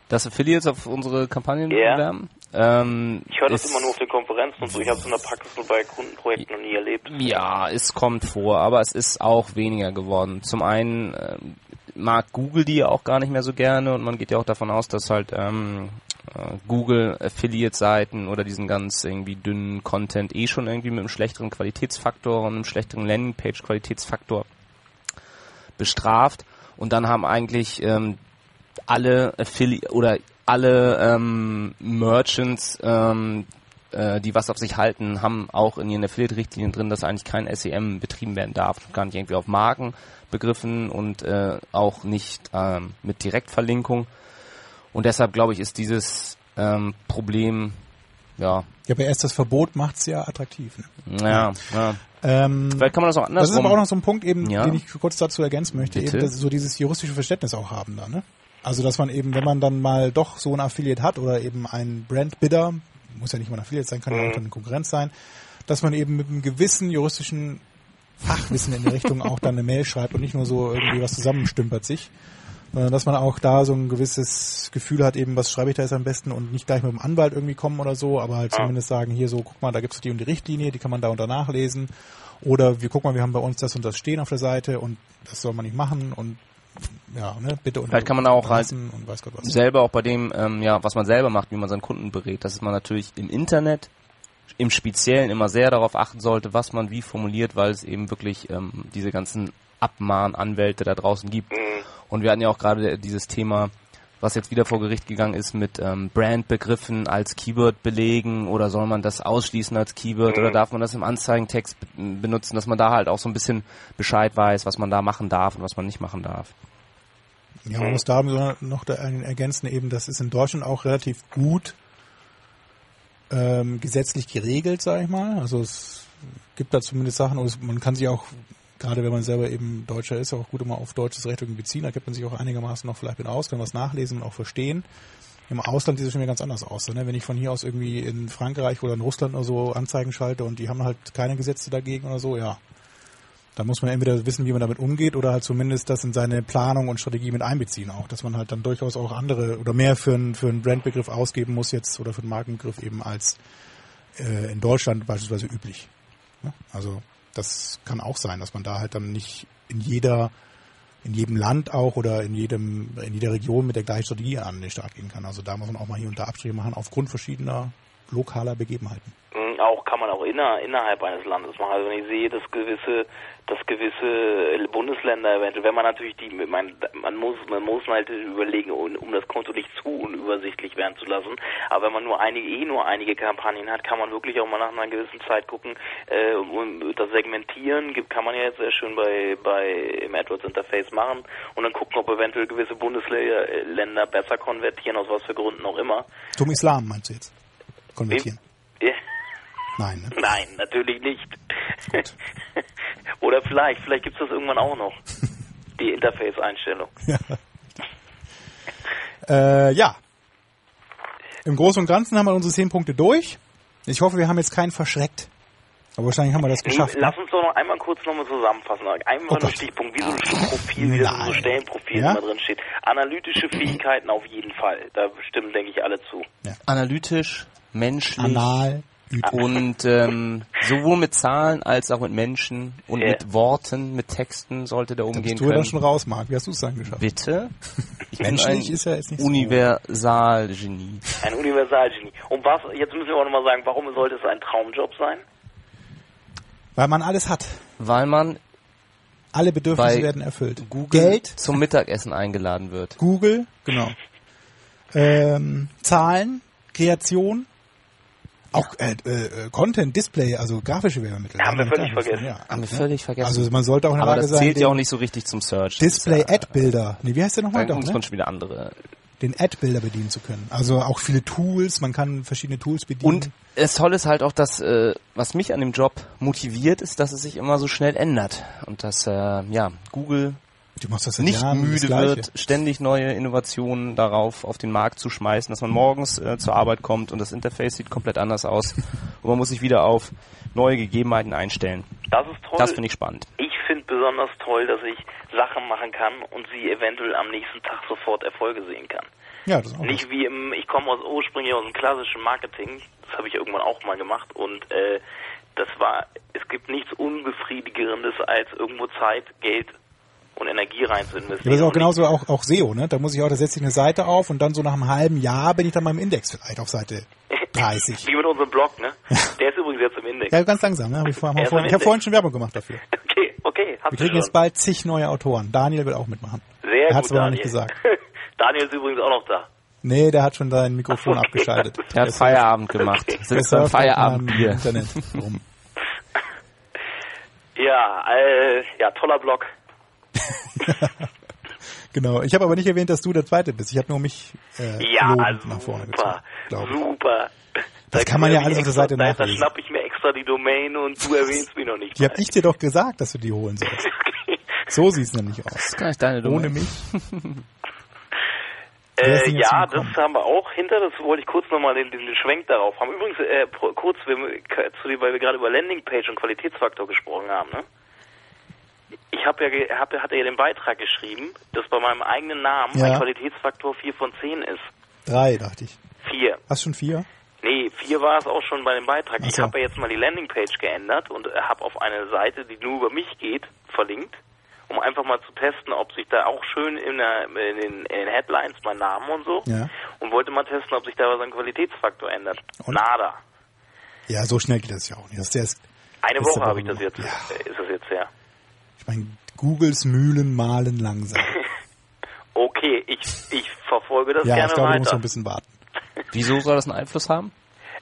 Dass Affiliates auf unsere Kampagnen Ja. bewerben? Ähm, Ich höre das immer nur auf den Konferenzen und so. Ich habe es in der Praxis nur bei Kundenprojekten noch nie erlebt. Ja, es kommt vor, aber es ist auch weniger geworden. Zum einen ähm, mag Google die ja auch gar nicht mehr so gerne und man geht ja auch davon aus, dass halt ähm, äh, Google Affiliate-Seiten oder diesen ganz irgendwie dünnen Content eh schon irgendwie mit einem schlechteren Qualitätsfaktor und einem schlechteren Landingpage-Qualitätsfaktor bestraft. Und dann haben eigentlich ähm, alle Affiliate oder alle ähm, Merchants, ähm, äh, die was auf sich halten, haben auch in ihren Affiliate-Richtlinien drin, dass eigentlich kein SEM betrieben werden darf. Gar nicht irgendwie auf Marken begriffen und äh, auch nicht ähm, mit Direktverlinkung. Und deshalb glaube ich, ist dieses ähm, Problem, ja, Ja, aber erst das Verbot macht's ja attraktiv. Ne? ja, ja. Ähm, Vielleicht kann man das auch das ist aber auch noch so ein Punkt, eben, Ja. den ich kurz dazu ergänzen möchte, Bitte. eben, dass sie so dieses juristische Verständnis auch haben da, ne? Also dass man eben, wenn man dann mal doch so ein Affiliate hat oder eben ein Brandbidder, muss ja nicht mal ein Affiliate sein, kann ja auch dann eine Konkurrenz sein, dass man eben mit einem gewissen juristischen Fachwissen in der Richtung auch dann eine Mail schreibt und nicht nur so irgendwie was zusammenstümpert sich, sondern dass man auch da so ein gewisses Gefühl hat, eben was schreibe ich da jetzt am besten und nicht gleich mit dem Anwalt irgendwie kommen oder so, aber halt zumindest sagen, hier so, guck mal, da gibt's die und die Richtlinie, die kann man da und da nachlesen. Oder wir gucken mal, wir haben bei uns das und das stehen auf der Seite und das soll man nicht machen und ja, ne, bitte und Vielleicht kann man auch halt unterlassen und weiß Gott was. selber auch bei dem, ähm, ja, was man selber macht, wie man seinen Kunden berät, dass man natürlich im Internet im Speziellen immer sehr darauf achten sollte, was man wie formuliert, weil es eben wirklich ähm, diese ganzen Abmahnanwälte da draußen gibt. Und wir hatten ja auch gerade dieses Thema, was jetzt wieder vor Gericht gegangen ist mit ähm, Brandbegriffen als Keyword belegen oder soll man das ausschließen als Keyword oder darf man das im Anzeigentext be benutzen, dass man da halt auch so ein bisschen Bescheid weiß, was man da machen darf und was man nicht machen darf. Ja, man muss da noch ergänzen, eben, das ist in Deutschland auch relativ gut ähm, gesetzlich geregelt, sag ich mal. Also es gibt da zumindest Sachen, und man kann sich auch gerade wenn man selber eben Deutscher ist, auch gut immer auf deutsches Recht irgendwie beziehen. Da kennt man sich auch einigermaßen noch vielleicht mit aus, kann was nachlesen und auch verstehen. Im Ausland sieht es schon wieder ganz anders aus. Ne? Wenn ich von hier aus irgendwie in Frankreich oder in Russland oder so Anzeigen schalte und die haben halt keine Gesetze dagegen oder so, ja. Da muss man entweder wissen, wie man damit umgeht oder halt zumindest das in seine Planung und Strategie mit einbeziehen auch. Dass man halt dann durchaus auch andere oder mehr für einen, für einen Brandbegriff ausgeben muss jetzt oder für einen Markenbegriff eben als äh, in Deutschland beispielsweise üblich. Ne? Also das kann auch sein, dass man da halt dann nicht in jeder in jedem Land auch oder in jedem in jeder Region mit der gleichen Strategie an den Start gehen kann. Also da muss man auch mal hier und da Abstriche machen aufgrund verschiedener lokaler Begebenheiten. Mhm, Auch kann man auch inner, innerhalb eines Landes machen. Also wenn ich sehe, dass gewisse, dass gewisse Bundesländer eventuell, wenn man natürlich die, man, man muss, man muss halt überlegen, um, um das Konto nicht zu unübersichtlich werden zu lassen. Aber wenn man nur einige, eh nur einige Kampagnen hat, kann man wirklich auch mal nach einer gewissen Zeit gucken, äh, und das Segmentieren gibt, kann man ja jetzt sehr schön bei, bei im AdWords Interface machen und dann gucken, ob eventuell gewisse Bundesländer besser konvertieren, aus was für Gründen auch immer. Zum Islam meinst du jetzt? Konvertieren? Ja. Nein, ne? Nein, natürlich nicht. Oder vielleicht, vielleicht gibt's das irgendwann auch noch. Die Interface-Einstellung. Äh, ja. Im Großen und Ganzen haben wir unsere zehn Punkte durch. Ich hoffe, wir haben jetzt keinen verschreckt. Aber wahrscheinlich haben wir das geschafft. ne? Lass uns doch noch einmal kurz nochmal zusammenfassen. Einmal Oh nur Gott. Stichpunkt, wie so ein Profil, wie das in so. Stellenprofil Ja? immer drin steht. Analytische Fähigkeiten auf jeden Fall. Da stimmen, denke ich, alle zu. Analytisch, menschlich Anal, und ähm, sowohl mit Zahlen als auch mit Menschen und Ja. mit Worten, mit Texten sollte der Da umgehen bist du können. dann schon raus, Marc. Wie hast du es dann geschafft? Bitte? Ich bin Menschlich ein ist ja jetzt nicht so- Universalgenie. Ein Universalgenie. Und was, jetzt müssen wir auch nochmal sagen, warum sollte es ein Traumjob sein? Weil man alles hat. Weil man Alle Bedürfnisse werden erfüllt. Google Geld, zum Mittagessen eingeladen wird. Google, genau. Ähm, Zahlen, Kreation, auch äh, äh, Content, Display, also grafische Werbemittel. Haben wir völlig vergessen. Ja. Haben wir völlig vergessen. Also man sollte auch in der Aber Lage das sein, zählt ja den auch nicht so richtig zum Search. Display-Ad-Bilder. Nee, wie heißt der nochmal? Da Doch, muss ne? man schon wieder andere. Den Ad-Bilder bedienen zu können. Also auch viele Tools, man kann verschiedene Tools bedienen. Und das Tolle ist halt auch, dass äh, was mich an dem Job motiviert, ist, dass es sich immer so schnell ändert und dass äh, ja Google du machst das nicht Jahren müde wird, ständig neue Innovationen darauf auf den Markt zu schmeißen, dass man morgens äh, zur Arbeit kommt und das Interface sieht komplett anders aus und man muss sich wieder auf neue Gegebenheiten einstellen. Das ist toll. Das finde ich spannend. Ich finde besonders toll, dass ich Sachen machen kann und sie eventuell am nächsten Tag sofort Erfolge sehen kann. Ja, das ist auch Nicht wie im, ich komme aus ursprünglich aus dem klassischen Marketing, das habe ich irgendwann auch mal gemacht und äh, das war, es gibt nichts unbefriedigerendes als irgendwo Zeit, Geld und Energie rein zu investieren. Ja, das ist auch genauso auch, auch SEO, ne? Da muss ich auch, da setze ich eine Seite auf und dann so nach einem halben Jahr bin ich dann mal im Index vielleicht auf Seite 30. nicht- Wie mit unserem Blog, ne? Der ist übrigens jetzt im Index. Ja, ganz langsam, ne? Hab ich, ist vorhin, im ich habe vorhin schon Werbung gemacht dafür. Okay, okay, hast Wir du kriegen schon. jetzt bald zig neue Autoren. Daniel will auch mitmachen. Sehr er hat's gut, aber noch Daniel. nicht gesagt. Daniel ist übrigens auch noch da. Nee, der hat schon sein Mikrofon okay. abgeschaltet. Er hat Feierabend gemacht. Der Sitzt beim surft auf meinem Feierabendbier. Internet rum. Ja, äh, ja, toller Blog. Genau. Ich habe aber nicht erwähnt, dass du der Zweite bist. Ich habe nur mich äh, Ja, lobend nach vorne gezogen. super, ich. super. Das Da kann man ja alles auf der Seite da, Da nachlesen. schnapp ich mir extra die Domain und du erwähnst mich noch nicht. Die habe ich dir doch gesagt, dass du die holen sollst. So sieht's nämlich aus. Das ist gar nicht deine Ohne Domain. mich. Wer ist Äh, ja, das haben wir auch hinter. Das wollte ich kurz nochmal den, den Schwenk darauf haben. Übrigens, äh, kurz, wir, zu, weil wir gerade über Landingpage und Qualitätsfaktor gesprochen haben. Ne? Ich habe ja, hab, hatte ja den Beitrag geschrieben, dass bei meinem eigenen Namen Ja. ein Qualitätsfaktor 4 von 10 ist. Drei, dachte ich. 4. Hast schon vier? Nee, 4 war es auch schon bei dem Beitrag. Ach Ich so. habe ja jetzt mal die Landingpage geändert und habe auf eine Seite, die nur über mich geht, verlinkt, um einfach mal zu testen, ob sich da auch schön in, der, in, den, in den Headlines mein Name und so. Ja. Und wollte mal testen, ob sich da was am Qualitätsfaktor ändert. Und? Nada. Ja, so schnell geht das ja auch nicht. Das ist erst, Eine Woche habe ich das nur- jetzt, Ja. äh, ist das jetzt her. Ich meine, Googles Mühlen malen langsam. Okay, ich, ich verfolge das Ja, gerne ich glaube, du musst noch weiter. ein bisschen warten. Wieso soll das einen Einfluss haben?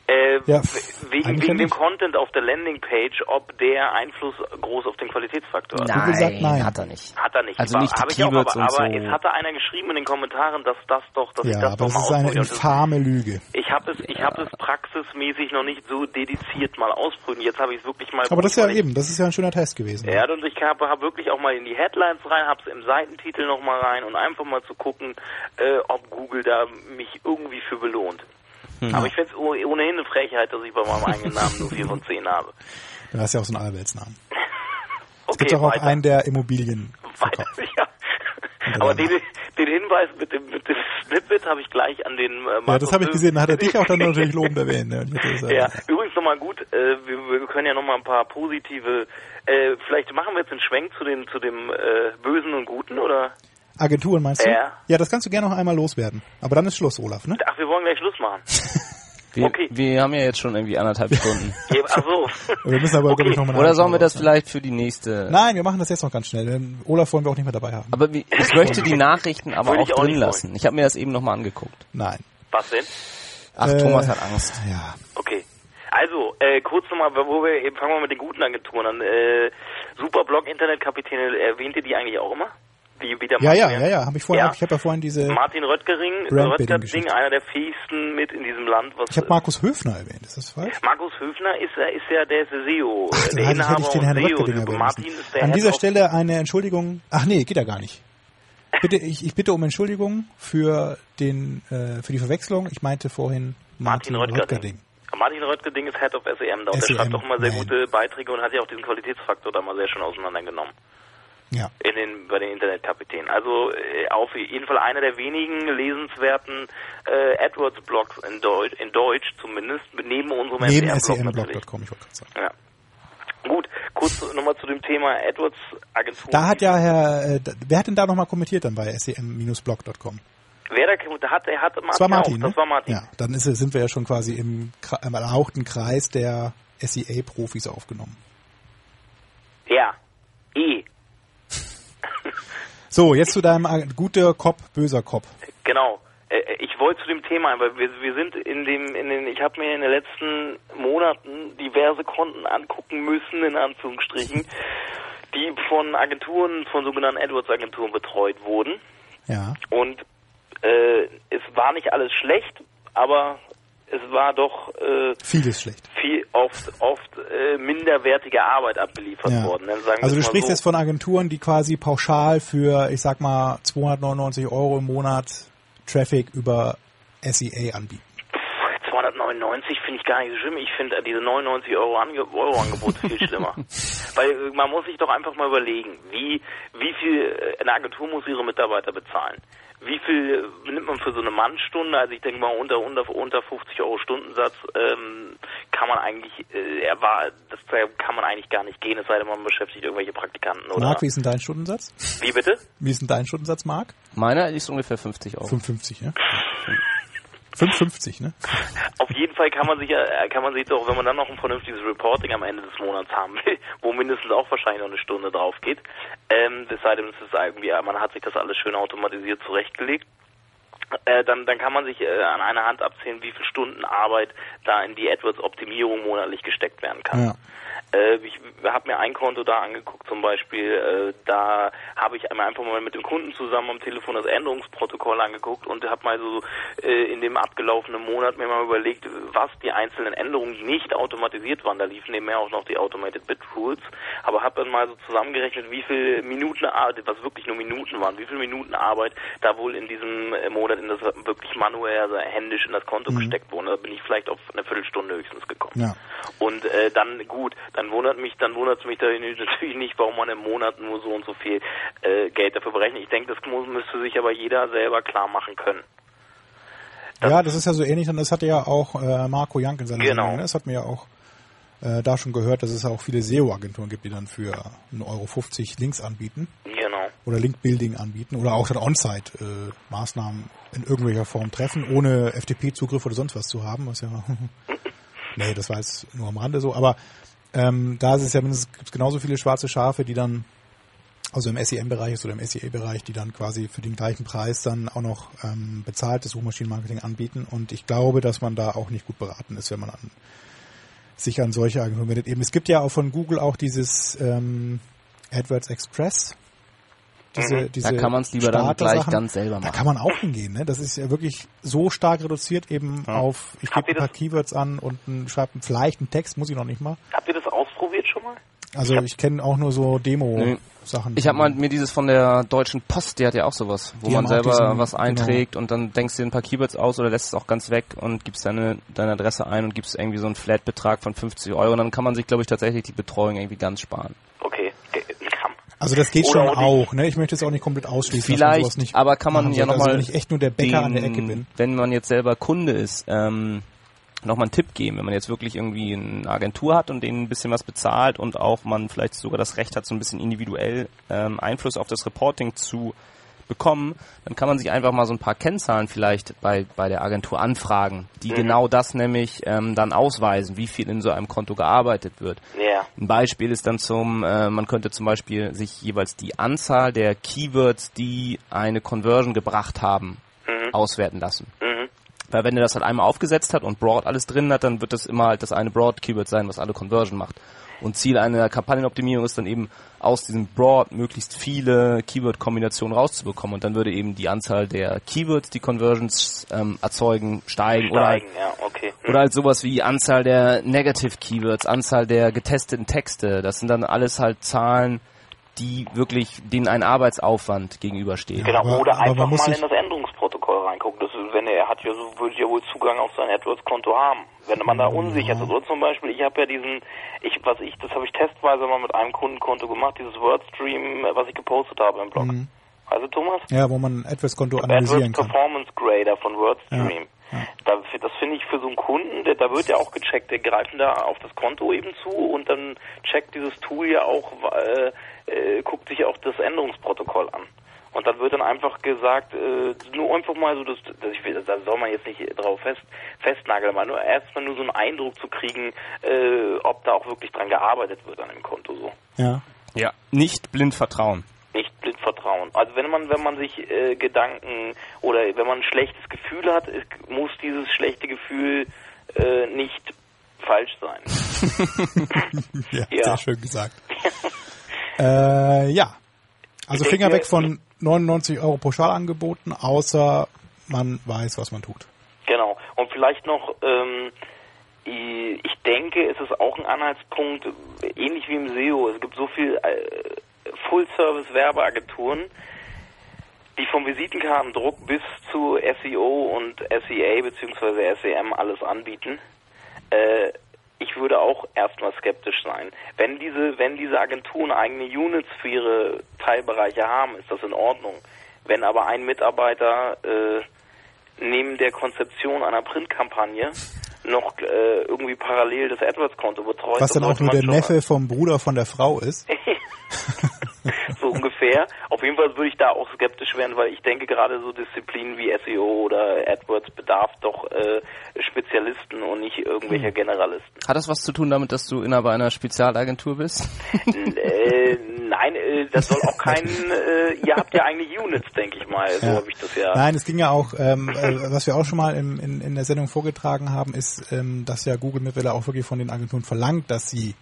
Äh, Ja, wegen wegen ja dem. Content auf der Landingpage, ob der Einfluss groß auf den Qualitätsfaktor hat. Google sagt nein. hat er nicht. Hat er nicht. Also nicht die Habe ich auch, Keywords aber, und aber so. es hatte einer geschrieben in den Kommentaren, dass das doch, dass ich Ja, das aber doch das mal ist eine infame Lüge. Ich habe es, ich habe es praxismäßig noch nicht so dediziert mal ausprobiert. Jetzt habe ich es wirklich mal. Aber das ist ja eben, das ist ja ein schöner Test gewesen. Ja, und ich habe hab wirklich auch mal in die Headlines rein, habe es im Seitentitel noch mal rein und einfach mal zu gucken, äh, ob Google da mich irgendwie für belohnt. Hm. Aber ich finde es ohnehin eine Frechheit, dass ich bei meinem eigenen Namen nur 4 von 10 habe. Du hast ja auch so einen Allerweltsnamen. Es Okay, gibt doch auch weiter. einen, der Immobilien Weiter, verkauft. ja. Aber den, den Hinweis mit dem, mit dem Snippet habe ich gleich an den äh, Ja, das habe ich gesehen, da hat er dich auch dann natürlich lobend erwähnt. Ne? Äh, Ja, übrigens nochmal gut, äh, wir, wir können ja nochmal ein paar positive, äh, vielleicht machen wir jetzt einen Schwenk zu dem, zu dem äh, Bösen und Guten, oder? Agenturen meinst du? Ja. Ja, das kannst du gerne noch einmal loswerden. Aber dann ist Schluss, Olaf, ne? Ach, wir wollen gleich Schluss machen. Wir, Okay. wir haben ja jetzt schon irgendwie anderthalb Stunden. Ach so. Wir müssen aber, Okay. glaube ich, noch mal Oder sollen wir das raus, vielleicht für die nächste... ne? Nein, wir machen das jetzt noch ganz schnell. denn Olaf wollen wir auch nicht mehr dabei haben. Aber wie, ich möchte die Nachrichten aber auch ich auch drin lassen. Ich habe mir das eben nochmal angeguckt. Nein. Was denn? Ach, Äh, Thomas hat Angst. Ja. Okay. Also, äh, kurz nochmal, wo wir eben fangen wir mit den guten Agenturen an. Äh, Superblog Internetkapitäne, erwähnt ihr die eigentlich auch immer? Wie, wie der Ja, ja, Martin- ja, ja. Hab ich vorhin, Ja. ich habe ja vorhin diese. Martin Röttgering, Röttgering, einer der fähigsten mit in diesem Land. Was, Ich habe Markus Höfner erwähnt. Ist das falsch? Markus Höfner ist, ja- ist ja der SEO, Ach, der ich, Inhaber ich den Herrn SEO. Röttgedinger erwähnen Martin ist der An dieser Stelle eine Entschuldigung. Ach nee, geht ja gar nicht. Bitte, ich, ich bitte um Entschuldigung für den äh, für die Verwechslung. Ich meinte vorhin Martin Martin, Röttgerding. Röttgerding. Martin Röttgeding ist Head of SEM da und der SEM, schreibt auch immer sehr nein. gute Beiträge und hat ja auch diesen Qualitätsfaktor da mal sehr schön auseinandergenommen. Ja. in den, bei den Internetkapitänen. Also äh, auf jeden Fall einer der wenigen lesenswerten äh, AdWords-Blogs in Deutsch, in Deutsch zumindest, neben unserem Neben semblog.com, ich wollte gerade sagen. Ja. Gut, kurz nochmal zu dem Thema AdWords-Agentur. Da hat ja Herr, äh, wer hat denn da nochmal kommentiert dann bei sem-blog.com? Wer da, da hat, der hat Martin Das war Martin, auch, ne? das war Martin. Ja, dann ist, sind wir ja schon quasi im, im erlauchten Kreis der SEA-Profis aufgenommen. Ja. E. So, jetzt zu deinem äh, guter Cop, böser Cop. Genau. Äh, Ich wollte zu dem Thema, weil wir, wir sind in dem, in den, ich habe mir in den letzten Monaten diverse Konten angucken müssen, in Anführungsstrichen, die von Agenturen, von sogenannten AdWords-Agenturen betreut wurden. Ja. Und äh, es war nicht alles schlecht, aber es war doch äh, Vieles schlecht. viel oft oft äh, minderwertige Arbeit abgeliefert Ja. worden. ne? Also du sprichst so. jetzt von Agenturen, die quasi pauschal für, ich sag mal, 299 Euro im Monat Traffic über SEA anbieten. 299 finde ich gar nicht so schlimm. Ich finde diese 99 Euro, Ange Euro Angebote viel schlimmer. Weil äh, man muss sich doch einfach mal überlegen, wie, wie viel äh, eine Agentur muss ihre Mitarbeiter bezahlen. Wie viel nimmt man für so eine Mannstunde? Also ich denke mal unter, unter, unter 50 Euro Stundensatz ähm, kann man eigentlich, äh, er war, das kann man eigentlich gar nicht gehen, es sei denn man beschäftigt irgendwelche Praktikanten oder. Marc, wie ist denn dein Stundensatz? Wie bitte? Wie ist denn dein Stundensatz, Marc? Meiner ist ungefähr 50 Euro. 55, ne? 55, ne? Auf jeden Fall kann man sich ja, äh, kann man sich doch, wenn man dann noch ein vernünftiges Reporting am Ende des Monats haben will, wo mindestens auch wahrscheinlich noch eine Stunde drauf geht, ähm, es sei denn, es ist irgendwie, man hat sich das alles schön automatisiert zurechtgelegt, äh, dann, dann kann man sich äh, an einer Hand abzählen, wie viele Stunden Arbeit da in die AdWords-Optimierung monatlich gesteckt werden kann. Ja. Äh, ich habe mir ein Konto da angeguckt zum Beispiel, äh, da habe ich einmal einfach mal mit dem Kunden zusammen am Telefon das Änderungsprotokoll angeguckt und habe mal so äh, in dem abgelaufenen Monat mir mal überlegt, was die einzelnen Änderungen nicht automatisiert waren. Da liefen nebenher auch noch die Automated Bit Rules, aber habe dann mal so zusammengerechnet, wie viele Minuten Arbeit, was wirklich nur Minuten waren, wie viele Minuten Arbeit da wohl in diesem äh, Monat in das wirklich manuell, also händisch in das Konto gesteckt wurde. Da bin ich vielleicht auf eine Viertelstunde höchstens gekommen. Ja. Und äh, dann gut, dann wundert mich, dann wundert es mich natürlich nicht, warum man im Monat nur so und so viel äh, Geld dafür berechnet. Ich denke, das muss, müsste sich aber jeder selber klar machen können. Das- ja, das ist ja so ähnlich, und das hatte ja auch äh, Marco Jank in seiner Genau. Sendung. Ne? Das hat mir ja auch äh, da schon gehört, dass es ja auch viele SEO-Agenturen gibt, die dann für 1,50 Euro Links anbieten Genau. oder Link-Building anbieten oder auch dann On-Site-Maßnahmen in irgendwelcher Form treffen, ohne FTP-Zugriff oder sonst was zu haben, was ja nee, das war jetzt nur am Rande so, aber ähm, da ist es ja mindestens gibt's genauso viele schwarze Schafe, die dann also im SEM-Bereich ist oder im SEA-Bereich, die dann quasi für den gleichen Preis dann auch noch ähm, bezahltes Suchmaschinenmarketing anbieten. Und ich glaube, dass man da auch nicht gut beraten ist, wenn man an, sich an solche Agenturen wendet. Eben, es gibt ja auch von Google auch dieses ähm, AdWords Express. Diese, diese Da kann man es lieber dann gleich ganz selber Da machen. kann man auch hingehen. Ne? Das ist ja wirklich so stark reduziert eben auf, ich gebe ein paar das- Keywords an und ein, schreibe vielleicht einen Text, muss ich noch nicht mal. Habt ihr das ausprobiert schon mal? Also ich kenne auch nur so Demo-Sachen. Ich habe mal mir dieses von der Deutschen Post, die hat ja auch sowas, wo Die man selber diesen- was einträgt und dann denkst du dir ein paar Keywords aus oder lässt es auch ganz weg und gibst deine, deine Adresse ein und gibst irgendwie so einen Flat-Betrag von 50 Euro und dann kann man sich, glaube ich, tatsächlich die Betreuung irgendwie ganz sparen. Okay. Also das geht schon auch. Ne? Ich möchte es auch nicht komplett ausschließen. Vielleicht, nicht aber kann man ja nochmal, Also wenn ich echt nur der Bäcker an der Ecke bin. wenn man jetzt selber Kunde ist, ähm, nochmal einen Tipp geben, wenn man jetzt wirklich irgendwie eine Agentur hat und denen ein bisschen was bezahlt und auch man vielleicht sogar das Recht hat, so ein bisschen individuell ähm, Einfluss auf das Reporting zu bekommen, dann kann man sich einfach mal so ein paar Kennzahlen vielleicht bei, bei der Agentur anfragen, die genau das nämlich ähm, dann ausweisen, wie viel in so einem Konto gearbeitet wird. Ja. Ein Beispiel ist dann zum, äh, man könnte zum Beispiel sich jeweils die Anzahl der Keywords, die eine Conversion gebracht haben, auswerten lassen. Weil wenn er das halt einmal aufgesetzt hat und Broad alles drin hat, dann wird das immer halt das eine Broad-Keyword sein, was alle Conversion macht. Und Ziel einer Kampagnenoptimierung ist dann eben aus diesem Broad möglichst viele Keyword-Kombinationen rauszubekommen. Und dann würde eben die Anzahl der Keywords, die Conversions ähm, erzeugen, steigen. Oder halt, Steigen, ja, okay. oder halt sowas wie Anzahl der Negative Keywords, Anzahl der getesteten Texte. Das sind dann alles halt Zahlen, die wirklich denen ein Arbeitsaufwand gegenüberstehen. Genau, Aber- oder aber einfach muss mal in das Änderungsprotokoll reingucken. Das wenn er, er hat ja so, würde ja wohl Zugang auf sein AdWords-Konto haben. Wenn man da unsicher ist. Oder zum Beispiel, ich habe ja diesen, ich, was ich, das habe ich testweise mal mit einem Kundenkonto gemacht, dieses Wordstream, was ich gepostet habe im Blog. Also Thomas? Ja, wo man AdWords-Konto AdWords analysieren kann. Performance Grader von WordStream. Da, das finde ich für so einen Kunden, der, da wird ja auch gecheckt, der greifen da auf das Konto eben zu und dann checkt dieses Tool ja auch, äh, äh, guckt sich auch das Änderungsprotokoll an. Und dann wird dann einfach gesagt, äh, nur einfach mal so, das, das ich will, da soll man jetzt nicht drauf fest, festnageln, aber nur erstmal nur so einen Eindruck zu kriegen, äh, ob da auch wirklich dran gearbeitet wird an dem Konto so Ja. Ja. Nicht blind vertrauen. nicht blind vertrauen. Also wenn man wenn man sich äh, Gedanken oder wenn man ein schlechtes Gefühl hat, es, muss dieses schlechte Gefühl äh, nicht falsch sein. ja, Ja. sehr schön gesagt. äh, ja. Also Ich Finger denke- weg von 99 Euro Pauschalangeboten, außer man weiß, was man tut. Genau. Und vielleicht noch, ähm, ich denke, es ist auch ein Anhaltspunkt, ähnlich wie im SEO. Es gibt so viel äh, Full-Service-Werbeagenturen, die vom Visitenkartendruck bis zu SEO und SEA bzw. SEM alles anbieten. Äh, ich würde auch erstmal skeptisch sein. Wenn diese, wenn diese Agenturen eigene Units für ihre Teilbereiche haben, ist das in Ordnung. Wenn aber ein Mitarbeiter äh, neben der Konzeption einer Printkampagne noch äh, irgendwie parallel das AdWords-Konto betreut. Was dann auch nur der Neffe vom Bruder von der Frau ist. so ungefähr. Auf jeden Fall würde ich da auch skeptisch werden, weil ich denke gerade so Disziplinen wie SEO oder AdWords bedarf doch äh, Spezialisten und nicht irgendwelcher Hm. Generalisten. Hat das was zu tun damit, dass du Inhaber einer Spezialagentur bist? äh, nein, äh, das soll auch kein. Äh, ihr habt ja eigentlich Units, denke ich mal. So Ja. habe ich das ja. Nein, es ging ja auch, ähm, äh, was wir auch schon mal im, in, in der Sendung vorgetragen haben, ist, ähm, dass ja Google mittlerweile auch wirklich von den Agenturen verlangt, dass sie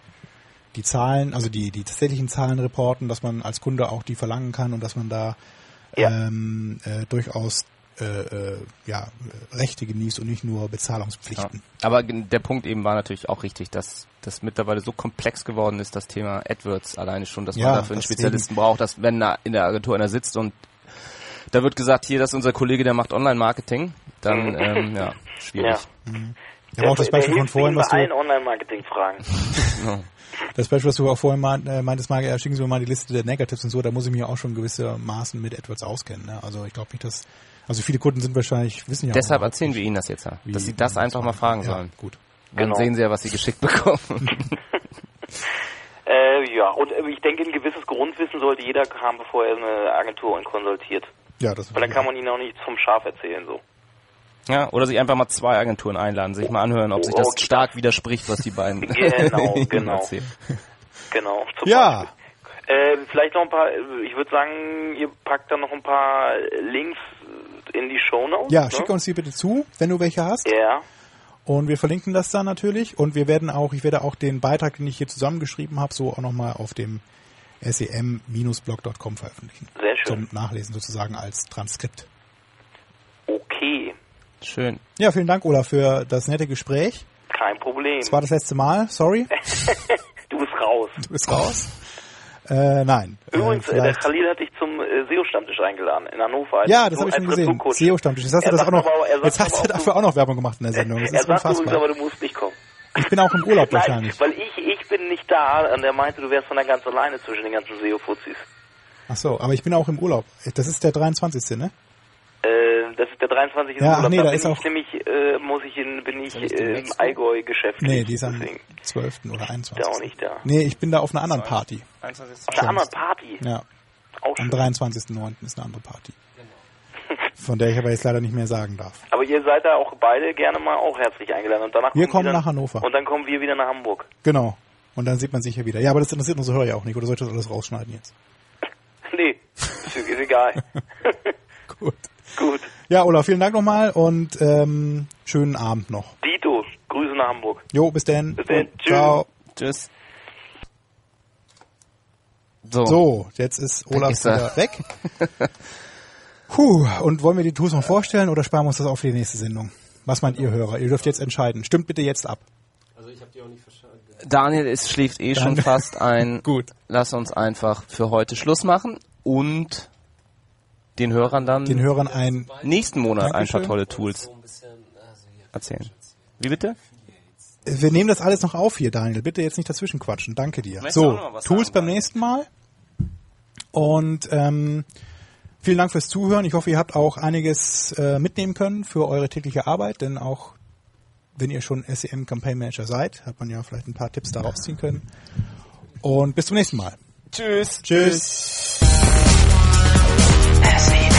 die Zahlen, also die, die tatsächlichen Zahlen reporten, dass man als Kunde auch die verlangen kann und dass man da Ja. ähm, äh, durchaus äh, äh, ja, Rechte genießt und nicht nur Ja. Bezahlungspflichten. Aber gen- der Punkt eben war natürlich auch richtig, dass das mittlerweile so komplex geworden ist, das Thema AdWords alleine schon, dass Ja, man dafür einen Spezialisten braucht, dass wenn da in der Agentur einer sitzt und da wird gesagt, hier, das ist unser Kollege, der macht Online-Marketing, dann, ähm, ja, schwierig. Ja, aber auch das Beispiel von vorhin, was bei du, allen Online-Marketing-Fragen. das Beispiel, was du auch vorhin meint- äh, meintest, Marge, ja, schicken Sie mir mal die Liste der Negatives und so, da muss ich mich auch schon gewissermaßen mit AdWords auskennen. Ne? Also ich glaube nicht, dass, also viele Kunden sind wahrscheinlich, wissen ja auch Deshalb überhaupt erzählen wir Ihnen das jetzt, ja, dass Sie das einfach mal fragen ja, sollen. Gut. Dann Genau. sehen Sie ja, was Sie geschickt bekommen. Äh, ja, und äh, ich denke, ein gewisses Grundwissen sollte jeder haben, bevor er eine Agentur konsultiert. Ja, das Weil dann kann man ihnen auch nicht zum Schaf erzählen, so. Ja, oder sich einfach mal zwei Agenturen einladen, sich mal anhören, ob sich das Okay. stark widerspricht, was die beiden Genau, genau. erzählen. Genau. Zum Ja. Beispiel. Äh, vielleicht noch ein paar, ich würde sagen, ihr packt dann noch ein paar Links in die Shownotes. Ja, ne? schick uns die bitte zu, wenn du welche hast. Ja, Und wir verlinken das dann natürlich. Und wir werden auch, ich werde auch den Beitrag, den ich hier zusammengeschrieben habe, so auch nochmal auf dem sem-blog.com veröffentlichen. sehr schön. Zum Nachlesen sozusagen als Transkript. Okay, Schön. Ja, vielen Dank, Olaf, für das nette Gespräch. kein Problem. Es war das letzte Mal, sorry. du bist raus. Du bist raus. Äh, nein. Übrigens, äh, äh, der Khalil hat dich zum äh, SEO-Stammtisch eingeladen in Hannover. ja, das habe ich schon gesehen. SEO-Stammtisch. Jetzt hast du das auch noch, aber- er jetzt hast du auch, dafür auch noch Werbung gemacht in der Sendung. Das Er ist sagt übrigens unfassbar. aber, du musst nicht kommen. Ich bin auch im Urlaub Nein, wahrscheinlich. weil ich, ich bin nicht da und er meinte, du wärst von da ganz alleine zwischen den ganzen SEO-Fuzis. Ach so, aber ich bin auch im Urlaub. Das ist der 23. ne? Äh, das ist der 23. Ja, ach nee, da da bin ist ich auch- nämlich, äh, muss ich in, bin ich äh, im nächsten? Allgäu-Geschäft. Nee, die ist am deswegen. 12. oder 21. Ist ja auch nicht da. Nee, ich bin da auf einer anderen Party. Auf einer anderen Party. Ja, Auch am schön. 23.09. ist eine andere Party. Von der ich aber jetzt leider nicht mehr sagen darf. Aber ihr seid da auch beide gerne mal auch herzlich eingeladen. Und danach Wir kommen wieder, nach Hannover. Und dann kommen wir wieder nach Hamburg. Genau. Und dann sieht man sich ja wieder. Ja, aber das interessiert unsere Hörer ja auch nicht. Oder soll ich das alles rausschneiden jetzt? Nee, ist egal. Gut. Gut. Ja, Olaf, vielen Dank nochmal und ähm, schönen Abend noch. Dito, Grüße nach Hamburg. Jo, bis denn. Bis denn. Und Tschüss. Ciao. Tschüss. So. So, jetzt ist Olaf ist er. wieder weg. Puh, und wollen wir die Tools noch vorstellen oder sparen wir uns das auf für die nächste Sendung? Was meint ihr Hörer? Ihr dürft jetzt entscheiden. Stimmt bitte jetzt ab. Daniel ist, schläft eh schon Danke. fast ein. Gut. Lass uns einfach für heute Schluss machen und den Hörern dann Den Hörern ein nächsten Monat ein Dankeschön. paar tolle Tools erzählen. Wie bitte? Wir nehmen das alles noch auf hier, Daniel. Bitte jetzt nicht dazwischen quatschen. Danke dir. So, Tools beim nächsten Mal. Und ähm, vielen Dank fürs Zuhören. Ich hoffe, ihr habt auch einiges äh, mitnehmen können für eure tägliche Arbeit, denn auch wenn ihr schon SEM Campaign Manager seid, hat man ja vielleicht ein paar Tipps daraus ziehen können. Und bis zum nächsten Mal. Tschüss. Tschüss. as